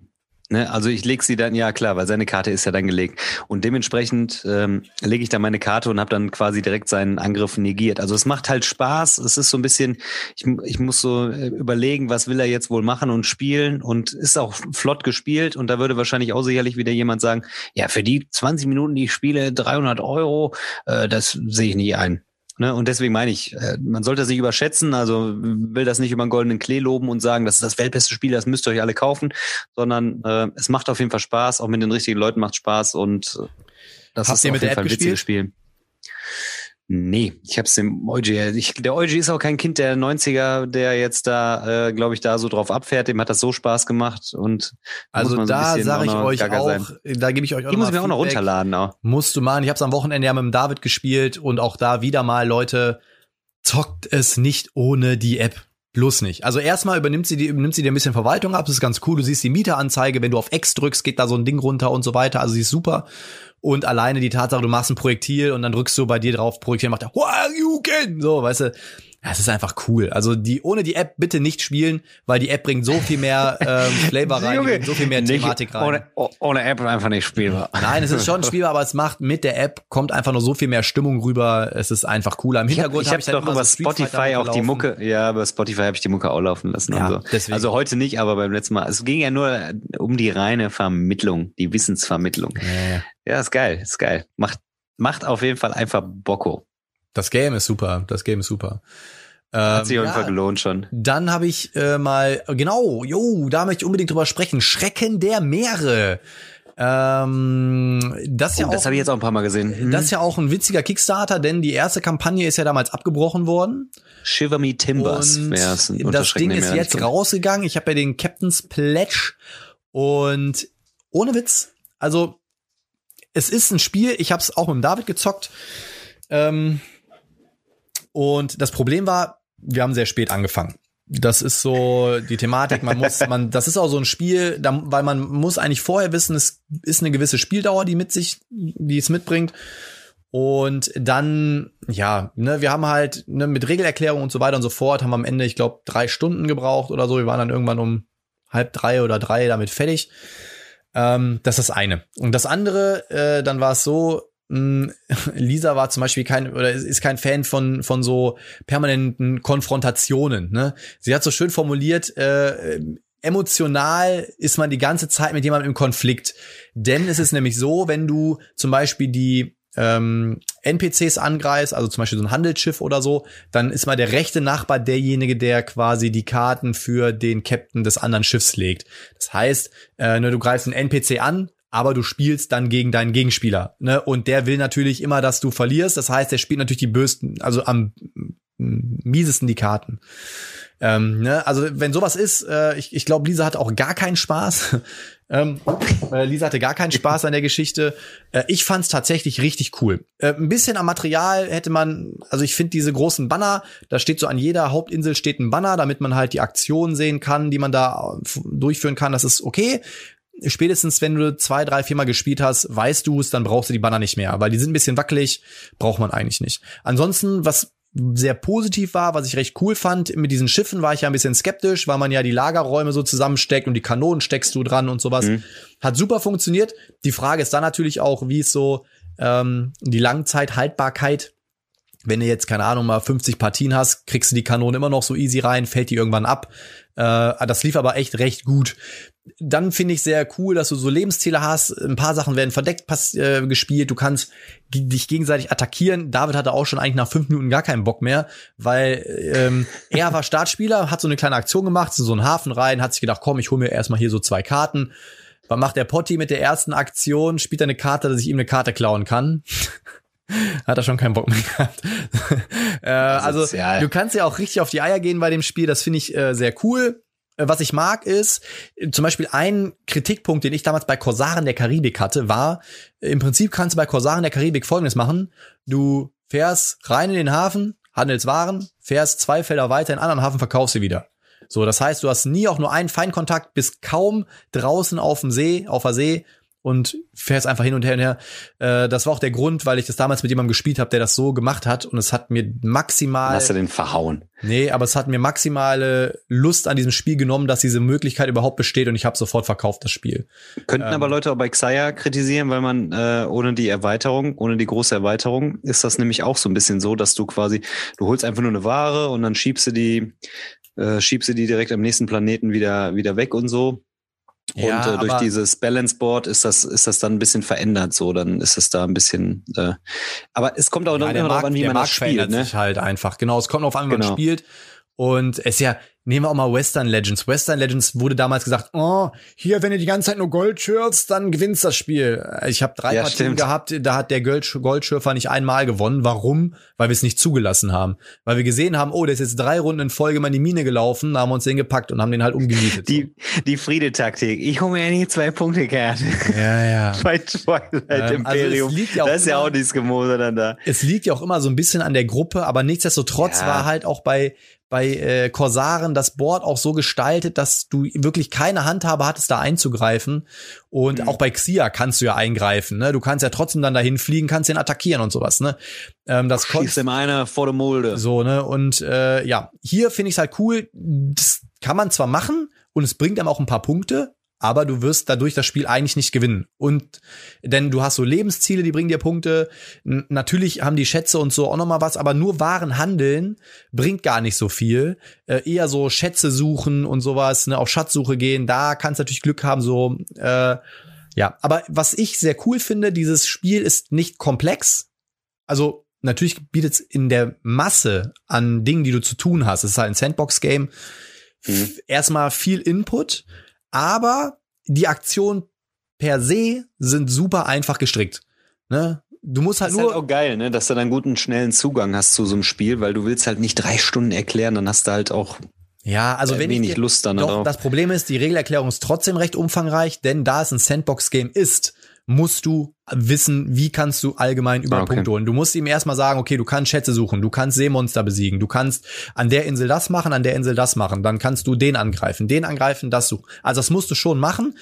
Ne, also ich lege sie dann, ja klar, weil seine Karte ist ja dann gelegt. Und dementsprechend ähm, lege ich dann meine Karte und habe dann quasi direkt seinen Angriff negiert. Also es macht halt Spaß. Es ist so ein bisschen, ich, ich muss so äh, überlegen, was will er jetzt wohl machen und spielen. Und ist auch flott gespielt. Und da würde wahrscheinlich auch sicherlich wieder jemand sagen, ja, für die 20 Minuten, die ich spiele, 300 Euro, äh, das sehe ich nicht ein. Ne? Und deswegen meine ich, äh, man sollte sich überschätzen, also will das nicht über einen goldenen Klee loben und sagen, das ist das weltbeste Spiel, das müsst ihr euch alle kaufen, sondern äh, es macht auf jeden Fall Spaß, auch mit den richtigen Leuten macht Spaß und äh, das Habt ist auf jeden Fall ein witziges Spiel. Nee, ich hab's dem. Ich, der Euji ist auch kein Kind der 90er, der jetzt da, äh, glaube ich, da so drauf abfährt. Dem hat das so Spaß gemacht und also so da sage ich euch auch, sein. da gebe ich euch auch Die muss ich mir auch noch runterladen. Auch. Musst du machen. Ich hab's am Wochenende ja mit dem David gespielt und auch da wieder mal Leute zockt es nicht ohne die App. Bloß nicht. Also erstmal übernimmt sie, die, übernimmt sie dir ein bisschen Verwaltung ab. Das ist ganz cool. Du siehst die Mieteranzeige. Wenn du auf X drückst, geht da so ein Ding runter und so weiter. Also sie ist super. Und alleine die Tatsache, du machst ein Projektil und dann drückst du bei dir drauf Projektil, macht er, Who are you can? So, weißt du, es ist einfach cool. Also die ohne die App bitte nicht spielen, weil die App bringt so viel mehr ähm, Flavor rein, Junge, so viel mehr Thematik rein. Ohne, ohne App einfach nicht spielbar. Nein, es ist schon spielbar, aber es macht mit der App kommt einfach nur so viel mehr Stimmung rüber. Es ist einfach cooler. Im Hintergrund ich habe hab, hab doch über so Spotify auch die Mucke. Ja, über Spotify habe ich die Mucke auch laufen lassen. Ja, so. Also heute nicht, aber beim letzten Mal. Es ging ja nur um die reine Vermittlung, die Wissensvermittlung. Ja, ja. ja ist geil, ist geil. Macht macht auf jeden Fall einfach Bocko. Das Game ist super. Das Game ist super. Hat sich auf jeden ja. Fall gelohnt schon. Dann habe ich äh, mal, genau, jo, da möchte ich unbedingt drüber sprechen. Schrecken der Meere. Ähm, das ist ja Oh, das auch, habe ich jetzt auch ein paar Mal gesehen. Hm. das ist ja auch ein witziger Kickstarter, denn die erste Kampagne ist ja damals abgebrochen worden. Shiver Me Timbers Und wär's. ein das Ding ist jetzt Meere. rausgegangen. Ich habe ja den Captain's Pledge und ohne Witz, also es ist ein Spiel, ich habe es auch mit David gezockt. Ähm, und das Problem war, wir haben sehr spät angefangen. Das ist so die Thematik. Man muss, man, das ist auch so ein Spiel, da, weil man muss eigentlich vorher wissen, es ist eine gewisse Spieldauer, die mit sich, die es mitbringt. Und dann, ja, ne, wir haben halt ne, mit Regelerklärung und so weiter und so fort, haben am Ende, ich glaube, drei Stunden gebraucht oder so. Wir waren dann irgendwann um halb drei oder drei damit fertig. Ähm, das ist das eine. Und das andere, äh, dann war es so, Lisa war zum Beispiel kein oder ist- ist kein Fan von von so permanenten Konfrontationen. Ne? Sie hat so schön formuliert. Äh, Emotional ist man die ganze Zeit mit jemandem im Konflikt. Denn es ist nämlich so, wenn du zum Beispiel die ähm, NPCs angreifst, also zum Beispiel so ein Handelsschiff oder so, dann ist mal der rechte Nachbar derjenige, der quasi die Karten für den Captain des anderen Schiffs legt. Das heißt, äh, ne, du greifst einen NPC an, aber du spielst dann gegen deinen Gegenspieler. Ne? Und der will natürlich immer, dass du verlierst. Das heißt, der spielt natürlich die bösten, also am miesesten die Karten. Ähm, ne? Also wenn sowas ist, äh, ich, ich glaube, Lisa hat auch gar keinen Spaß. ähm, äh, Lisa hatte gar keinen Spaß an der Geschichte. Äh, ich fand es tatsächlich richtig cool. Äh, ein bisschen am Material hätte man, also ich finde diese großen Banner, da steht so an jeder Hauptinsel steht ein Banner, damit man halt die Aktionen sehen kann, die man da äh, durchführen kann. Das ist okay. Spätestens, wenn du zwei, drei, viermal gespielt hast, weißt du es, dann brauchst du die Banner nicht mehr, weil die sind ein bisschen wackelig, braucht man eigentlich nicht. Ansonsten, was sehr positiv war, was ich recht cool fand, mit diesen Schiffen war ich ja ein bisschen skeptisch, weil man ja die Lagerräume so zusammensteckt und die Kanonen steckst du dran und sowas. Mhm. Hat super funktioniert. Die Frage ist dann natürlich auch, wie es so ähm, die Langzeithaltbarkeit wenn du jetzt, keine Ahnung, mal 50 Partien hast, kriegst du die Kanone immer noch so easy rein, fällt die irgendwann ab. Äh, das lief aber echt recht gut. Dann finde ich sehr cool, dass du so Lebensziele hast. Ein paar Sachen werden verdeckt pass äh, gespielt. Du kannst dich gegenseitig attackieren. David hatte auch schon eigentlich nach fünf Minuten gar keinen Bock mehr, weil ähm, er war Startspieler, hat so eine kleine Aktion gemacht, so einen Hafen rein, hat sich gedacht, komm, ich hole mir erstmal hier so zwei Karten. Was macht der Potti mit der ersten Aktion? Spielt er eine Karte, dass ich ihm eine Karte klauen kann. Hat er schon keinen Bock mehr gehabt. äh, also du kannst ja auch richtig auf die Eier gehen bei dem Spiel. Das finde ich äh, sehr cool. Äh, Was ich mag ist, zum Beispiel ein Kritikpunkt, den ich damals bei Korsaren der Karibik hatte, war, äh, im Prinzip kannst du bei Korsaren der Karibik folgendes machen. Du fährst rein in den Hafen, handelst Waren, fährst zwei Felder weiter in einen anderen Hafen, verkaufst sie wieder. So, das heißt, du hast nie auch nur einen Feinkontakt, bist kaum draußen auf dem See, auf der See und fährst einfach hin und her und her. Äh, das war auch der Grund, weil ich das damals mit jemandem gespielt habe, der das so gemacht hat und es hat mir maximal Hast du den verhauen? Nee, aber es hat mir maximale Lust an diesem Spiel genommen, dass diese Möglichkeit überhaupt besteht und ich habe sofort verkauft das Spiel. Könnten Ähm. aber Leute auch bei Xayah kritisieren, weil man äh, ohne die Erweiterung, ohne die große Erweiterung, ist das nämlich auch so ein bisschen so, dass du quasi, du holst einfach nur eine Ware und dann schiebst du die, äh, schiebst du die direkt am nächsten Planeten wieder, wieder weg und so. Und Ja, äh, durch dieses Balance Board ist das, ist das dann ein bisschen verändert, so, dann ist es da ein bisschen, äh, aber es kommt auch noch immer darauf an, wie man das spielt, verändert ne? sich halt einfach. Genau, es kommt auf an, wie man Genau. spielt. Und es ist ja, nehmen wir auch mal Western Legends. Western Legends wurde damals gesagt, oh, hier, wenn du die ganze Zeit nur Gold schürfst, dann gewinnst das Spiel. Ich habe drei Ja, Partien stimmt. gehabt, da hat der Gold Goldschürfer nicht einmal gewonnen. Warum? Weil wir es nicht zugelassen haben. Weil wir gesehen haben, oh, der ist jetzt drei Runden in Folge mal in die Mine gelaufen, da haben wir uns den gepackt und haben den halt umgemietet. Die, die Friede-Taktik. Ich hole mir ja nicht zwei Punkte Karte. ja, ja. Bei Twilight Ähm, also Imperium. liegt ja auch da ist ja auch nichts Gemose dann da. es liegt ja auch immer so ein bisschen an der Gruppe, aber nichtsdestotrotz Ja. war halt auch bei bei äh, Corsaren das Board auch so gestaltet, dass du wirklich keine Handhabe hattest, da einzugreifen. Und Mhm. auch bei Xia kannst du ja eingreifen. Ne? Du kannst ja trotzdem dann dahin fliegen, kannst den attackieren und sowas. Ne? Ähm, das Schießt dem einer vor der Mulde. so ne und äh, ja, hier finde ich es halt cool. Das kann man zwar machen und es bringt einem auch ein paar Punkte, aber du wirst dadurch das Spiel eigentlich nicht gewinnen. Und denn du hast so Lebensziele, die bringen dir Punkte. N natürlich haben die Schätze und so auch noch mal was, aber nur Waren handeln bringt gar nicht so viel. Äh, eher so Schätze suchen und sowas, ne, auf Schatzsuche gehen. Da kannst du natürlich Glück haben, so äh, ja. Aber was ich sehr cool finde, dieses Spiel ist nicht komplex. Also natürlich bietet es in der Masse an Dingen, die du zu tun hast, es ist halt ein Sandbox-Game, mhm. erstmal viel Input, aber die Aktionen per se sind super einfach gestrickt. Ne? Du musst halt das nur. Ist halt auch geil, ne? dass du dann guten, schnellen Zugang hast zu so einem Spiel, weil du willst halt nicht drei Stunden erklären, dann hast du halt auch ja, also wenn wenig ich dir, Lust dann doch, darauf. Das Problem ist, die Regelerklärung ist trotzdem recht umfangreich, denn da es ein Sandbox-Game ist, musst du wissen, wie kannst du allgemein über ah, okay. Punkte holen. Du musst ihm erstmal sagen, okay, du kannst Schätze suchen, du kannst Seemonster besiegen, du kannst an der Insel das machen, an der Insel das machen, dann kannst du den angreifen, den angreifen, das suchen. Also das musst du schon machen.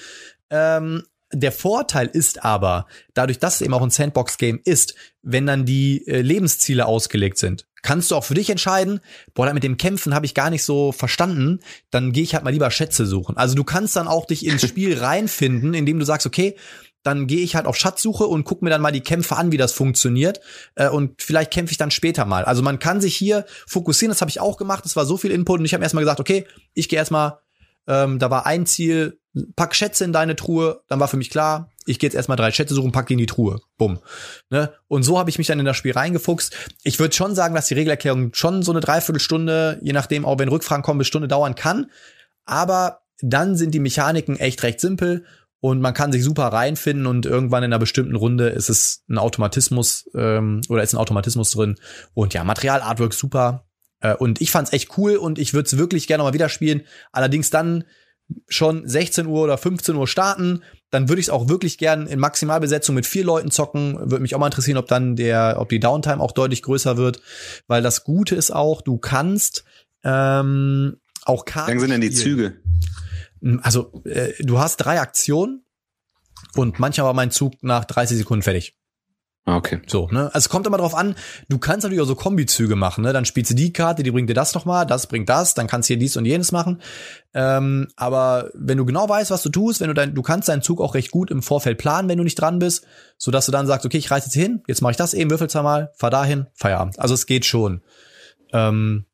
Ähm, der Vorteil ist aber, dadurch, dass es eben auch ein Sandbox-Game ist, wenn dann die äh, Lebensziele ausgelegt sind, kannst du auch für dich entscheiden, boah, mit dem Kämpfen habe ich gar nicht so verstanden, dann gehe ich halt mal lieber Schätze suchen. Also du kannst dann auch dich ins Spiel reinfinden, indem du sagst, okay, dann gehe ich halt auf Schatzsuche und guck mir dann mal die Kämpfe an, wie das funktioniert. Äh, und vielleicht kämpfe ich dann später mal. Also man kann sich hier fokussieren, das habe ich auch gemacht, es war so viel Input und ich habe erstmal gesagt, okay, ich gehe erstmal, ähm, da war ein Ziel, pack Schätze in deine Truhe, dann war für mich klar, ich gehe jetzt erstmal drei Schätze suchen, pack die in die Truhe. Bumm. Ne? Und so habe ich mich dann in das Spiel reingefuchst. Ich würde schon sagen, dass die Regelerklärung schon so eine Dreiviertelstunde, je nachdem, auch wenn Rückfragen kommen, bis Stunde dauern kann. Aber dann sind die Mechaniken echt recht simpel und man kann sich super reinfinden und irgendwann in einer bestimmten Runde ist es ein Automatismus ähm, oder ist ein Automatismus drin. Und ja, Material, Artwork super. Äh, und ich fand's echt cool und ich würde es wirklich gerne mal wieder spielen. Allerdings dann schon 16 Uhr oder 15 Uhr starten, dann würde ich es auch wirklich gern in Maximalbesetzung mit vier Leuten zocken. Würde mich auch mal interessieren, ob dann der, ob die Downtime auch deutlich größer wird, weil das Gute ist auch, du kannst ähm, auch Karten. Wie lang sind denn die Züge? Also äh, du hast drei Aktionen und manchmal war mein Zug nach 30 Sekunden fertig. Ah, okay. So, ne? Also es kommt immer drauf an, du kannst natürlich auch so Kombizüge machen, ne? Dann spielst du die Karte, die bringt dir das nochmal, das bringt das, dann kannst du hier dies und jenes machen. Ähm, aber wenn du genau weißt, was du tust, wenn du dein, du kannst deinen Zug auch recht gut im Vorfeld planen, wenn du nicht dran bist, so dass du dann sagst, okay, ich reiß jetzt hin, jetzt mache ich das eben, würfel zweimal, fahr dahin, Feierabend. Also es geht schon. Ähm,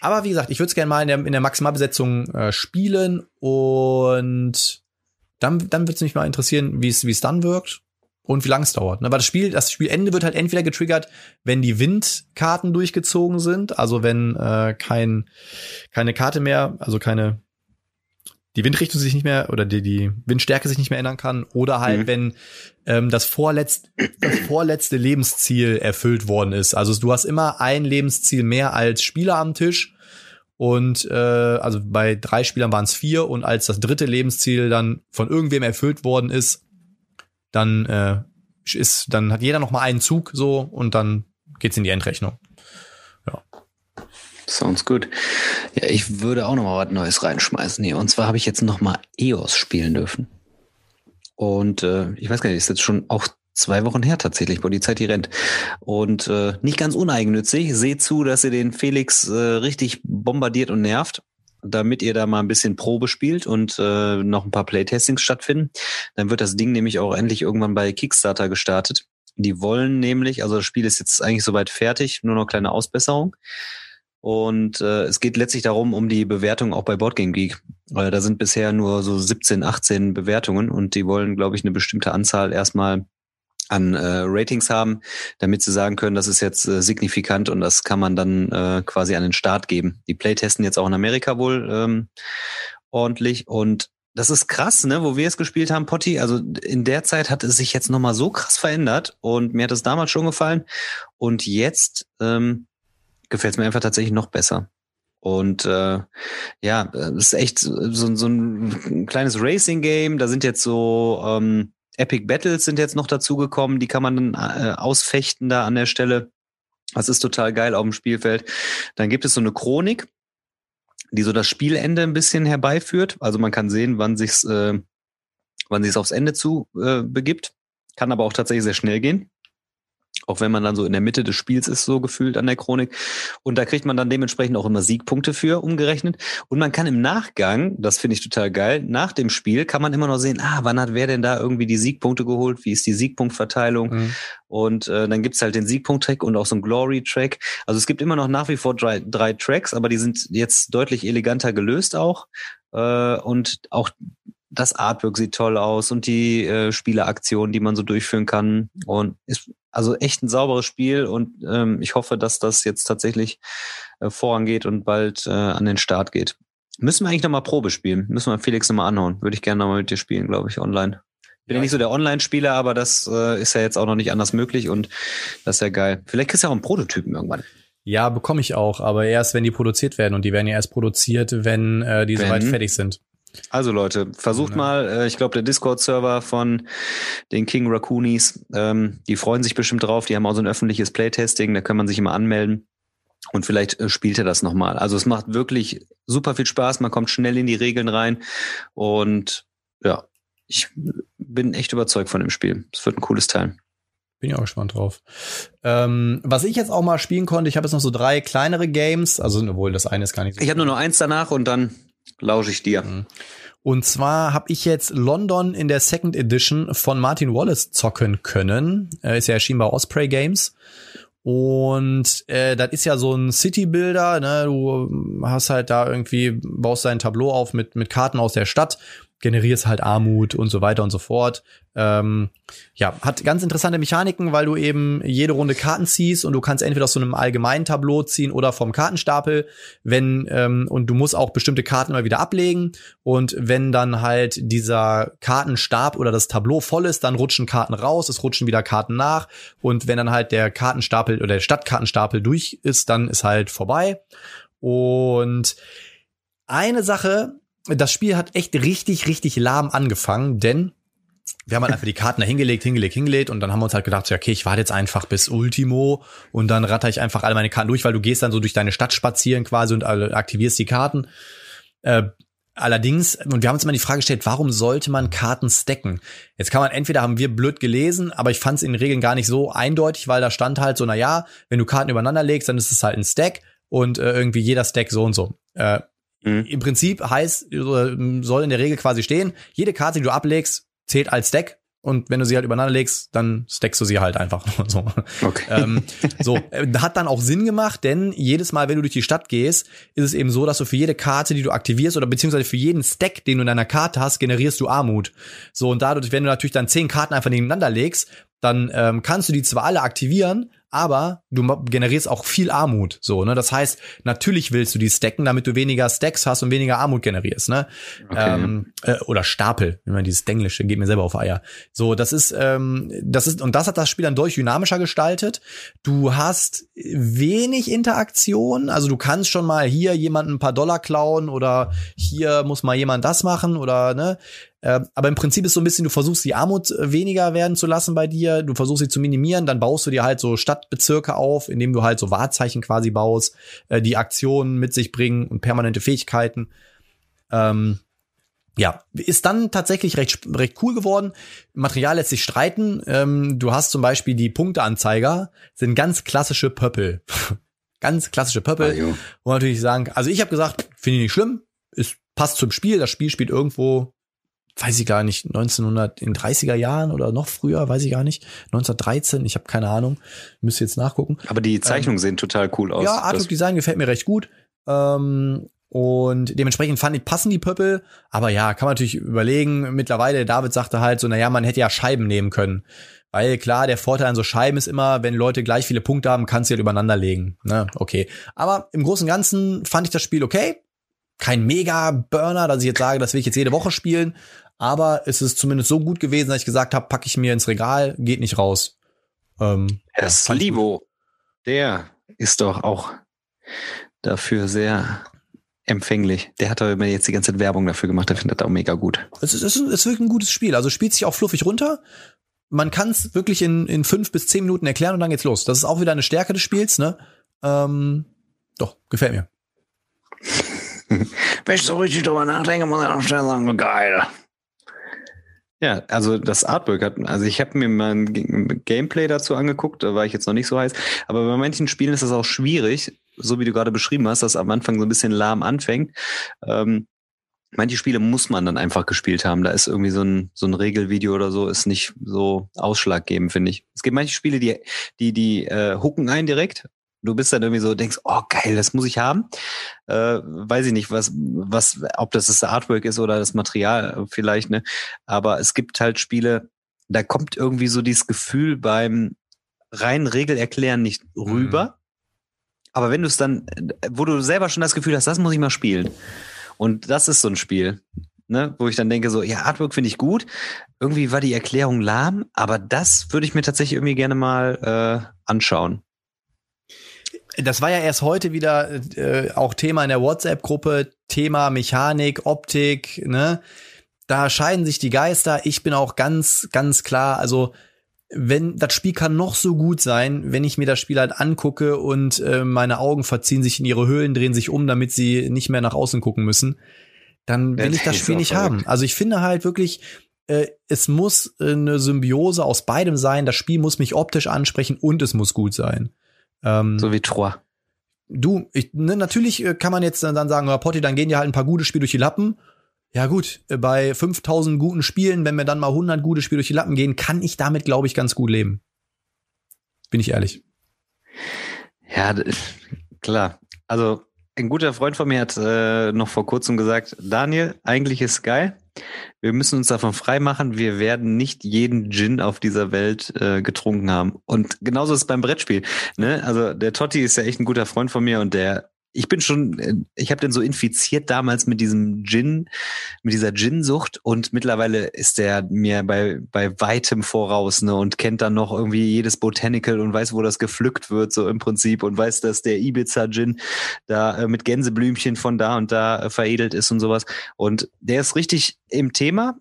aber wie gesagt, ich würde es gerne mal in der, in der Maximalbesetzung äh, spielen und dann, dann würde es mich mal interessieren, wie es dann wirkt und wie lang es dauert. Ne? Weil das Spiel, das Spielende wird halt entweder getriggert, wenn die Windkarten durchgezogen sind, also wenn äh, kein, keine Karte mehr, also keine die Windrichtung sich nicht mehr oder die, die Windstärke sich nicht mehr ändern kann, oder halt, mhm. wenn ähm, das, vorletzt, das vorletzte Lebensziel erfüllt worden ist. Also du hast immer ein Lebensziel mehr als Spieler am Tisch. Und äh, also bei drei Spielern waren es vier und als das dritte Lebensziel dann von irgendwem erfüllt worden ist, dann äh, ist, dann hat jeder noch mal einen Zug so und dann geht's in die Endrechnung. Sounds good. Ja, ich würde auch noch mal was Neues reinschmeißen hier. Und zwar habe ich jetzt noch mal EOS spielen dürfen. Und äh, ich weiß gar nicht, ist jetzt schon auch zwei Wochen her tatsächlich, wo die Zeit die rennt. Und äh, nicht ganz uneigennützig. Seht zu, dass ihr den Felix äh, richtig bombardiert und nervt damit ihr da mal ein bisschen Probe spielt und äh, noch ein paar Playtestings stattfinden. Dann wird das Ding nämlich auch endlich irgendwann bei Kickstarter gestartet. Die wollen nämlich, also das Spiel ist jetzt eigentlich soweit fertig, nur noch kleine Ausbesserung. Und äh, es geht letztlich darum, um die Bewertung auch bei Boardgame Geek. Äh, da sind bisher nur so 17, 18 Bewertungen und die wollen, glaube ich, eine bestimmte Anzahl erstmal an äh, Ratings haben, damit sie sagen können, das ist jetzt äh, signifikant und das kann man dann äh, quasi an den Start geben. Die Playtesten jetzt auch in Amerika wohl ähm, ordentlich und das ist krass, ne, wo wir es gespielt haben, Potti. Also in der Zeit hat es sich jetzt nochmal so krass verändert und mir hat es damals schon gefallen und jetzt ähm, gefällt es mir einfach tatsächlich noch besser. Und äh, ja, es ist echt so, so ein kleines Racing-Game. Da sind jetzt so ähm, Epic Battles sind jetzt noch dazugekommen, die kann man dann äh, ausfechten da an der Stelle. Das ist total geil auf dem Spielfeld. Dann gibt es so eine Chronik, die so das Spielende ein bisschen herbeiführt. Also man kann sehen, wann sich's, äh, wann sich's aufs Ende zu äh, begibt. Kann aber auch tatsächlich sehr schnell gehen auch wenn man dann so in der Mitte des Spiels ist, so gefühlt an der Chronik. Und da kriegt man dann dementsprechend auch immer Siegpunkte für umgerechnet. Und man kann im Nachgang, das finde ich total geil, nach dem Spiel kann man immer noch sehen, ah, wann hat wer denn da irgendwie die Siegpunkte geholt, wie ist die Siegpunktverteilung. Mhm. Und äh, dann gibt's halt den Siegpunkt-Track und auch so einen Glory-Track. Also es gibt immer noch nach wie vor drei, drei Tracks, aber die sind jetzt deutlich eleganter gelöst auch. Äh, und auch das Artwork sieht toll aus und die äh, Spieleaktionen, die man so durchführen kann. Und ist also echt ein sauberes Spiel und ähm, ich hoffe, dass das jetzt tatsächlich äh, vorangeht und bald äh, an den Start geht. Müssen wir eigentlich nochmal Probe spielen? Müssen wir Felix nochmal anhauen? Würde ich gerne nochmal mit dir spielen, glaube ich, online. Bin ja nicht so der Online-Spieler, aber das äh, ist ja jetzt auch noch nicht anders möglich und das ist ja geil. Vielleicht kriegst du ja auch einen Prototypen irgendwann. Ja, bekomme ich auch, aber erst, wenn die produziert werden und die werden ja erst produziert, wenn äh, die soweit fertig sind. Also Leute, versucht ja. mal, äh, ich glaube, der Discord-Server von den King Raccoonies, ähm, die freuen sich bestimmt drauf, die haben auch so ein öffentliches Playtesting, da kann man sich immer anmelden. Und vielleicht äh, spielt er das nochmal. Also es macht wirklich super viel Spaß, man kommt schnell in die Regeln rein und ja, ich bin echt überzeugt von dem Spiel. Es wird ein cooles Teil. Bin ja auch gespannt drauf. Ähm, was ich jetzt auch mal spielen konnte, ich habe jetzt noch so drei kleinere Games, also obwohl das eine ist gar nicht so. Ich habe nur noch eins danach und dann lausche ich dir. Mhm. Und zwar habe ich jetzt London in der Second Edition von Martin Wallace zocken können. Äh, ist ja erschienen bei Osprey Games. Und äh, das ist ja so ein City-Builder, ne? Du hast halt da irgendwie, baust dein Tableau auf mit, mit Karten aus der Stadt generierst halt Armut und so weiter und so fort. Ähm, ja, hat ganz interessante Mechaniken, weil du eben jede Runde Karten ziehst und du kannst entweder aus so einem allgemeinen Tableau ziehen oder vom Kartenstapel, wenn ähm, und du musst auch bestimmte Karten immer wieder ablegen. Und wenn dann halt dieser Kartenstab oder das Tableau voll ist, dann rutschen Karten raus, es rutschen wieder Karten nach. Und wenn dann halt der Kartenstapel oder der Stadtkartenstapel durch ist, dann ist halt vorbei. Und eine Sache, das Spiel hat echt richtig, richtig lahm angefangen, denn wir haben halt einfach die Karten da hingelegt, hingelegt, hingelegt und dann haben wir uns halt gedacht, okay, ich warte jetzt einfach bis Ultimo und dann ratter ich einfach alle meine Karten durch, weil du gehst dann so durch deine Stadt spazieren quasi und aktivierst die Karten. Äh, allerdings, und wir haben uns immer die Frage gestellt, warum sollte man Karten stacken? Jetzt kann man entweder haben wir blöd gelesen, aber ich fand es in den Regeln gar nicht so eindeutig, weil da stand halt so, na ja, wenn du Karten übereinander legst, dann ist es halt ein Stack und äh, irgendwie jeder Stack so und so. Äh, Mhm. Im Prinzip heißt, soll in der Regel quasi stehen, jede Karte, die du ablegst, zählt als Deck. Und wenn du sie halt übereinander legst, dann stackst du sie halt einfach. so. Okay. Ähm, so, äh, hat dann auch Sinn gemacht, denn jedes Mal, wenn du durch die Stadt gehst, ist es eben so, dass du für jede Karte, die du aktivierst, oder beziehungsweise für jeden Stack, den du in deiner Karte hast, generierst du Armut. So, und dadurch, wenn du natürlich dann zehn Karten einfach nebeneinander legst, dann ähm, kannst du die zwar alle aktivieren, aber du generierst auch viel Armut. So, ne? Das heißt, natürlich willst du die stacken, damit du weniger Stacks hast und weniger Armut generierst, ne? Okay. Ähm, äh, oder Stapel, wenn man dieses Englische, geht mir selber auf Eier. So, das ist, ähm, das ist, und das hat das Spiel dann durch dynamischer gestaltet. Du hast wenig Interaktion, also du kannst schon mal hier jemanden ein paar Dollar klauen oder hier muss mal jemand das machen oder ne? Äh, aber im Prinzip ist so ein bisschen, du versuchst die Armut äh, weniger werden zu lassen bei dir, du versuchst sie zu minimieren, dann baust du dir halt so Stadtbezirke auf, indem du halt so Wahrzeichen quasi baust, äh, die Aktionen mit sich bringen und permanente Fähigkeiten. Ähm, ja, ist dann tatsächlich recht, recht cool geworden. Material lässt sich streiten. Ähm, du hast zum Beispiel die Punkteanzeiger, sind ganz klassische Pöppel. ganz klassische Pöppel. Ah, wo natürlich sagen, also ich habe gesagt, finde ich nicht schlimm, ist passt zum Spiel. Das Spiel spielt irgendwo weiß ich gar nicht, 1900 in 30er Jahren oder noch früher, weiß ich gar nicht, 1913, ich habe keine Ahnung, müsste jetzt nachgucken. Aber die Zeichnungen ähm, sehen total cool aus. Ja, Artwork Design gefällt mir recht gut. Ähm, und dementsprechend fand ich, passen die Pöppel. Aber ja, kann man natürlich überlegen. Mittlerweile, David sagte halt so, naja, man hätte ja Scheiben nehmen können. Weil klar, der Vorteil an so Scheiben ist immer, wenn Leute gleich viele Punkte haben, kannst du halt übereinander legen. Ne? Okay. Aber im Großen und Ganzen fand ich das Spiel okay. Kein Mega-Burner, dass ich jetzt sage, das will ich jetzt jede Woche spielen aber es ist zumindest so gut gewesen, dass ich gesagt habe, packe ich mir ins Regal, geht nicht raus. Ähm, Herr Slivo, der ist doch auch dafür sehr empfänglich. Der hat aber jetzt die ganze Zeit Werbung dafür gemacht, der findet das auch mega gut. Es ist, es ist, es ist wirklich ein gutes Spiel. Also spielt sich auch fluffig runter. Man kann es wirklich in, in fünf bis zehn Minuten erklären und dann geht's los. Das ist auch wieder eine Stärke des Spiels, ne? Ähm, doch, gefällt mir. Wenn ich so richtig drüber nachdenke, muss ich auch schnell sagen, geil. Ja, also das Artwork hat, also ich habe mir mal ein Gameplay dazu angeguckt, da war ich jetzt noch nicht so heiß, aber bei manchen Spielen ist das auch schwierig, so wie du gerade beschrieben hast, dass am Anfang so ein bisschen lahm anfängt. Ähm, manche Spiele muss man dann einfach gespielt haben. Da ist irgendwie so ein, so ein Regelvideo oder so, ist nicht so ausschlaggebend, finde ich. Es gibt manche Spiele, die, die, die äh, hooken ein direkt du bist dann irgendwie so, denkst, oh geil, das muss ich haben. Äh, weiß ich nicht, was, was, ob das das Artwork ist oder das Material vielleicht, ne? Aber es gibt halt Spiele, da kommt irgendwie so dieses Gefühl beim rein Regel erklären nicht rüber. Mhm. Aber wenn du es dann, wo du selber schon das Gefühl hast, das muss ich mal spielen. Und das ist so ein Spiel, ne, wo ich dann denke so, ja, Artwork finde ich gut. Irgendwie war die Erklärung lahm, aber das würde ich mir tatsächlich irgendwie gerne mal äh, anschauen. Das war ja erst heute wieder äh, auch Thema in der WhatsApp-Gruppe, Thema Mechanik, Optik, ne? Da scheiden sich die Geister. Ich bin auch ganz, ganz klar, also wenn das Spiel kann noch so gut sein, wenn ich mir das Spiel halt angucke und äh, meine Augen verziehen sich in ihre Höhlen, drehen sich um, damit sie nicht mehr nach außen gucken müssen, dann will ich das Spiel nicht haben. Also ich finde halt wirklich, äh, es muss äh, eine Symbiose aus beidem sein. Das Spiel muss mich optisch ansprechen und es muss gut sein. Ähm, so wie Trois. Du, ich, ne, natürlich äh, kann man jetzt dann sagen, ja, Potti, dann gehen dir halt ein paar gute Spiele durch die Lappen. Ja gut, äh, bei 5000 guten Spielen, wenn mir dann mal 100 gute Spiele durch die Lappen gehen, kann ich damit, glaube ich, ganz gut leben. Bin ich ehrlich. Ja, klar. Also ein guter Freund von mir hat äh, noch vor kurzem gesagt, Daniel, eigentlich ist geil. Wir müssen uns davon freimachen, wir werden nicht jeden Gin auf dieser Welt äh, getrunken haben. Und genauso ist es beim Brettspiel. Ne? Also der Totti ist ja echt ein guter Freund von mir und der ich bin schon, äh, ich habe den so infiziert damals mit diesem Gin, mit dieser Gin-Sucht und mittlerweile ist der mir bei, bei weitem voraus ne, und kennt dann noch irgendwie jedes Botanical und weiß, wo das gepflückt wird, so im Prinzip und weiß, dass der Ibiza-Gin da äh, mit Gänseblümchen von da und da äh, veredelt ist und sowas. Und der ist richtig im Thema.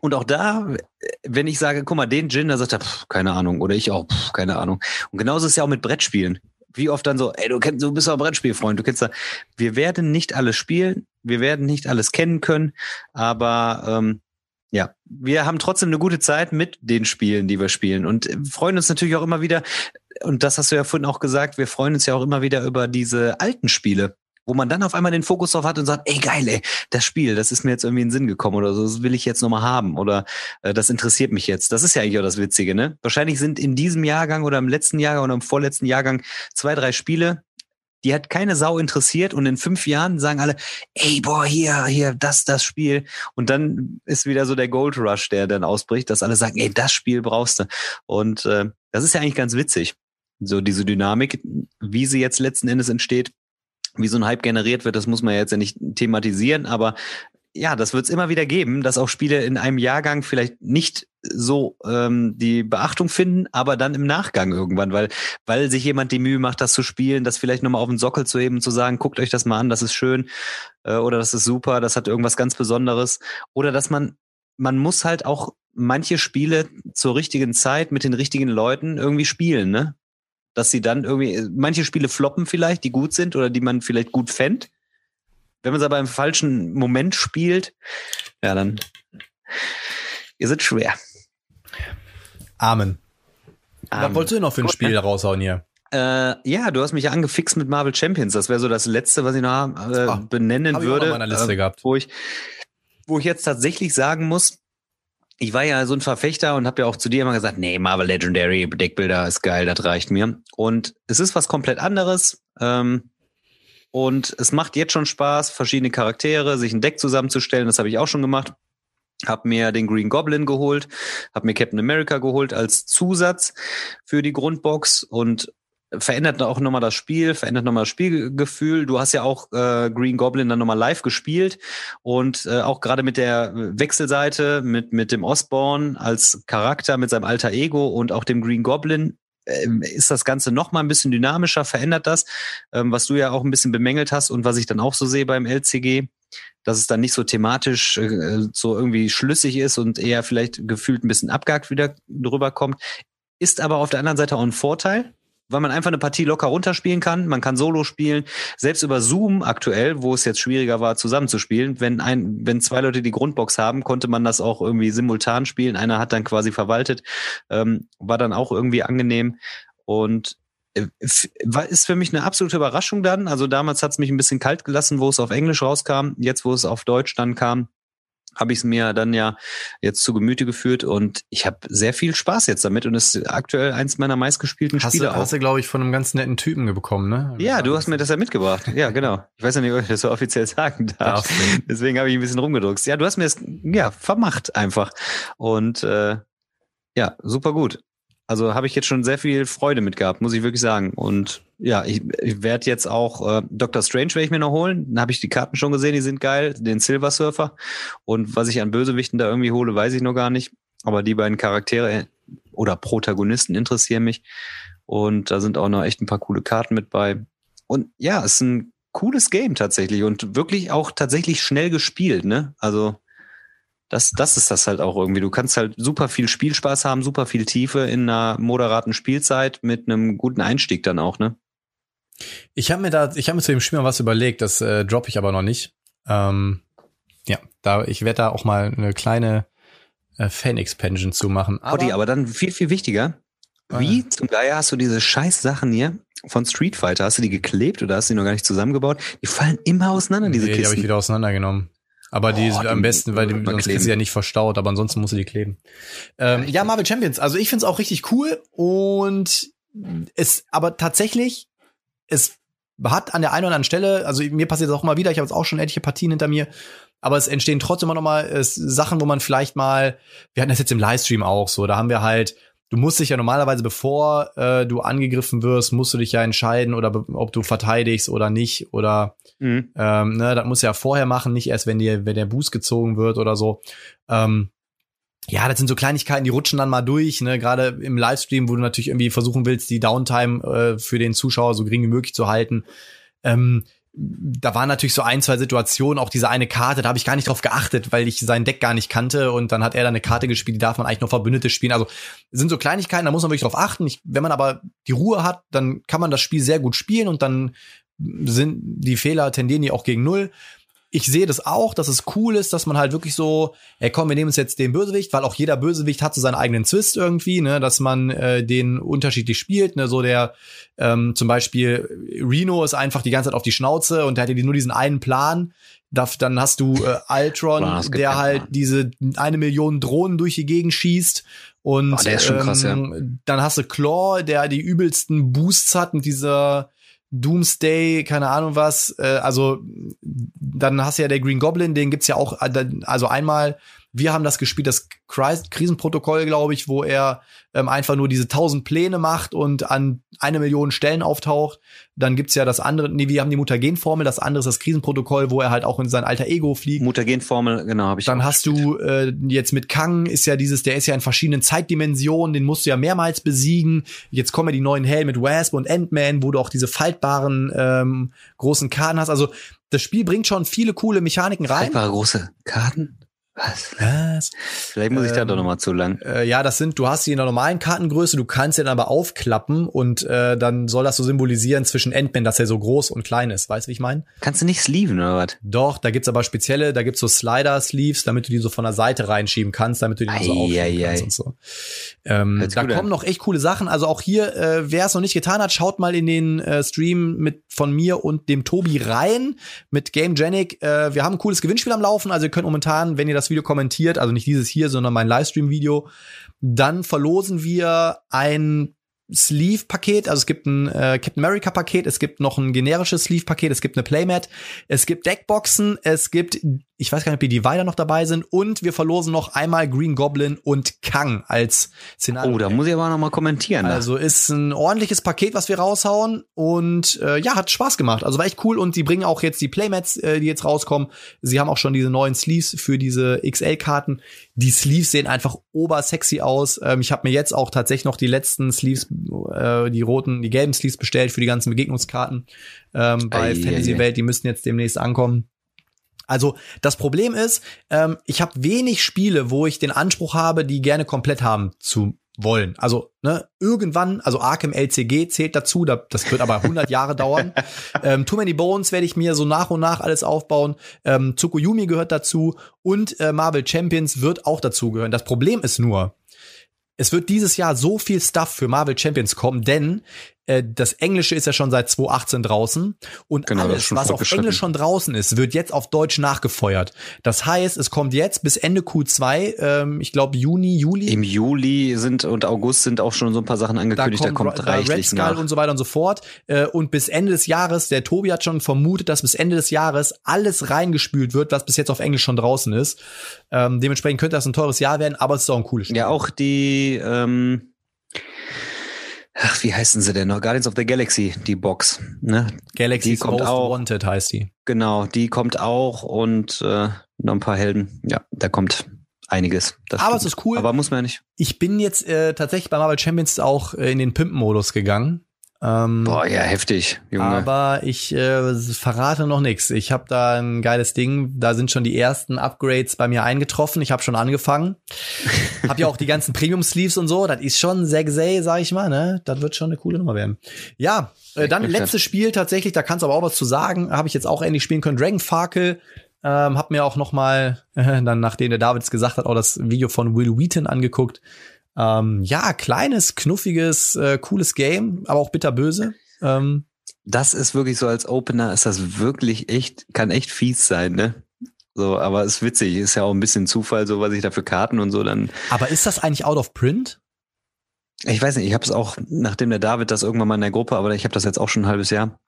Und auch da, wenn ich sage, guck mal, den Gin, da sagt er, pff, keine Ahnung, oder ich auch, pff, keine Ahnung. Und genauso ist es ja auch mit Brettspielen wie oft dann so, ey, du kennst, du bist auch Brettspielfreund, du kennst da. Wir werden nicht alles spielen, wir werden nicht alles kennen können, aber ähm, ja, wir haben trotzdem eine gute Zeit mit den Spielen, die wir spielen und freuen uns natürlich auch immer wieder. Und das hast du ja vorhin auch gesagt, wir freuen uns ja auch immer wieder über diese alten Spiele wo man dann auf einmal den Fokus drauf hat und sagt, ey geil, ey, das Spiel, das ist mir jetzt irgendwie in den Sinn gekommen oder so, das will ich jetzt nochmal haben oder äh, das interessiert mich jetzt. Das ist ja eigentlich auch das Witzige, ne? Wahrscheinlich sind in diesem Jahrgang oder im letzten Jahrgang oder im vorletzten Jahrgang zwei, drei Spiele, die hat keine Sau interessiert und in fünf Jahren sagen alle, ey, boah, hier, hier, das, das Spiel. Und dann ist wieder so der Gold Rush, der dann ausbricht, dass alle sagen, ey, das Spiel brauchst du. Und äh, das ist ja eigentlich ganz witzig. So diese Dynamik, wie sie jetzt letzten Endes entsteht, wie so ein Hype generiert wird, das muss man jetzt ja nicht thematisieren, aber ja, das wird es immer wieder geben, dass auch Spiele in einem Jahrgang vielleicht nicht so ähm, die Beachtung finden, aber dann im Nachgang irgendwann, weil weil sich jemand die Mühe macht, das zu spielen, das vielleicht nochmal auf den Sockel zu heben, zu sagen, guckt euch das mal an, das ist schön äh, oder das ist super, das hat irgendwas ganz Besonderes oder dass man man muss halt auch manche Spiele zur richtigen Zeit mit den richtigen Leuten irgendwie spielen, ne? Dass sie dann irgendwie, manche Spiele floppen vielleicht, die gut sind oder die man vielleicht gut fände. Wenn man es aber im falschen Moment spielt, ja, dann ist es schwer. Amen. Amen. Was wolltest du noch für ein Gut, Spiel ne? raushauen hier? Äh, ja, du hast mich ja angefixt mit Marvel Champions. Das wäre so das letzte, was ich noch äh, Ach, benennen würde. Ich auf meiner Liste äh, gehabt. Wo ich, wo ich jetzt tatsächlich sagen muss, ich war ja so ein Verfechter und habe ja auch zu dir immer gesagt, nee, Marvel Legendary Deckbilder ist geil, das reicht mir. Und es ist was komplett anderes. Ähm, und es macht jetzt schon Spaß, verschiedene Charaktere, sich ein Deck zusammenzustellen. Das habe ich auch schon gemacht. Hab mir den Green Goblin geholt, hab mir Captain America geholt als Zusatz für die Grundbox und verändert auch nochmal das Spiel, verändert nochmal das Spielgefühl. Du hast ja auch äh, Green Goblin dann nochmal live gespielt und äh, auch gerade mit der Wechselseite, mit, mit dem Osborn als Charakter, mit seinem alter Ego und auch dem Green Goblin äh, ist das Ganze noch mal ein bisschen dynamischer, verändert das, ähm, was du ja auch ein bisschen bemängelt hast und was ich dann auch so sehe beim LCG, dass es dann nicht so thematisch äh, so irgendwie schlüssig ist und eher vielleicht gefühlt ein bisschen abgehakt wieder drüber kommt. Ist aber auf der anderen Seite auch ein Vorteil, weil man einfach eine Partie locker runterspielen kann. Man kann Solo spielen. Selbst über Zoom aktuell, wo es jetzt schwieriger war, zusammenzuspielen. Wenn ein, wenn zwei Leute die Grundbox haben, konnte man das auch irgendwie simultan spielen. Einer hat dann quasi verwaltet. Ähm, war dann auch irgendwie angenehm. Und äh, ist für mich eine absolute Überraschung dann. Also damals hat es mich ein bisschen kalt gelassen, wo es auf Englisch rauskam. Jetzt, wo es auf Deutsch dann kam, habe ich es mir dann ja jetzt zu Gemüte geführt und ich habe sehr viel Spaß jetzt damit und es ist aktuell eins meiner meistgespielten hast Spiele du, auch. Hast du, glaube ich, von einem ganz netten Typen bekommen, ne? Ja, du hast mir das ja mitgebracht. Ja, genau. Ich weiß ja nicht, ob ich das so offiziell sagen darf. Deswegen habe ich ein bisschen rumgedruckt. Ja, du hast mir das ja vermacht einfach und äh, ja, super gut. Also habe ich jetzt schon sehr viel Freude mit gehabt, muss ich wirklich sagen. Und ja, ich, ich werde jetzt auch äh, Doctor Strange werde ich mir noch holen. Dann habe ich die Karten schon gesehen, die sind geil, den Silver Surfer. Und was ich an Bösewichten da irgendwie hole, weiß ich noch gar nicht. Aber die beiden Charaktere oder Protagonisten interessieren mich. Und da sind auch noch echt ein paar coole Karten mit bei. Und ja, es ist ein cooles Game tatsächlich und wirklich auch tatsächlich schnell gespielt, ne? Also das, das ist das halt auch irgendwie. Du kannst halt super viel Spielspaß haben, super viel Tiefe in einer moderaten Spielzeit mit einem guten Einstieg dann auch, ne? Ich habe mir da, ich habe mir zu dem Spiel mal was überlegt, das äh, droppe ich aber noch nicht. Ähm, ja, da ich werde da auch mal eine kleine äh, Fan-Expansion zu machen. Aber, Oddi, aber dann viel, viel wichtiger. Wie äh. zum Geier hast du diese scheiß Sachen hier von Street Fighter? Hast du die geklebt oder hast du die noch gar nicht zusammengebaut? Die fallen immer auseinander, diese nee, Kisten. Die habe ich wieder auseinandergenommen. Aber die oh, sind am besten, weil die, sonst ist sie ja nicht verstaut, aber ansonsten musst du die kleben. Ähm, ja, Marvel Champions. Also ich find's auch richtig cool und es, aber tatsächlich, es hat an der einen oder anderen Stelle, also mir passiert das auch mal wieder, ich habe jetzt auch schon etliche Partien hinter mir, aber es entstehen trotzdem immer noch mal äh, Sachen, wo man vielleicht mal, wir hatten das jetzt im Livestream auch so, da haben wir halt du musst dich ja normalerweise, bevor äh, du angegriffen wirst, musst du dich ja entscheiden oder ob du verteidigst oder nicht oder mhm. ähm, ne, das musst du ja vorher machen, nicht erst wenn dir wenn der Boost gezogen wird oder so. Ähm, ja, das sind so Kleinigkeiten, die rutschen dann mal durch, ne, gerade im Livestream, wo du natürlich irgendwie versuchen willst, die Downtime äh, für den Zuschauer so gering wie möglich zu halten. Ähm, da waren natürlich so ein, zwei Situationen, auch diese eine Karte, da habe ich gar nicht drauf geachtet, weil ich sein Deck gar nicht kannte und dann hat er da eine Karte gespielt, die darf man eigentlich nur Verbündete spielen. Also sind so Kleinigkeiten, da muss man wirklich drauf achten. Ich, wenn man aber die Ruhe hat, dann kann man das Spiel sehr gut spielen und dann sind die Fehler tendieren die auch gegen null ich sehe das auch, dass es cool ist, dass man halt wirklich so, ey komm, wir nehmen uns jetzt den Bösewicht, weil auch jeder Bösewicht hat so seinen eigenen Twist irgendwie, ne, dass man äh, den unterschiedlich spielt, ne, so der ähm, zum Beispiel Reno ist einfach die ganze Zeit auf die Schnauze und der hat ja nur diesen einen Plan. Dann hast du äh, Ultron, der halt diese eine Million Drohnen durch die Gegend schießt. Und schon krass, ja. Ähm, dann hast du Claw, der die übelsten Boosts hat mit dieser Doomsday, keine Ahnung was. Äh, also dann hast du ja der Green Goblin, den gibt's ja auch, äh, also einmal wir haben das gespielt, das Krisenprotokoll, glaube ich, wo er ähm, einfach nur diese tausend Pläne macht und an eine Million Stellen auftaucht. Dann gibt's ja das andere, nee, wir haben die Mutagenformel, das andere ist das Krisenprotokoll, wo er halt auch in sein alter Ego fliegt. Mutagenformel, genau, habe ich. Dann hast du äh, jetzt mit Kang ist ja dieses, der ist ja in verschiedenen Zeitdimensionen, den musst du ja mehrmals besiegen. Jetzt kommen ja die neuen Helden mit Wasp und Ant-Man, wo du auch diese faltbaren ähm, großen Karten hast. Also das Spiel bringt schon viele coole Mechaniken rein. Faltbare große Karten? Was? Was? Vielleicht muss ich ähm, da doch noch mal zu lang. Äh, ja, das sind, du hast die in der normalen Kartengröße, du kannst den aber aufklappen und äh, dann soll das so symbolisieren zwischen Endman, dass er so groß und klein ist. Weißt du, wie ich meine? Kannst du nicht sleeven oder was? Doch, da gibt's aber spezielle, da gibt's so Slider-Sleeves, damit du die so von der Seite reinschieben kannst, damit du die ei, so aufschieben kannst und so. Ähm, da kommen an. noch echt coole Sachen. Also auch hier, äh, wer es noch nicht getan hat, schaut mal in den äh, Stream mit von mir und dem Tobi rein mit Game Genic. Äh, wir haben ein cooles Gewinnspiel am Laufen, also ihr könnt momentan, wenn ihr das das Video kommentiert, also nicht dieses hier, sondern mein Livestream-Video, dann verlosen wir ein Sleeve-Paket, also es gibt ein äh, Captain America-Paket, es gibt noch ein generisches Sleeve-Paket, es gibt eine Playmat, es gibt Deckboxen, es gibt ich weiß gar nicht, ob die Divider noch dabei sind. Und wir verlosen noch einmal Green Goblin und Kang als Szenario. Oh, da muss ich aber noch mal kommentieren. Ne? Also ist ein ordentliches Paket, was wir raushauen. Und äh, ja, hat Spaß gemacht. Also war echt cool. Und die bringen auch jetzt die Playmats, äh, die jetzt rauskommen. Sie haben auch schon diese neuen Sleeves für diese XL-Karten. Die Sleeves sehen einfach obersexy aus. Ähm, ich habe mir jetzt auch tatsächlich noch die letzten Sleeves, äh, die roten, die gelben Sleeves bestellt für die ganzen Begegnungskarten ähm, bei ei, Fantasy Welt. Die müssten jetzt demnächst ankommen. Also das Problem ist, ähm, ich habe wenig Spiele, wo ich den Anspruch habe, die gerne komplett haben zu wollen. Also ne, irgendwann, also Arkham LCG zählt dazu, das wird aber 100 Jahre dauern. Ähm, Too Many Bones werde ich mir so nach und nach alles aufbauen. Ähm, Tsukuyomi gehört dazu und äh, Marvel Champions wird auch dazu gehören. Das Problem ist nur, es wird dieses Jahr so viel Stuff für Marvel Champions kommen, denn äh, das Englische ist ja schon seit 2018 draußen und genau, alles, was auf Englisch schon draußen ist, wird jetzt auf Deutsch nachgefeuert. Das heißt, es kommt jetzt bis Ende Q2, ähm, ich glaube Juni, Juli. Im Juli sind und August sind auch schon so ein paar Sachen angekündigt, da kommt, da kommt reichlich Red Skull nach. und so weiter und so fort. Äh, und bis Ende des Jahres, der Tobi hat schon vermutet, dass bis Ende des Jahres alles reingespült wird, was bis jetzt auf Englisch schon draußen ist. Ähm, dementsprechend könnte das ein teures Jahr werden, aber es ist auch ein cooles Spiel. Ja, auch die ähm ach, wie heißen sie denn noch? Guardians of the Galaxy, die Box. Ne? Galaxy's Die kommt Most auch. Wanted heißt die. Genau, die kommt auch und äh, noch ein paar Helden. Ja, da kommt einiges. Aber es stimmt. ist cool. Aber muss man ja nicht. Ich bin jetzt äh, tatsächlich bei Marvel Champions auch äh, in den Pimp-Modus gegangen. Ähm, Boah, ja, heftig, Junge. aber ich äh, verrate noch nichts. Ich habe da ein geiles Ding. Da sind schon die ersten Upgrades bei mir eingetroffen. Ich habe schon angefangen. hab ja auch die ganzen Premium Sleeves und so. Das ist schon Sexay, sag ich mal. Ne, das wird schon eine coole Nummer werden. Ja, äh, dann letztes Spiel tatsächlich. Da kannst du aber auch was zu sagen. Habe ich jetzt auch endlich spielen können. Dragon Farkel. Ähm, hab mir auch noch mal äh, dann nachdem der Davids gesagt hat auch das Video von Will Wheaton angeguckt. Ähm, ja, kleines, knuffiges, äh, cooles Game, aber auch bitterböse. Ähm, das ist wirklich so als Opener, ist das wirklich echt, kann echt fies sein, ne? So, aber ist witzig, ist ja auch ein bisschen Zufall, so was ich da für Karten und so dann. aber ist das eigentlich out of print? Ich weiß nicht, ich habe es auch, nachdem der David das irgendwann mal in der Gruppe, aber ich habe das jetzt auch schon ein halbes Jahr.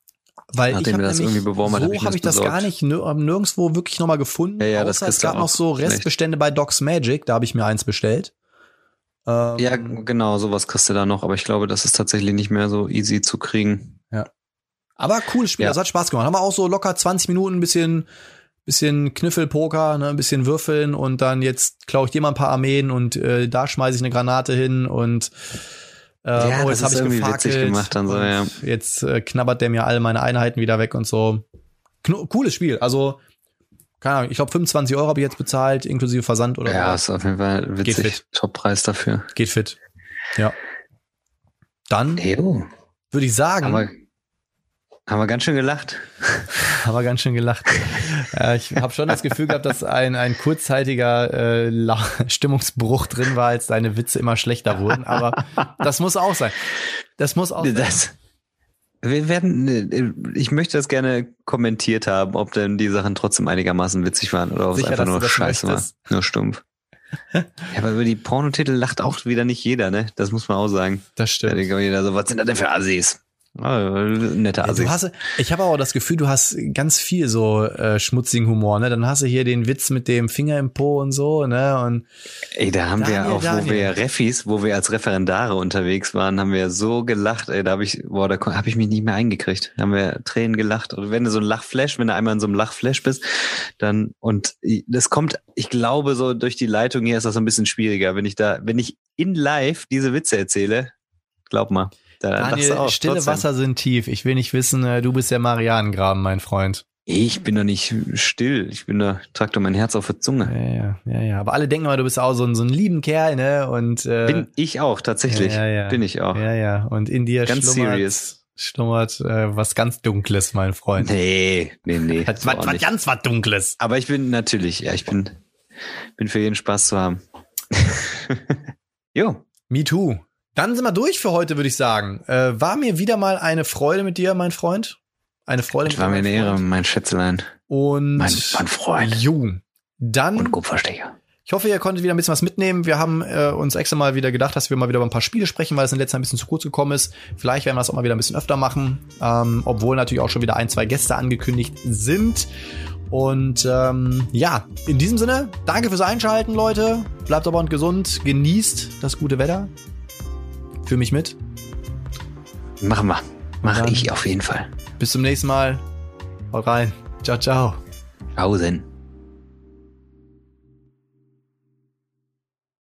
Weil Nachdem ich habe wir das irgendwie beworben hat, so hab ich habe ich das gar nicht nir nirgendwo wirklich noch mal gefunden. Ja, ja, das außer es gab noch so. Restbestände bei Docs Magic, da habe ich mir eins bestellt. Ähm, Ja, genau, sowas kriegst du da noch, aber ich glaube, das ist tatsächlich nicht mehr so easy zu kriegen. aber cooles Spiel, Ja. das hat Spaß gemacht. Haben wir auch so locker 20 Minuten ein bisschen bisschen Kniffelpoker, ne, ein bisschen würfeln und dann jetzt klaue ich dir mal ein paar Armeen und äh, da schmeiße ich eine Granate hin und äh, Ja, oh, jetzt habe ich gefackelt gemacht dann so, ja. Jetzt äh, knabbert der mir all meine Einheiten wieder weg und so. Kno cooles Spiel, also keine Ahnung, ich glaube 25 Euro habe ich jetzt bezahlt, inklusive Versand oder Ja, so. ist auf jeden Fall Geht witzig. fit. Top-Preis dafür. Geht fit. Ja. Dann würde ich sagen, Haben wir, haben wir ganz schön gelacht. haben wir ganz schön gelacht. äh, ich habe schon das Gefühl gehabt, dass ein, ein kurzzeitiger äh, Stimmungsbruch drin war, als deine Witze immer schlechter wurden. Aber das muss auch sein. Das muss auch sein. Wir werden, äh, ich möchte das gerne kommentiert haben, ob denn die Sachen trotzdem einigermaßen witzig waren oder ob es einfach nur scheiße war. Nur stumpf. ja, aber über die Pornotitel lacht auch wieder nicht jeder, ne? Das muss man auch sagen. Das Da stimmt. denkt auch jeder so, was sind das denn für Assis? Ah, nette Ja, Assis. Du hast, ich habe aber auch das Gefühl, du hast ganz viel so äh, schmutzigen Humor, ne? Dann hast du hier den Witz mit dem Finger im Po und so, ne? Und Ey, da haben wir Daniel, auch, wo Daniel. wir ja Refis, wo wir als Referendare unterwegs waren, haben wir so gelacht, ey, da habe ich, boah, da habe ich mich nicht mehr eingekriegt. Da haben wir Tränen gelacht. Und wenn du so ein Lachflash, wenn du einmal in so einem Lachflash bist, dann, und das kommt, ich glaube, so durch die Leitung hier ist das so ein bisschen schwieriger. Wenn ich da, wenn ich in live diese Witze erzähle, glaub mal, da lachst Daniel, stille trotzdem. Wasser sind tief. Ich will nicht wissen, äh, du bist der Marianengraben, mein Freund. Ich bin doch nicht still. Ich bin da, trag doch mein Herz auf der Zunge. Ja, ja, ja, ja. Aber alle denken mal, du bist auch so ein, so ein lieben Kerl, ne? Und äh, Bin ich auch, tatsächlich. Ja, ja, ja. Bin ich auch. Ja, ja. Und in dir Ganz schlummert, serious. schlummert äh, was ganz Dunkles, mein Freund. Nee, nee, nee. Was, was, was ganz was Dunkles. Aber ich bin natürlich, ja, ich bin, bin für jeden Spaß zu haben. jo, Me too. Dann sind wir durch für heute, würde ich sagen. Äh, war mir wieder mal eine Freude mit dir, mein Freund. Eine Freude mit war mir eine Ehre, mein Schätzelein. Und Mein, mein Freund. Jo. Dann Und Kupferstecher. Ich hoffe, ihr konntet wieder ein bisschen was mitnehmen. Wir haben äh, uns extra mal wieder gedacht, dass wir mal wieder über ein paar Spiele sprechen, weil es in letzter Zeit ein bisschen zu kurz gekommen ist. Vielleicht werden wir das auch mal wieder ein bisschen öfter machen, ähm, obwohl natürlich auch schon wieder ein, zwei Gäste angekündigt sind. Und ähm, ja, in diesem Sinne, danke fürs Einschalten, Leute. Bleibt aber und gesund, genießt das gute Wetter. Für mich mit. Machen wir. Mach dann- ich auf jeden Fall. Bis zum nächsten Mal. Haut rein. Ciao, ciao. Pausen.